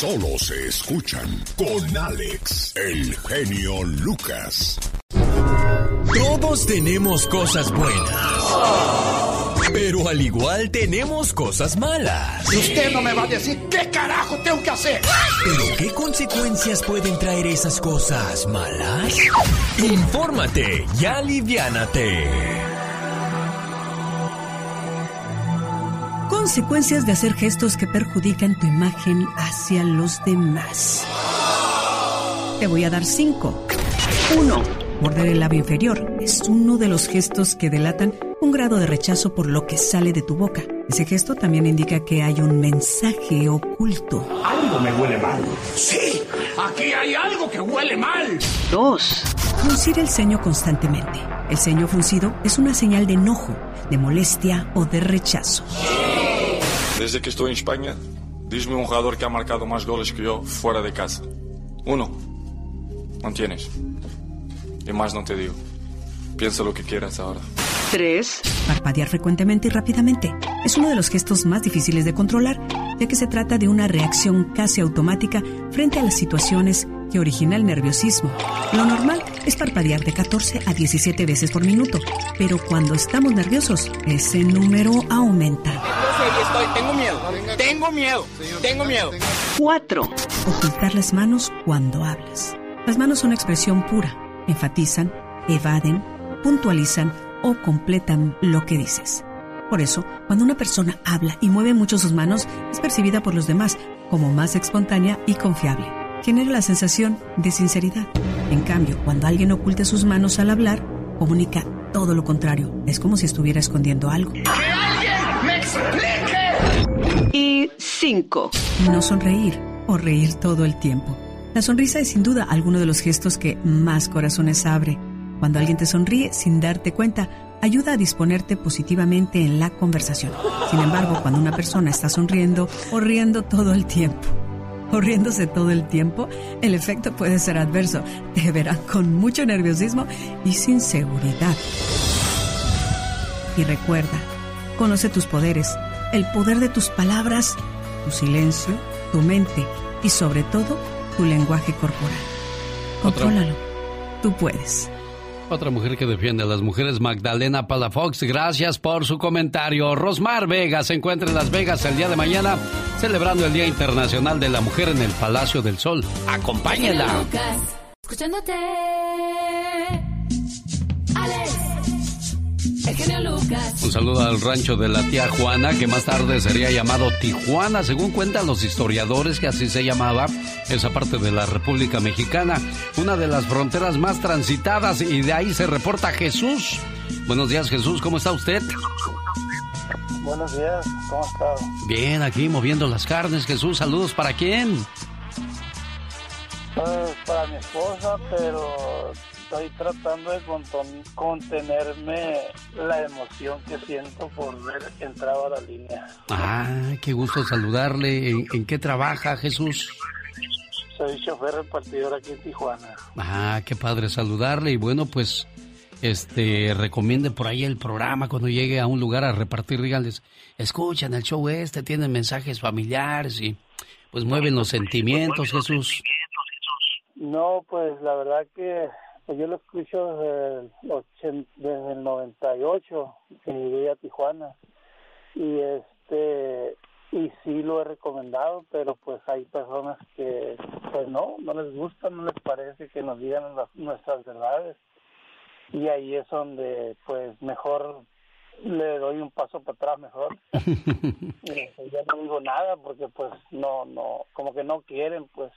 Solo se escuchan con Alex, el genio Lucas. Todos tenemos cosas buenas. Pero al igual tenemos cosas malas. Usted no me va a decir qué carajo tengo que hacer. Pero ¿qué consecuencias pueden traer esas cosas malas? Infórmate y aliviánate. Consecuencias de hacer gestos que perjudican tu imagen hacia los demás. Te voy a dar cinco. Uno, morder el labio inferior. Es uno de los gestos que delatan un grado de rechazo por lo que sale de tu boca. Ese gesto también indica que hay un mensaje oculto. Algo me huele mal. Sí, aquí hay algo que huele mal. Dos, fruncir el ceño constantemente. El ceño fruncido es una señal de enojo, de molestia o de rechazo. Desde que estoy en España, dime un jugador que ha marcado más goles que yo fuera de casa. Uno. No tienes. Y más no te digo. Piensa lo que quieras ahora. 3. Parpadear frecuentemente y rápidamente. Es uno de los gestos más difíciles de controlar, ya que se trata de una reacción casi automática frente a las situaciones que origina el nerviosismo. Lo normal es parpadear de 14 a 17 veces por minuto, pero cuando estamos nerviosos, ese número aumenta. tengo miedo, tengo miedo, tengo miedo. 4. Ocultar las manos cuando hablas. Las manos son expresión pura, enfatizan, evaden, puntualizan o completan lo que dices. Por eso, cuando una persona habla y mueve mucho sus manos, es percibida por los demás como más espontánea y confiable. Genera la sensación de sinceridad. En cambio, cuando alguien oculta sus manos al hablar, comunica todo lo contrario. Es como si estuviera escondiendo algo. ¡Que alguien me explique! Y 5. No sonreír o reír todo el tiempo. La sonrisa es sin duda alguno de los gestos que más corazones abre cuando alguien te sonríe sin darte cuenta, ayuda a disponerte positivamente en la conversación. Sin embargo, cuando una persona está sonriendo o riendo todo el tiempo, o riéndose todo el tiempo, el efecto puede ser adverso. Te verán con mucho nerviosismo y sin seguridad. Y recuerda, conoce tus poderes, el poder de tus palabras, tu silencio, tu mente y sobre todo tu lenguaje corporal. Contrólalo. Tú puedes. Otra mujer que defiende a las mujeres, Magdalena Palafox. Gracias por su comentario. Rosmar Vega se encuentra en Las Vegas el día de mañana, celebrando el Día Internacional de la Mujer en el Palacio del Sol. Acompáñenla. Escuchándote. Alex. El genio Lucas. Un saludo al rancho de la tía Juana, que más tarde sería llamado Tijuana, según cuentan los historiadores que así se llamaba esa parte de la República Mexicana, una de las fronteras más transitadas y de ahí se reporta Jesús. Buenos días Jesús, ¿cómo está usted? Buenos días, ¿cómo está? Bien, aquí moviendo las carnes, Jesús. Saludos para quién? Pues para mi esposa, pero estoy tratando de contenerme la emoción que siento por ver entrado a la línea. Ah, qué gusto saludarle. ¿En, qué trabaja Jesús? Soy chofer repartidor aquí en Tijuana. Ah, qué padre saludarle. Y bueno, pues, este, recomiende por ahí el programa cuando llegue a un lugar a repartir. Díganles, escuchan el show este, tienen mensajes familiares y pues mueven los sentimientos, Jesús. No, pues la verdad que pues yo lo escucho desde el, desde el 98 que llegué a Tijuana. Y este y sí lo he recomendado pero pues hay personas que pues no no les gusta no les parece que nos digan nuestras verdades. Y ahí es donde pues mejor le doy un paso para atrás mejor. Y pues, ya no digo nada porque pues no no como que no quieren pues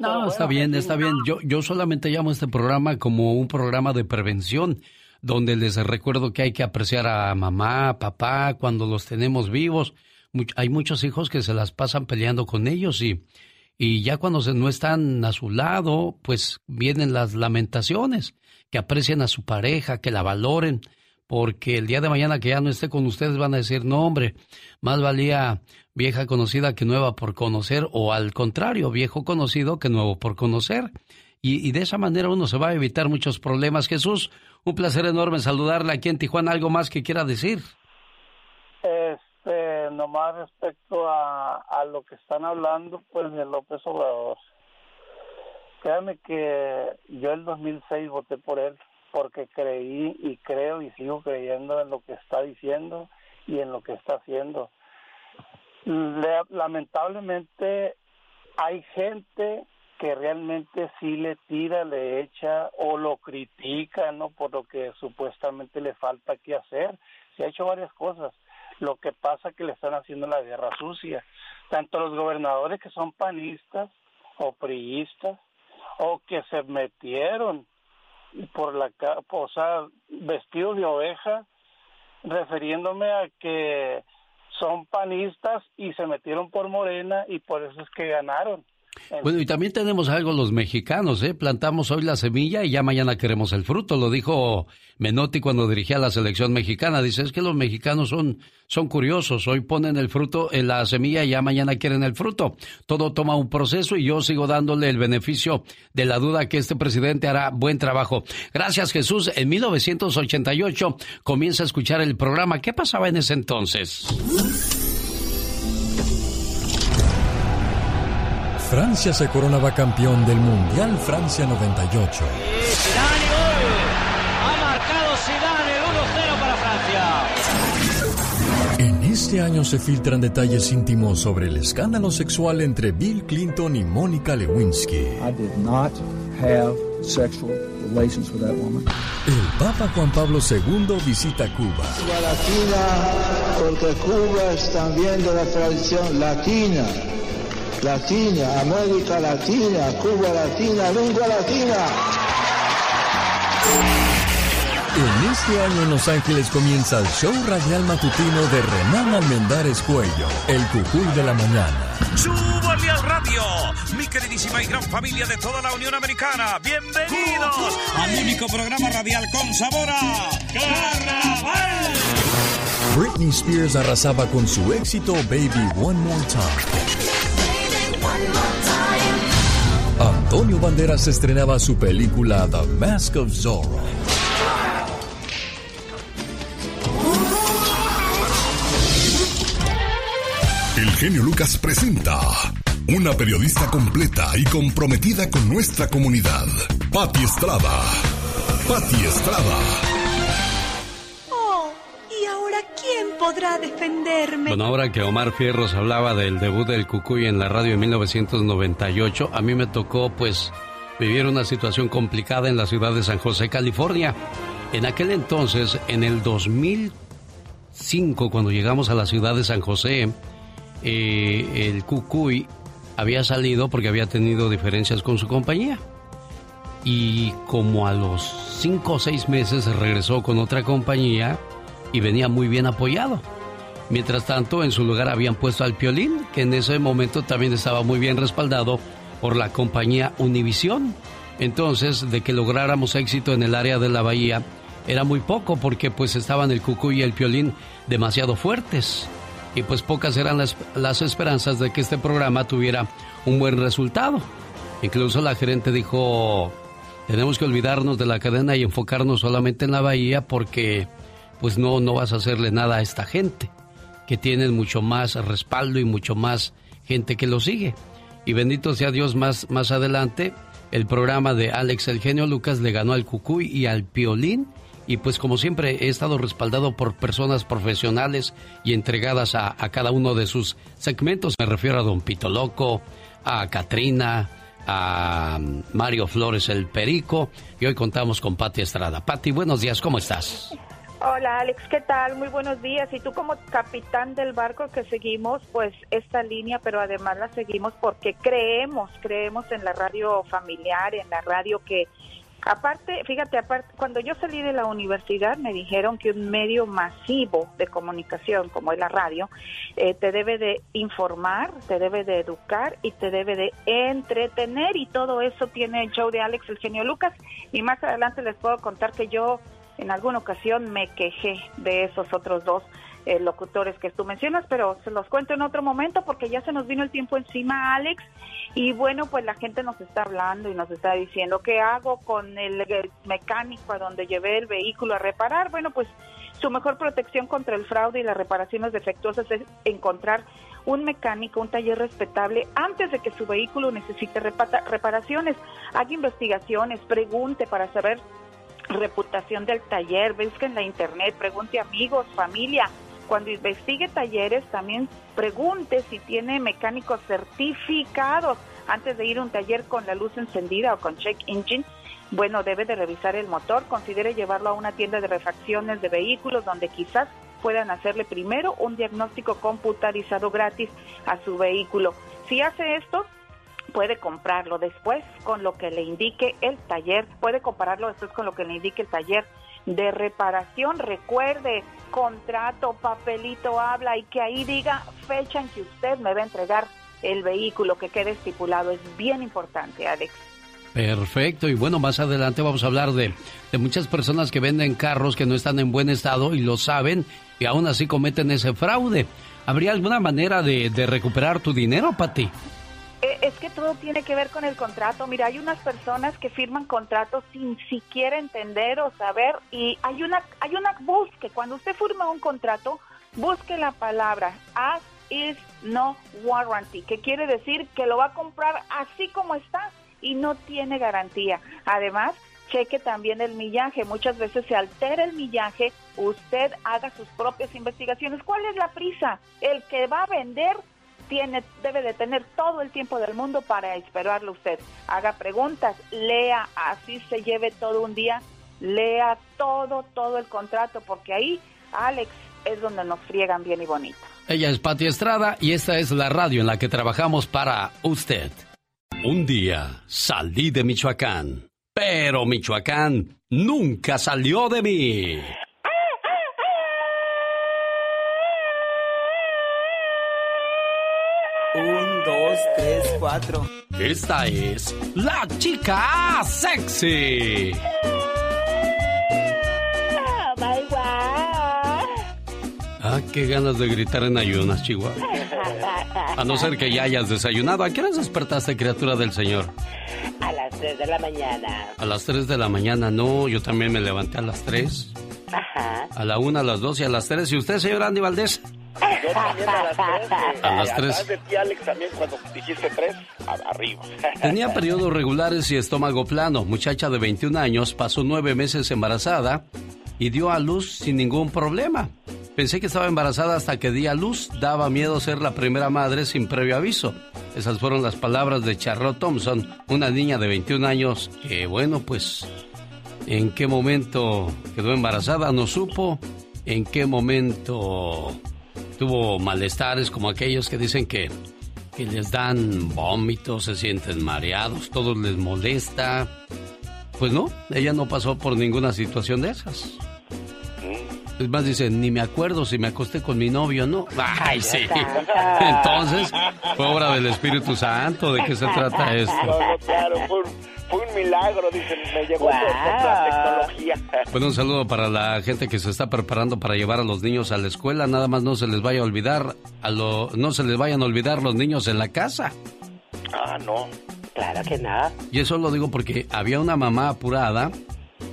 no, está bien, está bien. Yo, yo solamente llamo este programa como un programa de prevención, donde les recuerdo que hay que apreciar a mamá, papá, cuando los tenemos vivos. hay muchos hijos que se las pasan peleando con ellos y, y ya cuando se, no están a su lado, pues vienen las lamentaciones, que aprecien a su pareja, que la valoren, porque el día de mañana que ya no esté con ustedes van a decir, no hombre, más valía vieja conocida que nueva por conocer, o al contrario, viejo conocido que nuevo por conocer. Y, de esa manera uno se va a evitar muchos problemas. Jesús, un placer enorme saludarle aquí en Tijuana. ¿Algo más que quiera decir? Este, nomás respecto a, lo que están hablando, pues de López Obrador. Créame que yo el 2006 voté por él porque creí y creo y sigo creyendo en lo que está diciendo y en lo que está haciendo lamentablemente hay gente que realmente sí le tira, le echa o lo critica, ¿no? Por lo que supuestamente le falta que hacer. Se ha hecho varias cosas. Lo que pasa que le están haciendo la guerra sucia. Tanto los gobernadores que son panistas o priistas o que se metieron por la, o sea, vestidos de oveja, refiriéndome a que son panistas y se metieron por Morena y por eso es que ganaron. Bueno, y también tenemos algo los mexicanos, ¿eh? Plantamos hoy la semilla y ya mañana queremos el fruto. Lo dijo Menotti cuando dirigía la selección mexicana. Dice, es que los mexicanos son, son curiosos. Hoy ponen el fruto en la semilla y ya mañana quieren el fruto. Todo toma un proceso y yo sigo dándole el beneficio de la duda que este presidente hará buen trabajo. Gracias, Jesús. En 1988 comienza a escuchar el programa. ¿Qué pasaba en ese entonces? Francia se coronaba campeón del Mundial Francia 98. Ha marcado Zidane el 1-0 para Francia. En este año se filtran detalles íntimos sobre el escándalo sexual entre Bill Clinton y Mónica Lewinsky. I did not have sexual relations with that woman. El Papa Juan Pablo II visita Cuba. Cuba latina, porque Cuba es también de la tradición latina. Latina, América Latina, Cuba Latina, lengua latina. En este año en Los Ángeles comienza el show radial matutino de Renan Almendares Cuello, el cucuy de la mañana. ¡Súbale al radio! Mi queridísima y gran familia de toda la Unión Americana, bienvenidos al único programa radial con sabor a Carnaval. Britney Spears arrasaba con su éxito Baby One More Time. Antonio Banderas estrenaba su película The Mask of Zorro. El genio Lucas presenta una periodista completa y comprometida con nuestra comunidad. Patti Estrada. Patti Estrada. Podrá defenderme? Bueno, ahora que Omar Fierros hablaba del debut del Cucuy en la radio en 1998, a mí me tocó pues vivir una situación complicada en la ciudad de San José, California. En aquel entonces, en el 2005, cuando llegamos a la ciudad de San José, eh, el Cucuy había salido porque había tenido diferencias con su compañía. Y como a los cinco o seis meses regresó con otra compañía y venía muy bien apoyado. Mientras tanto, en su lugar habían puesto al Piolín, que en ese momento también estaba muy bien respaldado por la compañía Univisión. Entonces, de que lográramos éxito en el área de la bahía, era muy poco porque pues estaban el Cucuy y el Piolín demasiado fuertes. Y pues pocas eran las, las esperanzas de que este programa tuviera un buen resultado. Incluso la gerente dijo, tenemos que olvidarnos de la cadena y enfocarnos solamente en la bahía porque pues no, no vas a hacerle nada a esta gente, que tienen mucho más respaldo y mucho más gente que lo sigue. Y bendito sea Dios, más, más adelante, el programa de Alex El Genio Lucas le ganó al Cucuy y al Piolín. Y pues como siempre he estado respaldado por personas profesionales y entregadas a, a cada uno de sus segmentos. Me refiero a Don Pito Loco, a Katrina, a Mario Flores el Perico. Y hoy contamos con Patti Estrada. Patti, buenos días, ¿cómo estás? Hola Alex, ¿qué tal? Muy buenos días. Y tú como capitán del barco que seguimos pues esta línea, pero además la seguimos porque creemos, creemos en la radio familiar, en la radio que aparte, fíjate, aparte, cuando yo salí de la universidad me dijeron que un medio masivo de comunicación como es la radio eh, te debe de informar, te debe de educar y te debe de entretener y todo eso tiene el show de Alex el genio Lucas y más adelante les puedo contar que yo en alguna ocasión me quejé de esos otros dos eh, locutores que tú mencionas, pero se los cuento en otro momento porque ya se nos vino el tiempo encima, Alex. Y bueno, pues la gente nos está hablando y nos está diciendo, ¿qué hago con el, el mecánico a donde llevé el vehículo a reparar? Bueno, pues su mejor protección contra el fraude y las reparaciones defectuosas es encontrar un mecánico, un taller respetable antes de que su vehículo necesite reparaciones. Haga investigaciones, pregunte para saber reputación del taller, busque en la internet, pregunte amigos, familia. Cuando investigue talleres, también pregunte si tiene mecánicos certificados antes de ir a un taller con la luz encendida o con check engine. Bueno, debe de revisar el motor, considere llevarlo a una tienda de refacciones de vehículos donde quizás puedan hacerle primero un diagnóstico computarizado gratis a su vehículo. Si hace esto, puede comprarlo después con lo que le indique el taller, puede compararlo después con lo que le indique el taller de reparación. Recuerde, contrato, papelito habla y que ahí diga fecha en que usted me va a entregar el vehículo, que quede estipulado. Es bien importante, Alex. Perfecto, y bueno, más adelante vamos a hablar de, de muchas personas que venden carros que no están en buen estado y lo saben y aún así cometen ese fraude. ¿Habría alguna manera de, de recuperar tu dinero, Pati? Eh, Es que todo tiene que ver con el contrato. Mira, hay unas personas que firman contratos sin siquiera entender o saber y hay una hay una busque cuando usted firma un contrato, busque la palabra as is no warranty, que quiere decir que lo va a comprar así como está y no tiene garantía. Además, cheque también el millaje. Muchas veces se altera el millaje, usted haga sus propias investigaciones. ¿Cuál es la prisa? El que va a vender tiene, debe de tener todo el tiempo del mundo para esperarlo usted. Haga preguntas, lea, así se lleve todo un día, lea todo, todo el contrato, porque ahí, Alex, es donde nos friegan bien y bonito. Ella es Pati Estrada y esta es la radio en la que trabajamos para usted. Un día salí de Michoacán, pero Michoacán nunca salió de mí. 4. Esta es la chica sexy. Oh, ah, qué ganas de gritar en ayunas, Chihuahua. A no ser que ya hayas desayunado. ¿A qué hora despertaste, criatura del Señor? A las 3 de la mañana. A las 3 de la mañana, no. Yo también me levanté a las 3. Ajá. A la 1, a las 2 y a las 3. ¿Y usted, señor Andy Valdés? Yo también a las tres. eh, A las atrás tres. de ti, Alex, también cuando dijiste tres, a- arriba. Tenía periodos regulares y estómago plano. Muchacha de 21 años pasó nueve meses embarazada y dio a luz sin ningún problema. Pensé que estaba embarazada hasta que di a luz. Daba miedo ser la primera madre sin previo aviso. Esas fueron las palabras de Charlotte Thompson, una niña de 21 años que, bueno, pues, ¿en qué momento quedó embarazada? No supo. ¿En qué momento tuvo malestares como aquellos que dicen que que les dan vómitos, se sienten mareados, todo les molesta. Pues no, ella no pasó por ninguna situación de esas. Es más, dice, ni me acuerdo si me acosté con mi novio, ¿no? Ay, sí. Entonces, fue obra del Espíritu Santo. ¿De qué se trata esto? No, no, claro, fue un, fue un milagro, dicen, me llegó por la tecnología. Bueno, un saludo para la gente que se está preparando para llevar a los niños a la escuela. Nada más no se les vaya a olvidar, a lo, no se les vayan a olvidar los niños en la casa. Ah, no. Claro que no. Y eso lo digo porque había una mamá apurada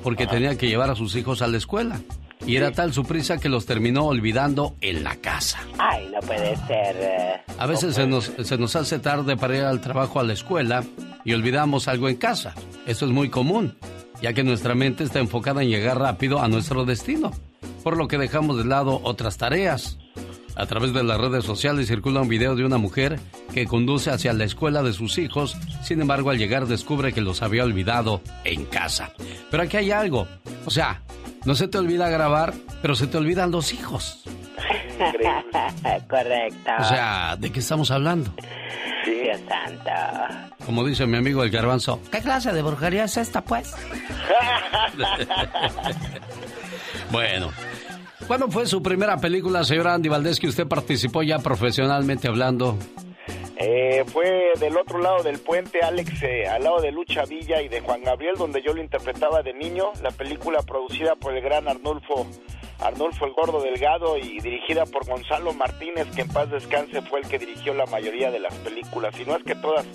porque tenía que llevar a sus hijos a la escuela. Y era tal su prisa que los terminó olvidando en la casa. Ay, no puede ser. eh. A veces se nos, se nos hace tarde para ir al trabajo a la escuela y olvidamos algo en casa. Esto es muy común, ya que nuestra mente está enfocada en llegar rápido a nuestro destino, por lo que dejamos de lado otras tareas. A través de las redes sociales circula un video de una mujer que conduce hacia la escuela de sus hijos, sin embargo al llegar descubre que los había olvidado en casa. Pero aquí hay algo, o sea, no se te olvida grabar, pero se te olvidan los hijos. Correcto. O sea, ¿de qué estamos hablando? Dios santo. Como dice mi amigo el garbanzo, ¿qué clase de brujería es esta, pues? bueno, ¿cuándo fue su primera película, señora Andy Valdés, que usted participó ya profesionalmente hablando? Eh, fue del otro lado del puente, Alex, eh, al lado de Lucha Villa y de Juan Gabriel, donde yo lo interpretaba de niño. La película producida por el gran Arnulfo, Arnulfo el Gordo Delgado y dirigida por Gonzalo Martínez, que en paz descanse fue el que dirigió la mayoría de las películas, y no es que todas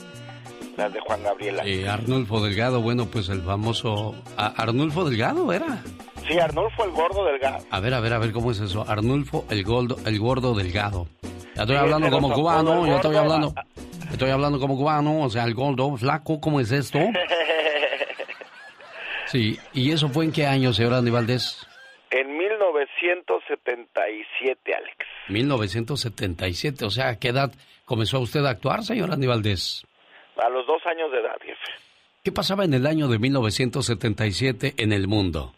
las de Juan Gabriel. Eh, Arnulfo Delgado, bueno, pues el famoso... ¿A- ¿Arnulfo Delgado era? Sí, Arnulfo el Gordo Delgado. A ver, a ver, a ver, ¿cómo es eso? Arnulfo el, gordo, el gordo delgado. Ya estoy Sí, hablando como cubano, yo estoy hablando... Estoy hablando como cubano, o sea, el gordo, flaco, ¿cómo es esto? Sí, ¿y eso fue en qué año, señora Andy Valdés? En 1977, Alex. 1977, o sea, ¿a qué edad comenzó usted a actuar, señor Andy Valdés? A los dos años de edad, jefe. ¿Qué pasaba en el año de 1977 en el mundo?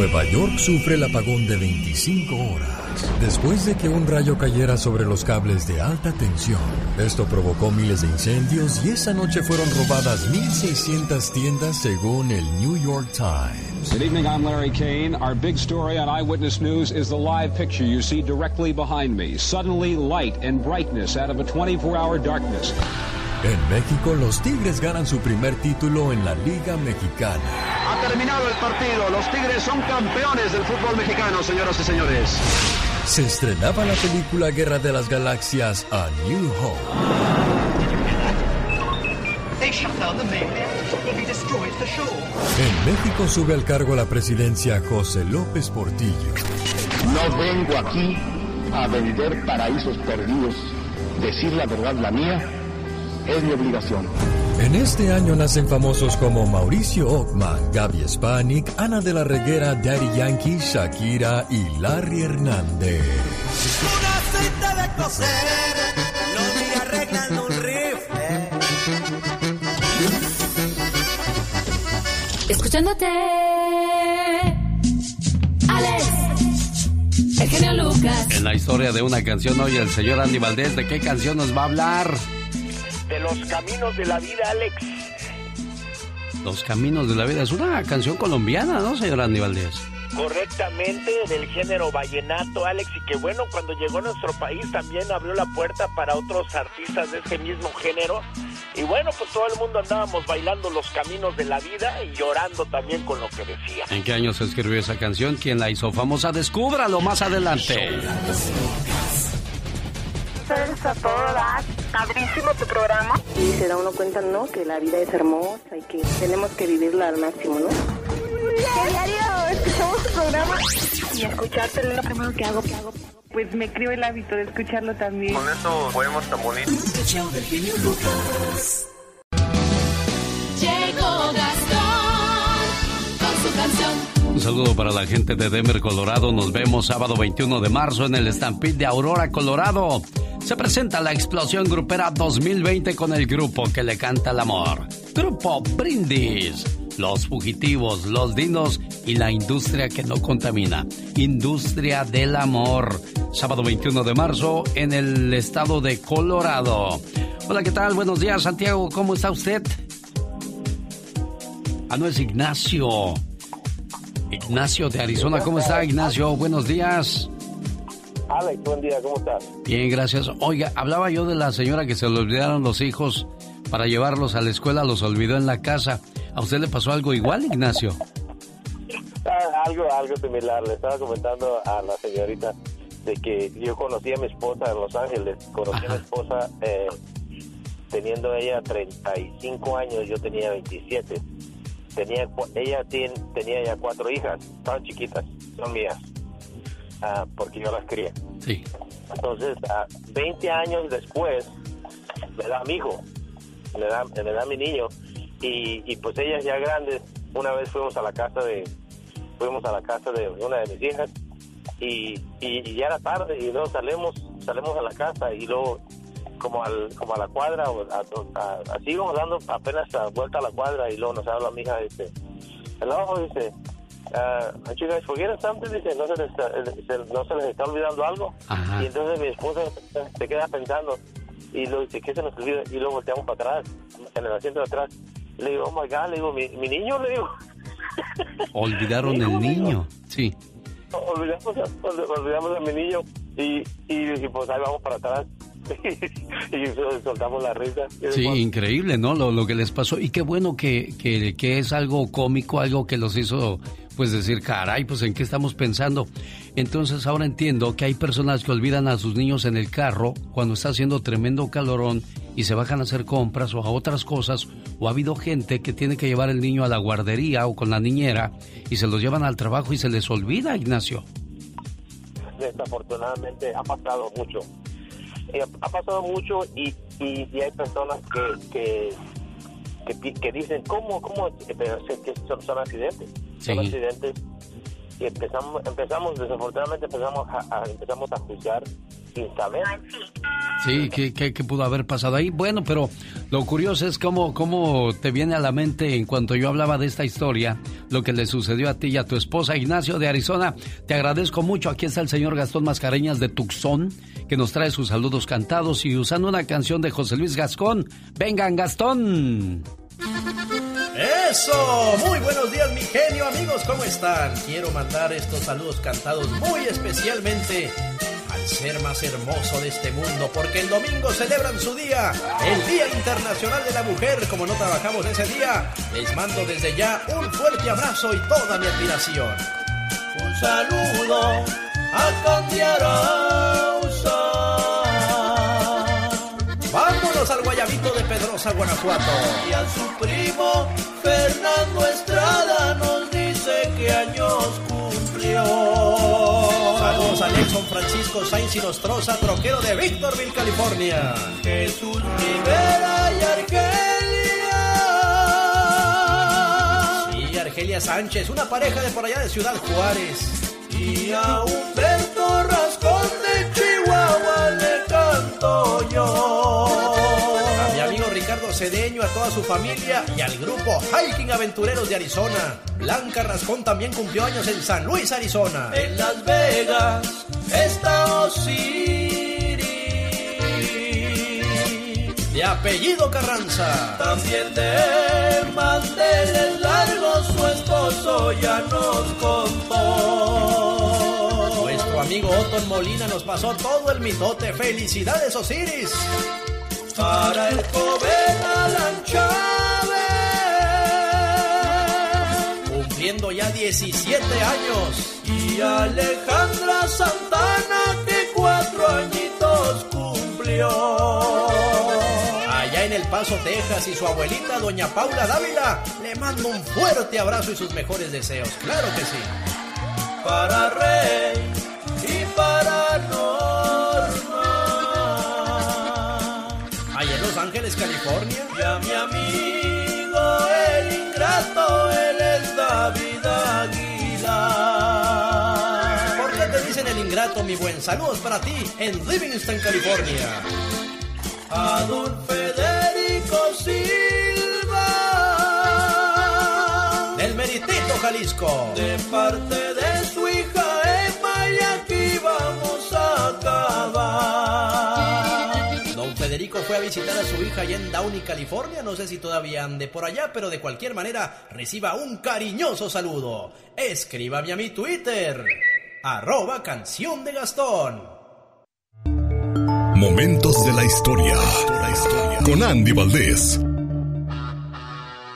Nueva York sufre el apagón de 25 horas. Después de que un rayo cayera sobre los cables de alta tensión, esto provocó miles de incendios y esa noche fueron robadas 1.600 tiendas según el New York Times. Good evening, I'm Larry Kane. Our big story on Eyewitness News is the live picture you see directly behind me. Suddenly, light and brightness out of a 24 hour darkness. En México, los Tigres ganan su primer título en la Liga Mexicana. Ha terminado el partido. Los Tigres son campeones del fútbol mexicano, señoras y señores. Se estrenaba la película Guerra de las Galaxias a New Hope. En México sube al cargo la presidencia José López Portillo. No vengo aquí a vender paraísos perdidos. Decir la verdad, la mía, es mi obligación. En este año nacen famosos como Mauricio Ockman, Gaby Spanik, Ana de la Reguera, Daddy Yankee, Shakira y Larry Hernández. Un aceite de coser, lo vi arreglando un rifle. Escuchándote. Alex. El genio Lucas. En la historia de una canción hoy el señor Andy Valdés, ¿de qué canción nos va a hablar? De los caminos de la vida, Alex. Los caminos de la vida. Es una canción colombiana, ¿no, señor Andy Valdés? Correctamente, del género vallenato, Alex, y que bueno, cuando llegó a nuestro país también abrió la puerta para otros artistas de ese mismo género. Y bueno, pues todo el mundo andábamos bailando los caminos de la vida y llorando también con lo que decía. ¿En qué año se escribió esa canción? ¿Quién la hizo famosa? Descúbralo más adelante. A todo dar. Padrísimo tu programa. Y se da uno cuenta, ¿no? Que la vida es hermosa y que tenemos que vivirla al máximo, ¿no? ¿Qué diario escuchamos tu programa? Y escucharte es lo primero que hago. Que hago. Pues me creo el hábito de escucharlo también. Con eso podemos tan bonitos. Llegó Un saludo para la gente de Denver, Colorado. Nos vemos sábado 21 de marzo en el Stampede de Aurora, Colorado. Se presenta la explosión grupera 2020 con el grupo que le canta el amor. Grupo Brindis. Los fugitivos, los dinos y la industria que no contamina. Industria del amor. Sábado 21 de marzo en el estado de Colorado. Hola, ¿qué tal? Buenos días, Santiago. ¿Cómo está usted? Ah, no es Ignacio. Ignacio de Arizona. ¿Cómo está, Ignacio? Buenos días. Alex, buen día, ¿cómo estás? Bien, gracias. Oiga, hablaba yo de la señora que se le olvidaron los hijos para llevarlos a la escuela, los olvidó en la casa. ¿A usted le pasó algo igual, Ignacio? Ah, algo, algo similar. Le estaba comentando a la señorita de que yo conocí a mi esposa en Los Ángeles. Conocí a mi esposa eh, teniendo ella 35 años, yo tenía 27. Tenía, ella tiene, tenía ya cuatro hijas, estaban chiquitas, son mías, ah, porque yo las crié. Sí. Entonces, ah, 20 años después, me da mi hijo, me da, me da mi niño, y, y pues ellas ya grandes, una vez fuimos a la casa de, fuimos a la casa de una de mis hijas, y, y, y ya era tarde, y luego salimos, salimos a la casa, y luego como al como a la cuadra o a- a- así íbamos dando apenas a vuelta a la cuadra y luego nos habla mi hija dice hello dice uh, you guys forgetting something dice no se les está, eh, se- no se les está olvidando algo y entonces mi esposa se queda pensando y luego dice ¿qué se nos olvida? y luego volteamos para atrás en el asiento de atrás le digo oh my god le digo mi, mi niño le digo Olvidaron el niño. Sí. Olvidamos, ol- olvidamos a mi niño y, y, y pues ahí vamos para atrás y sol- soltamos la risa Sí, increíble, ¿no? Lo, lo que les pasó. Y qué bueno que, que, que es algo cómico, algo que los hizo, pues decir, caray, pues en qué estamos pensando. Entonces ahora entiendo que hay personas que olvidan a sus niños en el carro cuando está haciendo tremendo calorón y se bajan a hacer compras o a otras cosas. O ha habido gente que tiene que llevar el niño a la guardería o con la niñera y se los llevan al trabajo y se les olvida, Ignacio. desafortunadamente ha pasado mucho. Eh, ha pasado mucho y, y, y hay personas que, que, que, dicen, ¿cómo? ¿Cómo? Eh, Pero son, son accidentes. Son Sí. accidentes. Y empezamos, empezamos desafortunadamente empezamos a, a- empezamos a juzgar sin saber. Sí, ¿qué, qué, qué pudo haber pasado ahí? Bueno, pero lo curioso es cómo, cómo te viene a la mente en cuanto yo hablaba de esta historia, lo que le sucedió a ti y a tu esposa. Ignacio de Arizona, te agradezco mucho. Aquí está el señor Gastón Mascareñas de Tucson, que nos trae sus saludos cantados y usando una canción de José Luis Gascón. Vengan, Gastón. Eso, muy buenos días mi genio amigos, ¿cómo están? Quiero mandar estos saludos cantados muy especialmente al ser más hermoso de este mundo, porque el domingo celebran su día, el Día Internacional de la Mujer. Como no trabajamos ese día, les mando desde ya un fuerte abrazo y toda mi admiración. Un saludo a Candiarausa. Vámonos al Guayabito de Pedrosa, Guanajuato. Y a su primo Fernando Estrada nos dice que años cumplió. Saludos a Nelson Francisco Sainz y Nostroza, troquero de Victorville, California. Jesús Rivera y Argelia. Sí, Argelia Sánchez, una pareja de por allá de Ciudad Juárez. Y a Humberto Rascón de Chihuahua le canto yo. Cedeño, a toda su familia y al grupo Hiking Aventureros de Arizona. Blanca Rascón también cumplió años en San Luis, Arizona. En Las Vegas está Osiris. De apellido Carranza. También de manteles largos su esposo ya nos contó. Nuestro amigo Otton Molina nos pasó todo el mitote. ¡Felicidades, Osiris! Para el joven Alan Chávez, cumpliendo ya 17 años. Y Alejandra Santana, que cuatro añitos cumplió. Allá en El Paso, Texas, y su abuelita, doña Paula Dávila, le mando un fuerte abrazo y sus mejores deseos. Claro que sí. Para Rey y para Norma. Ángeles, California. Y a mi amigo el ingrato, él es David Aguilar. ¿Por qué te dicen el ingrato, mi buen? Saludos para ti en Livingston, California. A don Federico Silva. Del Meritito, Jalisco. De parte de fue a visitar a su hija allá en Downey, California. No sé si todavía ande por allá, pero de cualquier manera reciba un cariñoso saludo. Escríbame a mi Twitter. Arroba canción de Gastón. Momentos de la historia. Con Andy Valdés.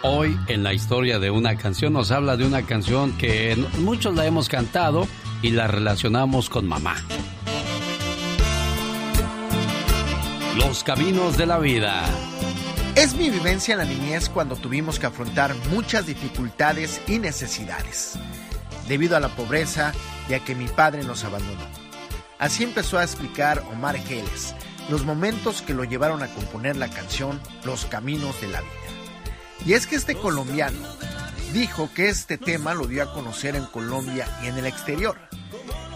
Hoy en la historia de una canción nos habla de una canción que muchos la hemos cantado y la relacionamos con mamá. Los caminos de la vida. Es mi vivencia en la niñez cuando tuvimos que afrontar muchas dificultades y necesidades, debido a la pobreza y a que mi padre nos abandonó. Así empezó a explicar Omar Geles los momentos que lo llevaron a componer la canción Los Caminos de la Vida. Y es que este colombiano dijo que este tema lo dio a conocer en Colombia y en el exterior.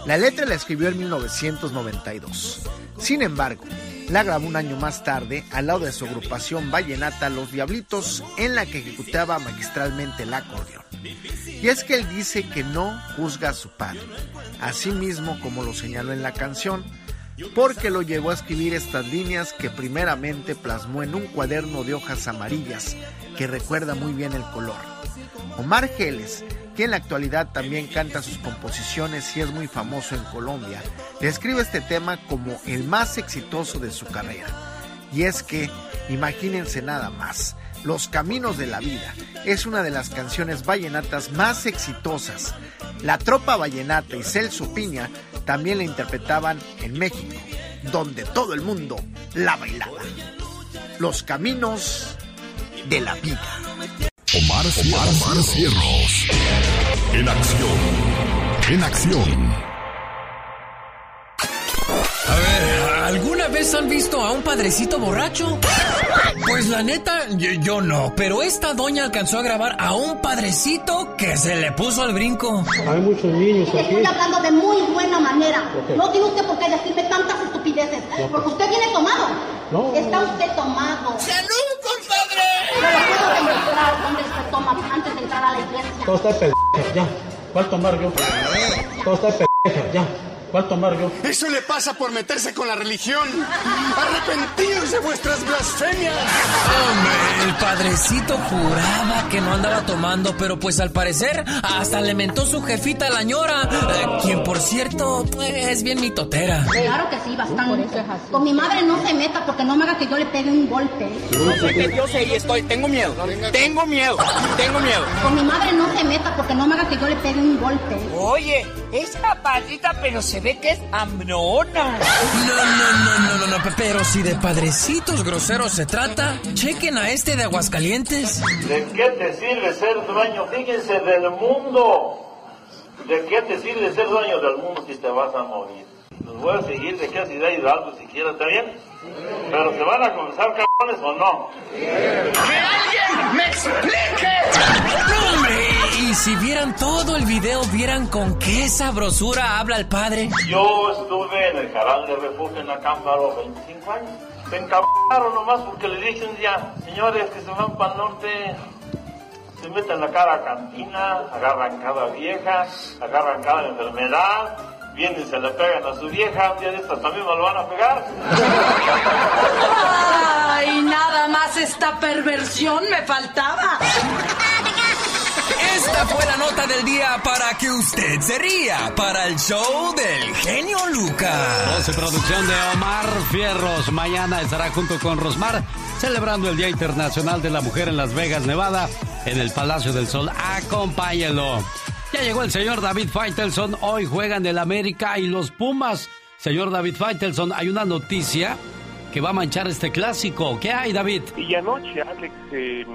La letra la escribió en 1992. Sin embargo, la grabó un año más tarde al lado de su agrupación vallenata Los Diablitos, en la que ejecutaba magistralmente el acordeón. Y es que él dice que no juzga a su padre, así mismo como lo señaló en la canción, porque lo llevó a escribir estas líneas que primeramente plasmó en un cuaderno de hojas amarillas que recuerda muy bien el color. Omar Geles, que en la actualidad también canta sus composiciones y es muy famoso en Colombia, describe este tema como el más exitoso de su carrera. Y es que, imagínense nada más, Los Caminos de la Vida es una de las canciones vallenatas más exitosas. La tropa vallenata y Celso Piña también la interpretaban en México, donde todo el mundo la bailaba. Los Caminos de la Vida. Omar, Omar, Cierros. En acción. En acción. A ver, ¿alguna vez han visto a un padrecito borracho? Pues la neta, yo, yo, no. Pero esta doña alcanzó a grabar a un padrecito que se le puso al brinco. Hay muchos niños aquí. Estoy hablando de muy buena manera. No tiene usted por qué decirme tantas estupideces. Porque usted viene tomado. No. Está usted tomado. ¡Salud, compadre! No lo puedo demostrar dónde se toma antes de entrar a la iglesia. Todo está pendeja, ya. ¿Cuál tomar yo? Todo está pendeja, ya. ¿Cuál tomar yo? Eso le pasa por meterse con la religión. Arrepentidos de vuestras blasfemias. Hombre, el padrecito juraba que no andaba tomando, pero pues al parecer hasta le mentó su jefita a la ñora, eh, quien por cierto pues, es bien mitotera. Claro que sí, bastante. Con mi madre no se meta porque no me haga que yo le pegue un golpe. No sé qué Dios ahí estoy. Tengo miedo. Tengo miedo. Tengo miedo. Con mi madre no se meta porque no me haga que yo le pegue un golpe. Oye, es capacita, pero se ve que es hambrona. No, no, no, no, no, no, pero si de padrecitos groseros se trata, chequen a este de Aguascalientes. ¿De qué te sirve ser dueño? Fíjense del mundo. ¿De qué te sirve ser dueño del mundo si te vas a morir? Los voy a seguir de qué ciudad Hidalgo siquiera, ¿está bien? Pero se van a comenzar cabrones o no. ¡Que alguien me explique! No, y si vieran todo el video, vieran con qué sabrosura habla el padre. Yo estuve en el canal de refugio en Acampa a los 25 años. Se encabraron nomás porque le dicen ya, señores que se van para el norte, se meten la cara a cantina, agarran cada vieja, agarran cada enfermedad, vienen y se le pegan a su vieja, un día de estas también me lo van a pegar. Ay, nada más esta perversión me faltaba. Esta fue la nota del día para que usted se ría para el show del genio Lucas. Voz y producción de Omar Fierros. Mañana estará junto con Rosmar celebrando el Día Internacional de la Mujer en Las Vegas, Nevada, en el Palacio del Sol. Acompáñenlo. Ya llegó el señor David Faitelson. Hoy juegan el América y los Pumas. Señor David Faitelson, hay una noticia que va a manchar este clásico. ¿Qué hay, David? Y anoche, Alex, eh,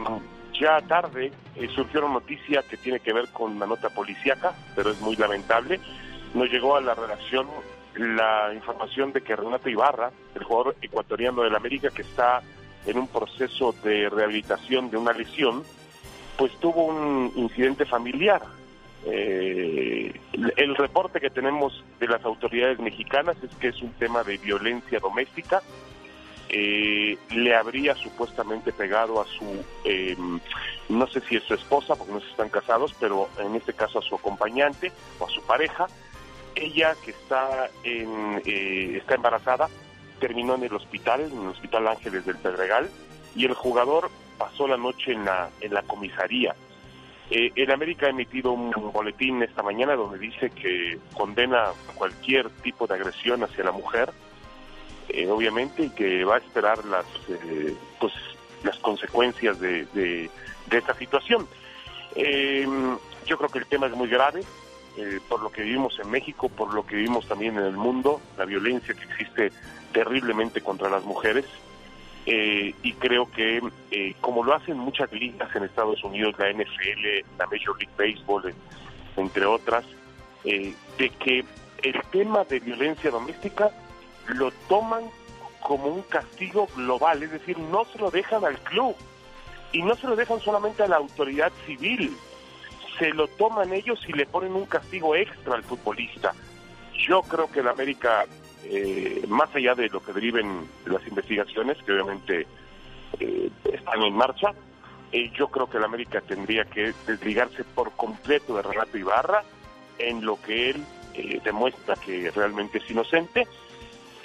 ya tarde, eh, surgió una noticia que tiene que ver con una nota policíaca, pero es muy lamentable. Nos llegó a la redacción la información de que Renato Ibarra, el jugador ecuatoriano del América que está en un proceso de rehabilitación de una lesión, pues tuvo un incidente familiar. Eh, el reporte que tenemos de las autoridades mexicanas es que es un tema de violencia doméstica. Eh, le habría supuestamente pegado a su, eh, no sé si es su esposa, porque no están casados, pero en este caso a su acompañante o a su pareja. Ella que está, en, eh, está embarazada terminó en el hospital, en el Hospital Ángeles del Pedregal, y el jugador pasó la noche en la, en la comisaría. Eh, el América ha emitido un boletín esta mañana donde dice que condena cualquier tipo de agresión hacia la mujer, eh, obviamente, y que va a esperar las, eh, pues, las consecuencias de, de, esta situación. Eh, yo creo que el tema es muy grave, eh, por lo que vivimos en México, por lo que vivimos también en el mundo, la violencia que existe terriblemente contra las mujeres. Eh, y creo que, eh, como lo hacen muchas ligas en Estados Unidos, la NFL, la Major League Baseball, en- entre otras, eh, de que el tema de violencia doméstica lo toman como un castigo global, es decir, no se lo dejan al club y no se lo dejan solamente a la autoridad civil, se lo toman ellos y le ponen un castigo extra al futbolista. Yo creo que el América, eh, más allá de lo que deriven las investigaciones, que obviamente eh, están en marcha, eh, yo creo que el América tendría que desligarse por completo de Renato Ibarra en lo que él eh, demuestra que realmente es inocente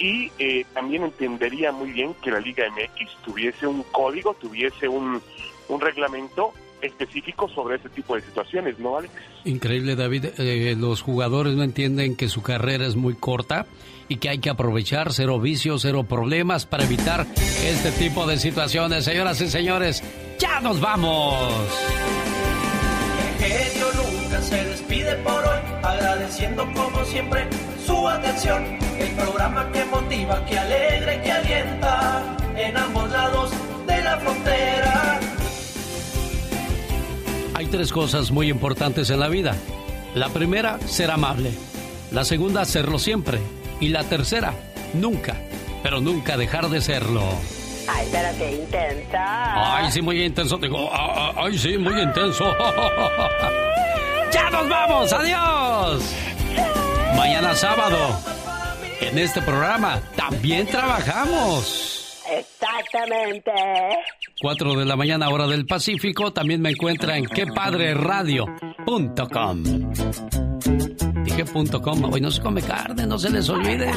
y eh, también entendería muy bien que la Liga MX tuviese un código, tuviese un, un reglamento específico sobre ese tipo de situaciones, ¿no, Alex? Increíble, David. Eh, los jugadores no entienden que su carrera es muy corta y que hay que aprovechar cero vicios, cero problemas para evitar este tipo de situaciones. Señoras y señores, ya nos vamos. El genio Lucas se despide por hoy, agradeciendo como siempre su atención. El programa que motiva, que alegra y que alienta en ambos lados de la frontera. Hay tres cosas muy importantes en la vida. La primera, ser amable. La segunda, serlo siempre. Y la tercera, nunca, pero nunca dejar de serlo. Ay, pero qué intensa. Ay, sí, muy intenso. Digo, ah, ah, ay, sí, muy intenso. ¡Ya nos vamos! ¡Adiós! Mañana sábado, en este programa, también trabajamos. Exactamente. 4 de la mañana, hora del Pacífico. También me encuentra en quepadreradio.com. Dije punto com, hoy no se come carne, no se les olvide.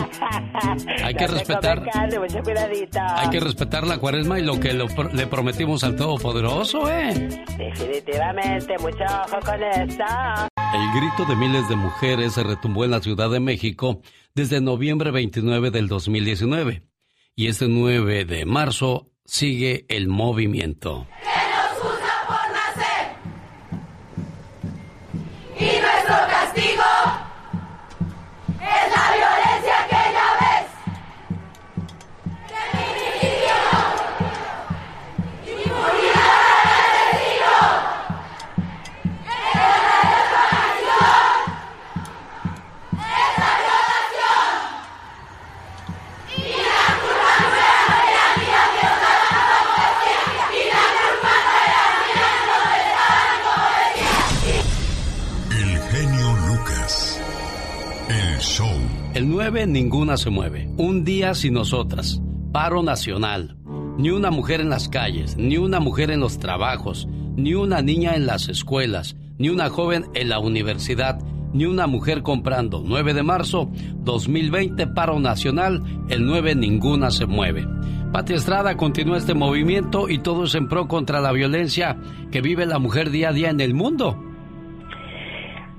Hay que respetar. Hay que respetar la cuaresma y lo que le prometimos al Todopoderoso, ¿eh? Definitivamente, mucho ojo con eso. El grito de miles de mujeres se retumbó en la Ciudad de México desde noviembre 29 del 2019. Y este 9 de marzo sigue el movimiento. El 9 ninguna se mueve. Un día sin nosotras. Paro nacional. Ni una mujer en las calles, ni una mujer en los trabajos, ni una niña en las escuelas, ni una joven en la universidad, ni una mujer comprando. 9 de marzo 2020, paro nacional. El 9 ninguna se mueve. Pati Estrada continúa este movimiento y todo es en pro contra la violencia que vive la mujer día a día en el mundo.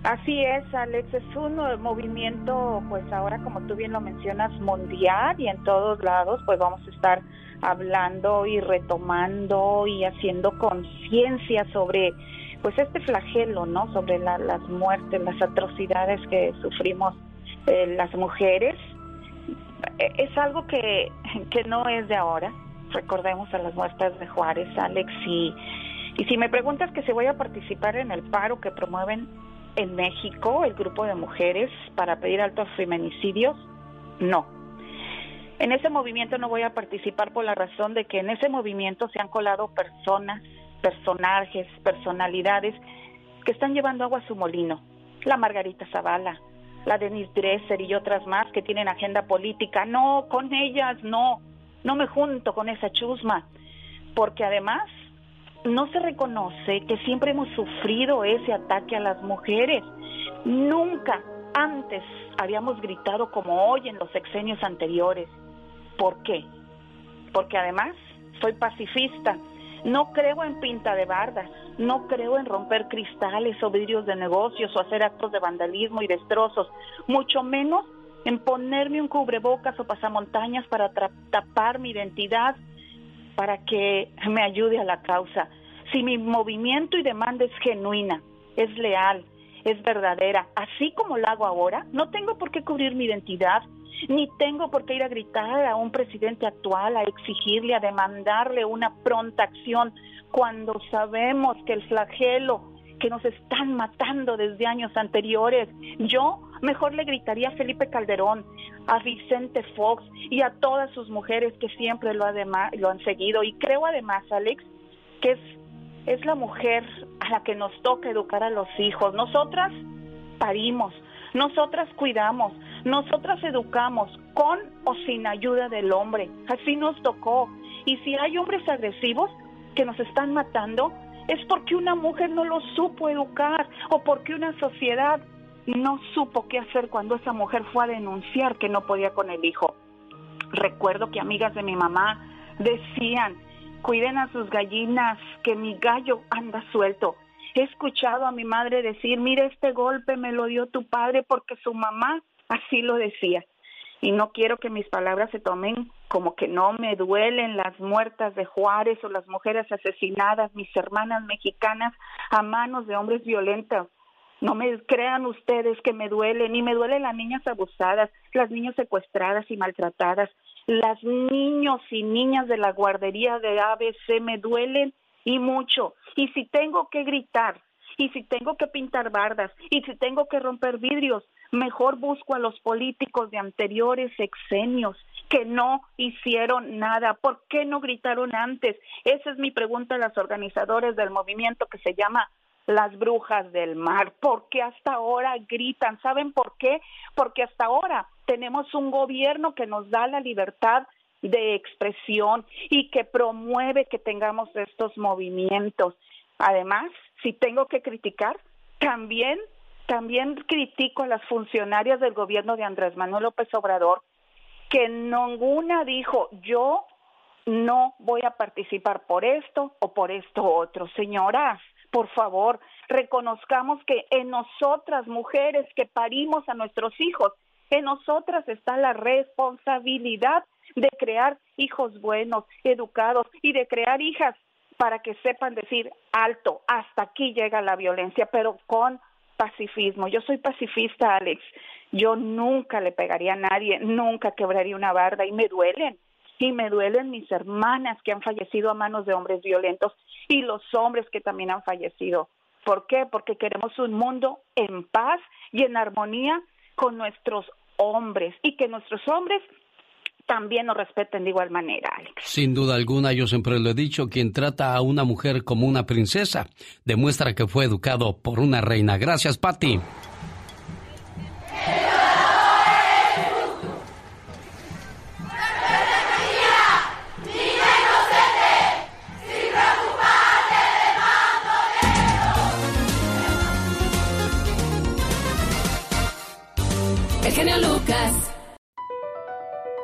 Así es, Alex, es un movimiento, pues ahora como tú bien lo mencionas, mundial y en todos lados, pues vamos a estar hablando y retomando y haciendo conciencia sobre, pues este flagelo, ¿no? Sobre las muertes, las atrocidades que sufrimos eh, las mujeres. E, es algo que, que no es de ahora. Recordemos a las muertes de Juárez, Alex, y, y si me preguntas que si voy a participar en el paro que promueven en México el grupo de mujeres para pedir altos feminicidios? No. En ese movimiento no voy a participar por la razón de que en ese movimiento se han colado personas, personajes, personalidades que están llevando agua a su molino. La Margarita Zavala, la Denise Dresser y otras más que tienen agenda política. No, con ellas no, no me junto con esa chusma, porque además no se reconoce que siempre hemos sufrido ese ataque a las mujeres. Nunca antes habíamos gritado como hoy en los sexenios anteriores. ¿Por qué? Porque además soy pacifista. No creo en pinta de bardas, no creo en romper cristales o vidrios de negocios o hacer actos de vandalismo y destrozos, mucho menos en ponerme un cubrebocas o pasamontañas para tapar mi identidad para que me ayude a la causa. Si mi movimiento y demanda es genuina, es leal, es verdadera, así como la hago ahora, no tengo por qué cubrir mi identidad, ni tengo por qué ir a gritar a un presidente actual, a exigirle, a demandarle una pronta acción, cuando sabemos que el flagelo que nos están matando desde años anteriores, yo mejor le gritaría a Felipe Calderón, a Vicente Fox y a todas sus mujeres que siempre lo, han seguido. Y creo además, Alex, que es, es la mujer a la que nos toca educar a los hijos. Nosotras parimos, nosotras cuidamos, nosotras educamos con o sin ayuda del hombre. Así nos tocó. Y si hay hombres agresivos que nos están matando, es porque una mujer no lo supo educar o porque una sociedad no supo qué hacer cuando esa mujer fue a denunciar que no podía con el hijo. Recuerdo que amigas de mi mamá decían, cuiden a sus gallinas, que mi gallo anda suelto. He escuchado a mi madre decir, mire, este golpe me lo dio tu padre porque su mamá así lo decía. Y no quiero que mis palabras se tomen como que no me duelen las muertas de Juárez o las mujeres asesinadas, mis hermanas mexicanas, a manos de hombres violentos. No me crean ustedes que me duele, ni me duelen las niñas abusadas, las niñas secuestradas y maltratadas, las niños y niñas de la guardería de ABC me duelen y mucho. Y si tengo que gritar, y si tengo que pintar bardas, y si tengo que romper vidrios, mejor busco a los políticos de anteriores sexenios que no hicieron nada. ¿Por qué no gritaron antes? Esa es mi pregunta a los organizadores del movimiento que se llama las brujas del mar. ¿Por qué hasta ahora gritan? ¿Saben por qué? Porque hasta ahora tenemos un gobierno que nos da la libertad de expresión y que promueve que tengamos estos movimientos. Además, si tengo que criticar, también también critico a las funcionarias del gobierno de Andrés Manuel López Obrador que ninguna dijo yo no voy a participar por esto o por esto otro. Señoras, por favor, reconozcamos que en nosotras, mujeres que parimos a nuestros hijos, en nosotras está la responsabilidad de crear hijos buenos, educados y de crear hijas para que sepan decir alto, hasta aquí llega la violencia, pero con pacifismo. Yo soy pacifista, Alex. Yo nunca le pegaría a nadie, nunca quebraría una barda y me duelen. Y me duelen mis hermanas que han fallecido a manos de hombres violentos y los hombres que también han fallecido. ¿Por qué? Porque queremos un mundo en paz y en armonía con nuestros hombres y que nuestros hombres también nos respeten de igual manera. Sin duda alguna, yo siempre lo he dicho, quien trata a una mujer como una princesa demuestra que fue educado por una reina. Gracias, Patti.